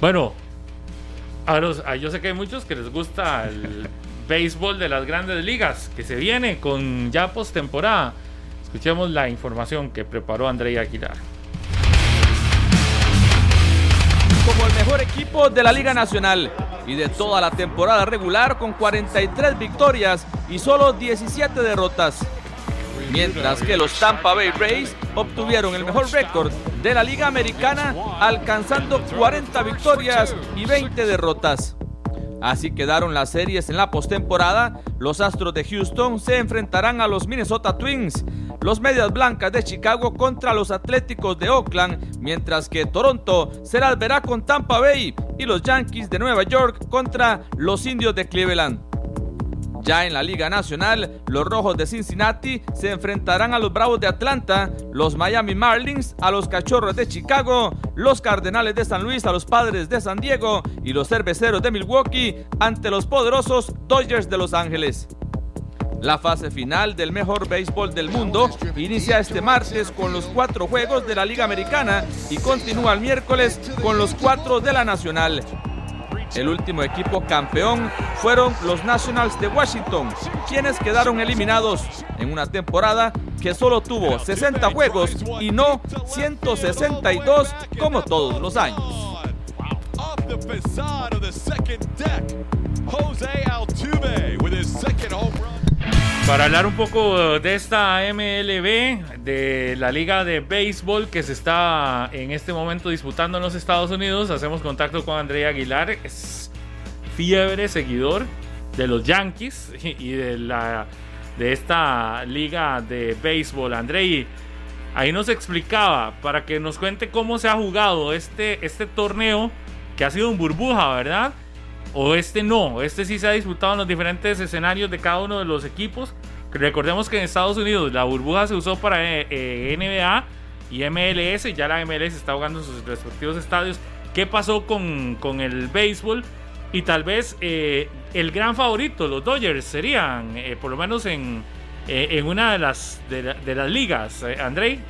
Bueno, a los- a- yo sé que hay muchos que les gusta el béisbol de las grandes ligas, que se viene con ya postemporada. Escuchemos la información que preparó André Aguilar. como el mejor equipo de la Liga Nacional y de toda la temporada regular con 43 victorias y solo 17 derrotas. Mientras que los Tampa Bay Rays obtuvieron el mejor récord de la Liga Americana alcanzando 40 victorias y 20 derrotas. Así quedaron las series en la postemporada. Los Astros de Houston se enfrentarán a los Minnesota Twins, los Medias Blancas de Chicago contra los Atléticos de Oakland, mientras que Toronto se las verá con Tampa Bay y los Yankees de Nueva York contra los Indios de Cleveland. Ya en la Liga Nacional, los Rojos de Cincinnati se enfrentarán a los Bravos de Atlanta, los Miami Marlins a los Cachorros de Chicago, los Cardenales de San Luis a los Padres de San Diego y los Cerveceros de Milwaukee ante los poderosos Dodgers de Los Ángeles. La fase final del mejor béisbol del mundo inicia este martes con los cuatro juegos de la Liga Americana y continúa el miércoles con los cuatro de la Nacional. El último equipo campeón fueron los Nationals de Washington, quienes quedaron eliminados en una temporada que solo tuvo 60 juegos y no 162 como todos los años. Para hablar un poco de esta MLB, de la liga de béisbol que se está en este momento disputando en los Estados Unidos, hacemos contacto con André Aguilar, es fiebre seguidor de los Yankees y de la de esta liga de béisbol. André, ahí nos explicaba para que nos cuente cómo se ha jugado este, este torneo que ha sido un burbuja, ¿verdad? O este no, este sí se ha disputado en los diferentes escenarios de cada uno de los equipos. Recordemos que en Estados Unidos la burbuja se usó para eh, eh, NBA y MLS, ya la MLS está jugando en sus respectivos estadios. ¿Qué pasó con, con el béisbol? Y tal vez eh, el gran favorito, los Dodgers, serían, por lo menos en, en una de las, de, la- las ligas. Andrei.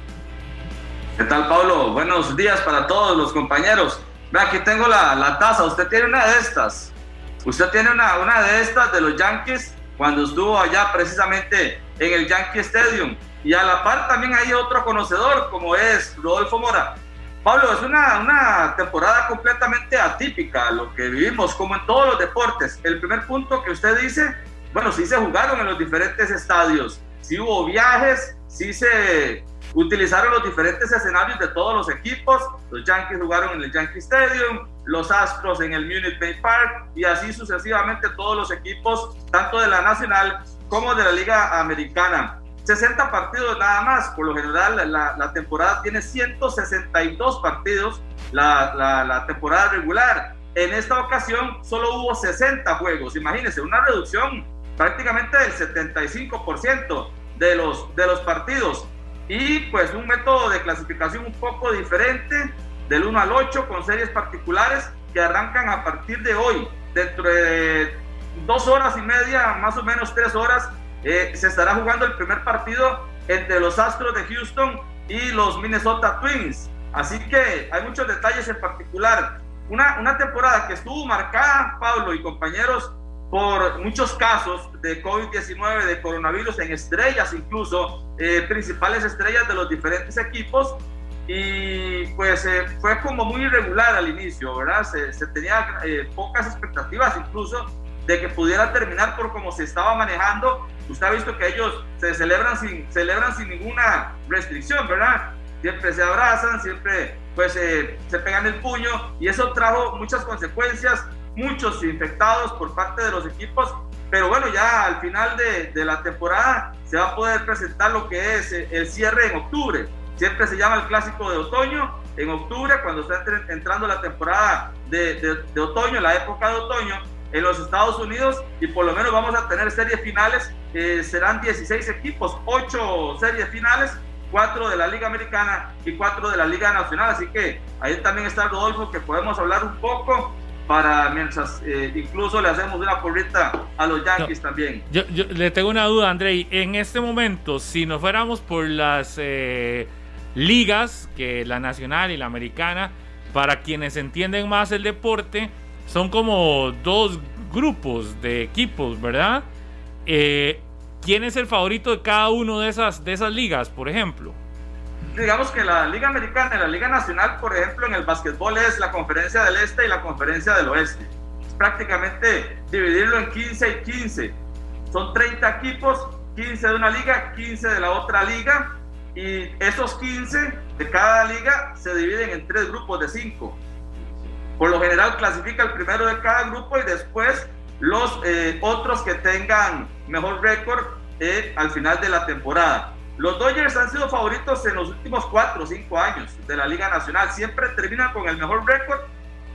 ¿Qué tal, Pablo? Buenos días para todos los compañeros. Aquí tengo la, la taza. Usted tiene una de estas. Usted tiene una, una de estas de los Yankees cuando estuvo allá precisamente en el Yankee Stadium. Y a la par también hay otro conocedor como es Rodolfo Mora. Pablo, es una, una temporada completamente atípica lo que vivimos, como en todos los deportes. El primer punto que usted dice, bueno, sí se jugaron en los diferentes estadios, sí hubo viajes, sí se utilizaron los diferentes escenarios de todos los equipos. Los Yankees jugaron en el Yankee Stadium, los Astros en el Munich Bay Park y así sucesivamente todos los equipos, tanto de la Nacional como de la Liga Americana. 60 partidos nada más, por lo general la, la temporada tiene 162 partidos, la, la, la temporada regular. En esta ocasión solo hubo 60 juegos, imagínense, una reducción prácticamente del 75% de los, de los partidos. Y pues un método de clasificación un poco diferente, del 1 al 8, con series particulares que arrancan a partir de hoy. Dentro de dos horas y media, más o menos tres horas, eh, se estará jugando el primer partido entre los Astros de Houston y los Minnesota Twins. Así que hay muchos detalles en particular. Una, una temporada que estuvo marcada, Pablo y compañeros, por muchos casos de COVID-19, de coronavirus en estrellas, incluso eh, principales estrellas de los diferentes equipos. Y pues eh, fue como muy irregular al inicio, ¿verdad? Se, se tenía eh, pocas expectativas incluso de que pudiera terminar por como se estaba manejando. Usted ha visto que ellos se celebran sin, celebran sin ninguna restricción, ¿verdad? Siempre se abrazan, siempre pues eh, se pegan el puño y eso trajo muchas consecuencias, muchos infectados por parte de los equipos, pero bueno, ya al final de, de la temporada se va a poder presentar lo que es eh, el cierre en octubre. Siempre se llama el clásico de otoño, en octubre, cuando está entr- entrando la temporada de, de, de otoño, la época de otoño, en los Estados Unidos y por lo menos vamos a tener series finales, eh, serán 16 equipos, 8 series finales, 4 de la Liga Americana y 4 de la Liga Nacional, así que ahí también está Rodolfo que podemos hablar un poco para mientras eh, incluso le hacemos una porrita a los Yankees también. Yo, yo le tengo una duda, Andrei. En este momento, si nos fuéramos por las eh, ligas, que la nacional y la americana, para quienes entienden más el deporte, son como dos grupos de equipos, ¿verdad? Eh, ¿Quién es el favorito de cada uno de esas, de esas ligas, por ejemplo? Digamos que la Liga Americana y la Liga Nacional, por ejemplo, en el básquetbol es la Conferencia del Este y la Conferencia del Oeste. Es prácticamente dividirlo en 15 y 15. Son 30 equipos, 15 de una liga, 15 de la otra liga, y esos 15 de cada liga se dividen en tres grupos de 5. Por lo general clasifica el primero de cada grupo y después los eh, otros que tengan mejor récord eh, al final de la temporada. Los Dodgers han sido favoritos en los últimos 4 o 5 años de la Liga Nacional. Siempre terminan con el mejor récord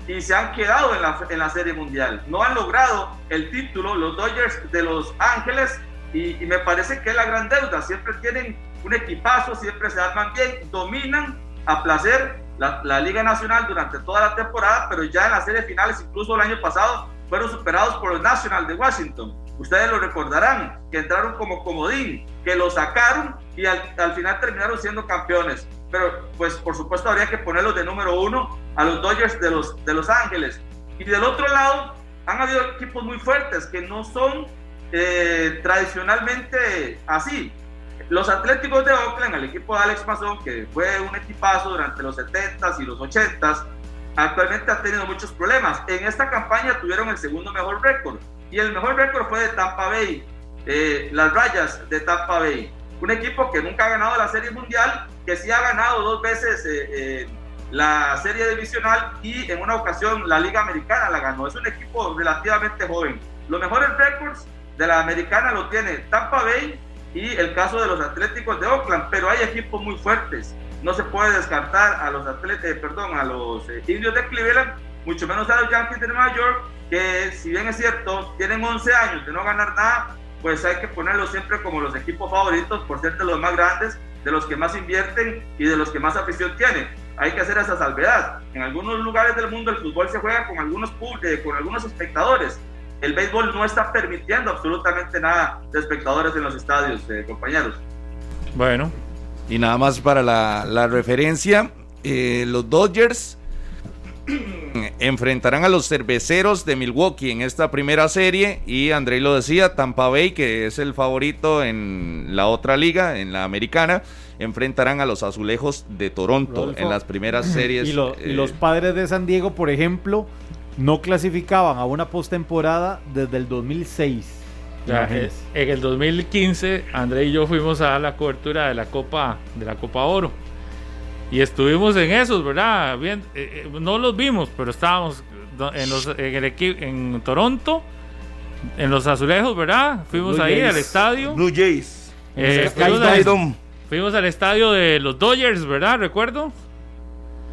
y se han quedado en la, en la Serie Mundial. No han logrado el título los Dodgers de Los Ángeles y, me parece que es la gran deuda. Siempre tienen un equipazo, siempre se arman bien, dominan a placer la, la Liga Nacional durante toda la temporada, pero ya en las series finales, incluso el año pasado, fueron superados por los National de Washington. Ustedes lo recordarán, que entraron como comodín, que lo sacaron y al, al, final terminaron siendo campeones. Pero pues por supuesto habría que ponerlos de número uno a los Dodgers de Los, de los Ángeles. Y del otro lado, han habido equipos muy fuertes que no son eh, tradicionalmente así. Los Atléticos de Oakland, el equipo de Alex Mason, que fue un equipazo durante los 70s y los 80s, actualmente ha tenido muchos problemas. En esta campaña tuvieron el segundo mejor récord y el mejor récord fue de Tampa Bay. eh, las rayas de Tampa Bay. Un equipo que nunca ha ganado la Serie Mundial, que sí ha ganado dos veces eh, eh, la Serie Divisional y en una ocasión la Liga Americana la ganó. Es un equipo relativamente joven. Los mejores récords de la Americana lo tiene Tampa Bay y el caso de los Atléticos de Oakland, pero hay equipos muy fuertes. No se puede descartar a los atletas, perdón, a los indios de Cleveland, mucho menos a los Yankees de Nueva York, que si bien es cierto, tienen 11 años de no ganar nada, pues hay que ponerlos siempre como los equipos favoritos por ser de los más grandes, de los que más invierten y de los que más afición tienen. Hay que hacer esa salvedad. En algunos lugares del mundo el fútbol se juega con algunos, eh, con algunos espectadores. El béisbol no está permitiendo absolutamente nada de espectadores en los estadios, eh, compañeros. Bueno, Y nada más para la, la referencia, eh, los Dodgers enfrentarán a los cerveceros de Milwaukee en esta primera serie y André lo decía, Tampa Bay, que es el favorito en la otra liga, en la americana, enfrentarán a los azulejos de Toronto Rodolfo. en las primeras series. Y, lo- y eh, los padres de San Diego, por ejemplo, no clasificaban a una postemporada desde el 2006. ya, Imagínense. eh, en el 2015, André y yo fuimos a dar la cobertura de la Copa, de la Copa Oro. Y estuvimos en esos, ¿verdad? Bien, eh, eh, no los vimos, pero estábamos en, los, en, el en Toronto, en los azulejos, ¿verdad? Fuimos Blue ahí Jays. al estadio. Blue Jays. Eh, Sky fuimos, al, fuimos al estadio de los Dodgers, ¿verdad? Recuerdo.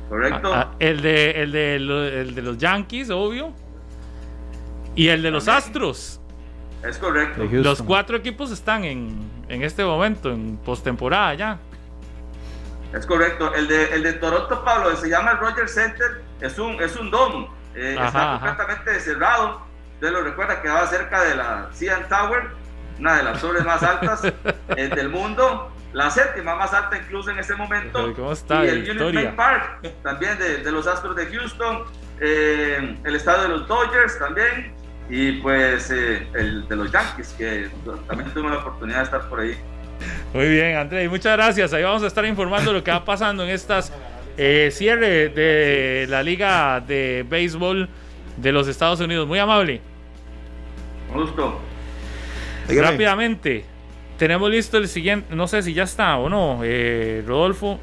¿Correcto? El, de, el, de, el de los Yankees, obvio. Y el de los Astros. es correcto. Los cuatro equipos están en, en este momento, en postemporada ya. Es correcto. El de, el de Toronto, Pablo, se llama el Rogers Center, es un, es un dome. eh, Ajá, está ajá. completamente cerrado. Usted lo recuerda que va cerca de la CN Tower, una de las torres más altas eh, del mundo. La séptima más alta incluso en ese momento. ¿Cómo está y el? Bank Park, también de, de los Astros de Houston. eh, el estadio de los Dodgers también. Y pues eh, el de los Yankees, que también tuve la oportunidad de estar por ahí. Muy bien, André, muchas gracias. Ahí vamos a estar informando lo que va pasando en estas eh, cierre de la Liga de Béisbol de los Estados Unidos. Muy amable. Un gusto. Rápidamente, tenemos listo el siguiente, no sé si ya está o no, eh, Rodolfo,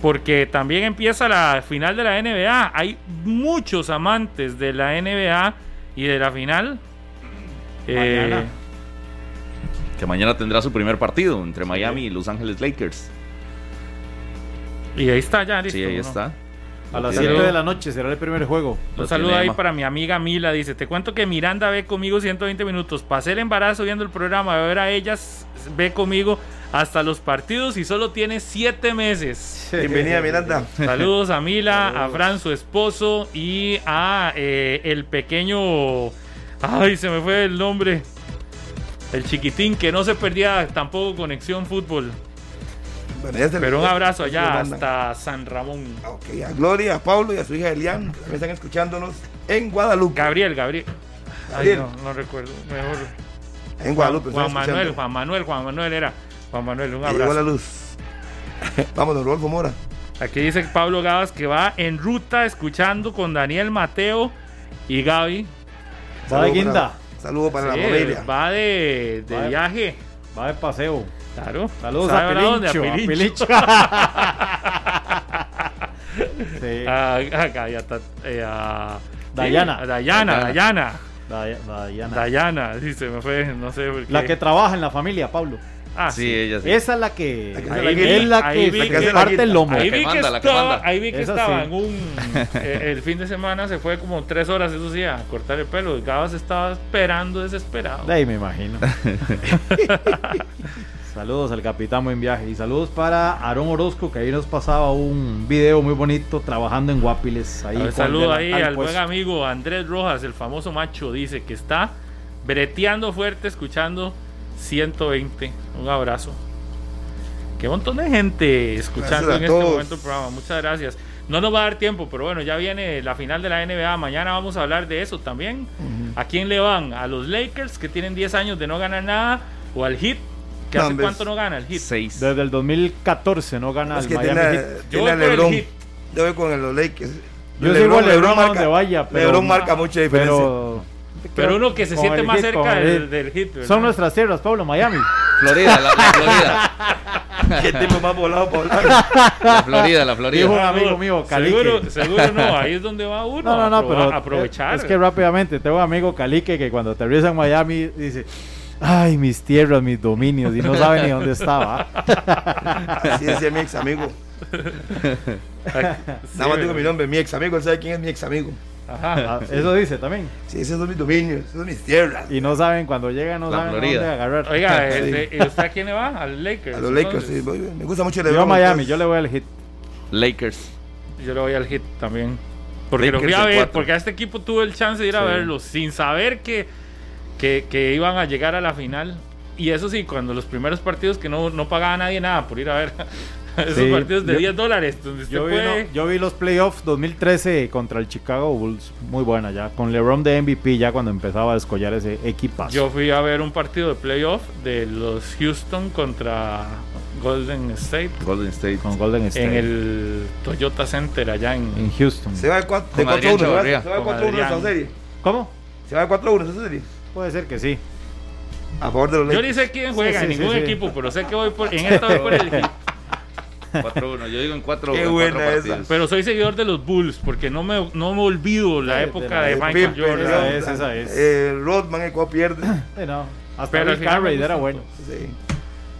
porque también empieza la final de la NBA. Hay muchos amantes de la NBA y de la final. Eh, Mañana. Que mañana tendrá su primer partido entre Miami y Los Ángeles Lakers. y ahí está ya, listo. Sí, ahí ¿no? está. A las Tiene- 7 de la noche será el primer juego. Un saludo ahí para mi amiga Mila. Dice: Te cuento que Miranda ve conmigo 120 minutos. Pasé el embarazo viendo el programa. A ver a ellas ve conmigo hasta los partidos y solo tiene 7 meses. Bienvenida, Miranda. Saludos a Mila, a Fran, su esposo, y a eh, el pequeño. Ay, se me fue el nombre. El chiquitín que no se perdía tampoco conexión fútbol. Bueno, Pero un abrazo allá hasta San Ramón. Ok, a Gloria, a Pablo y a su hija Elian, que también están escuchándonos en Guadalupe. Gabriel, Gabriel. Ay, Gabriel. no, no recuerdo. Mejor. En Guadalupe. Juan Manuel. Juan Manuel, Juan Manuel era. Juan Manuel, un llegó la abrazo. luz. Vámonos, Rodolfo Mora. Aquí dice Pablo Gabas que va en ruta escuchando con Daniel Mateo y Gaby. Va de Saludo guinda. Para- Saludo para Sí, la familia. va de, de Va de- viaje. Va de paseo. Claro. Saludos ¿Sabe a? Pilincho. A. Pilincho. sí. A, a Gaby, a Ta- eh, a- Dayana. sí, Dayana, Dayana. Day- Dayana. Dayana, sí, se me fue, no sé por qué. La que trabaja en la familia, Pablo. Ah, Sí, sí. ella sí. Esa es la que, La que se ahí la es la Ahí que, vi la que que se parte el lomo. Ahí vi, que estaba, manda. ahí vi que Esa estaba sí. en un. eh, el fin de semana se fue como tres horas, eso sí, a cortar el pelo. Y Gabas estaba esperando desesperado. De ahí me imagino. saludos al capitán buen viaje y saludos para Aarón Orozco que ahí nos pasaba un video muy bonito trabajando en Guapiles. Ahí saludo ahí delantal al buen puesto. amigo Andrés Rojas, el famoso macho, dice que está breteando fuerte escuchando 120. Un abrazo. Qué montón de gente escuchando en este momento el programa. Muchas gracias. No nos va a dar tiempo, pero bueno, ya viene la final de la NBA. Mañana vamos a hablar de eso también. ¿A quién le van? ¿A los Lakers que tienen 10 años de no ganar nada? ¿O al Heat? ¿Que No, hace cuánto no gana el Heat? Seis. Desde el 2014 no gana Es el Miami tiene, Heat. Yo tiene voy el Lebron. Heat. Yo voy con los Lakers. Yo sigo a LeBron a donde vaya, pero- Lebron marca mucha diferencia. Pero Pero uno que se siente el más hit, cerca el del, hit. del hit. ¿verdad? Son nuestras tierras, Pablo, Miami. Florida, la, la Florida. Qué tipo más volado hablar. La Florida, la Dijo un Florida. amigo mío, Calique. Seguro, seguro no, ahí es donde va uno. No, no, no, a probar- pero aprovechar. Es que rápidamente tengo un amigo Calique que cuando aterriza en Miami dice, ay, mis tierras, mis dominios, y no sabe ni dónde estaba. Así decía mi ex amigo. Nada más digo mi nombre, mi ex amigo. Él sabe quién es mi ex amigo. Ajá, eso dice también. Sí, esos son mis dominios, esos son mis tierras. Y no saben cuando llegan, no La saben Florida. dónde agarrar. Oiga, Sí. este, ¿y usted a quién le va? Al Lakers. A los Lakers, sí, voy- me gusta mucho el yo a Miami, entonces- yo le voy al hit. Lakers. Yo le voy al hit también. Porque lo fui a ver, porque a este equipo tuve el chance de ir a Sí. verlo sin saber que, que, que iban a llegar a la final. Y eso sí, cuando los primeros partidos que no, no pagaba nadie nada por ir a ver esos Sí, partidos de yo- 10 dólares, donde usted Yo vi, puede... no, yo vi los playoffs 2013 contra el Chicago Bulls, muy buena ya, con LeBron de MVP ya cuando empezaba a descollar ese equipazo. Yo fui a ver un partido de playoff de los Houston contra Golden State Golden State. con Golden State en el Toyota Center allá en... en Houston. Se va de 4 de Con 4 Adrián 1, se va- de Con 4 1 esa serie. ¿Cómo? Se va de 4 1 esa serie. Puede ser que sí. A favor de los Yo ni sé quién juega Sí, ningún sí, sí. equipo, pero sé que voy por, en esta voy por el hit. 4-1. Yo digo en 4 Qué buena esa. Pero soy seguidor de los Bulls porque no me, no me olvido la De- época de de, la- Michael Pippen, Jordan. esa es, esa es. Eh, Rodman, el cual pierde. Sí, no. Hasta Pero Cartwright gustó era bueno. Sí.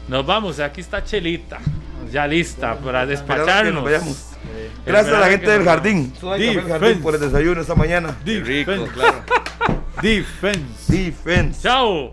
Nos vamos, aquí está Chelita, ya lista para despacharnos. nos vayamos. Gracias a la gente del jardín. Del Jardín por el desayuno esta mañana. Rico, Defense. claro. Defense. Defense. Chao.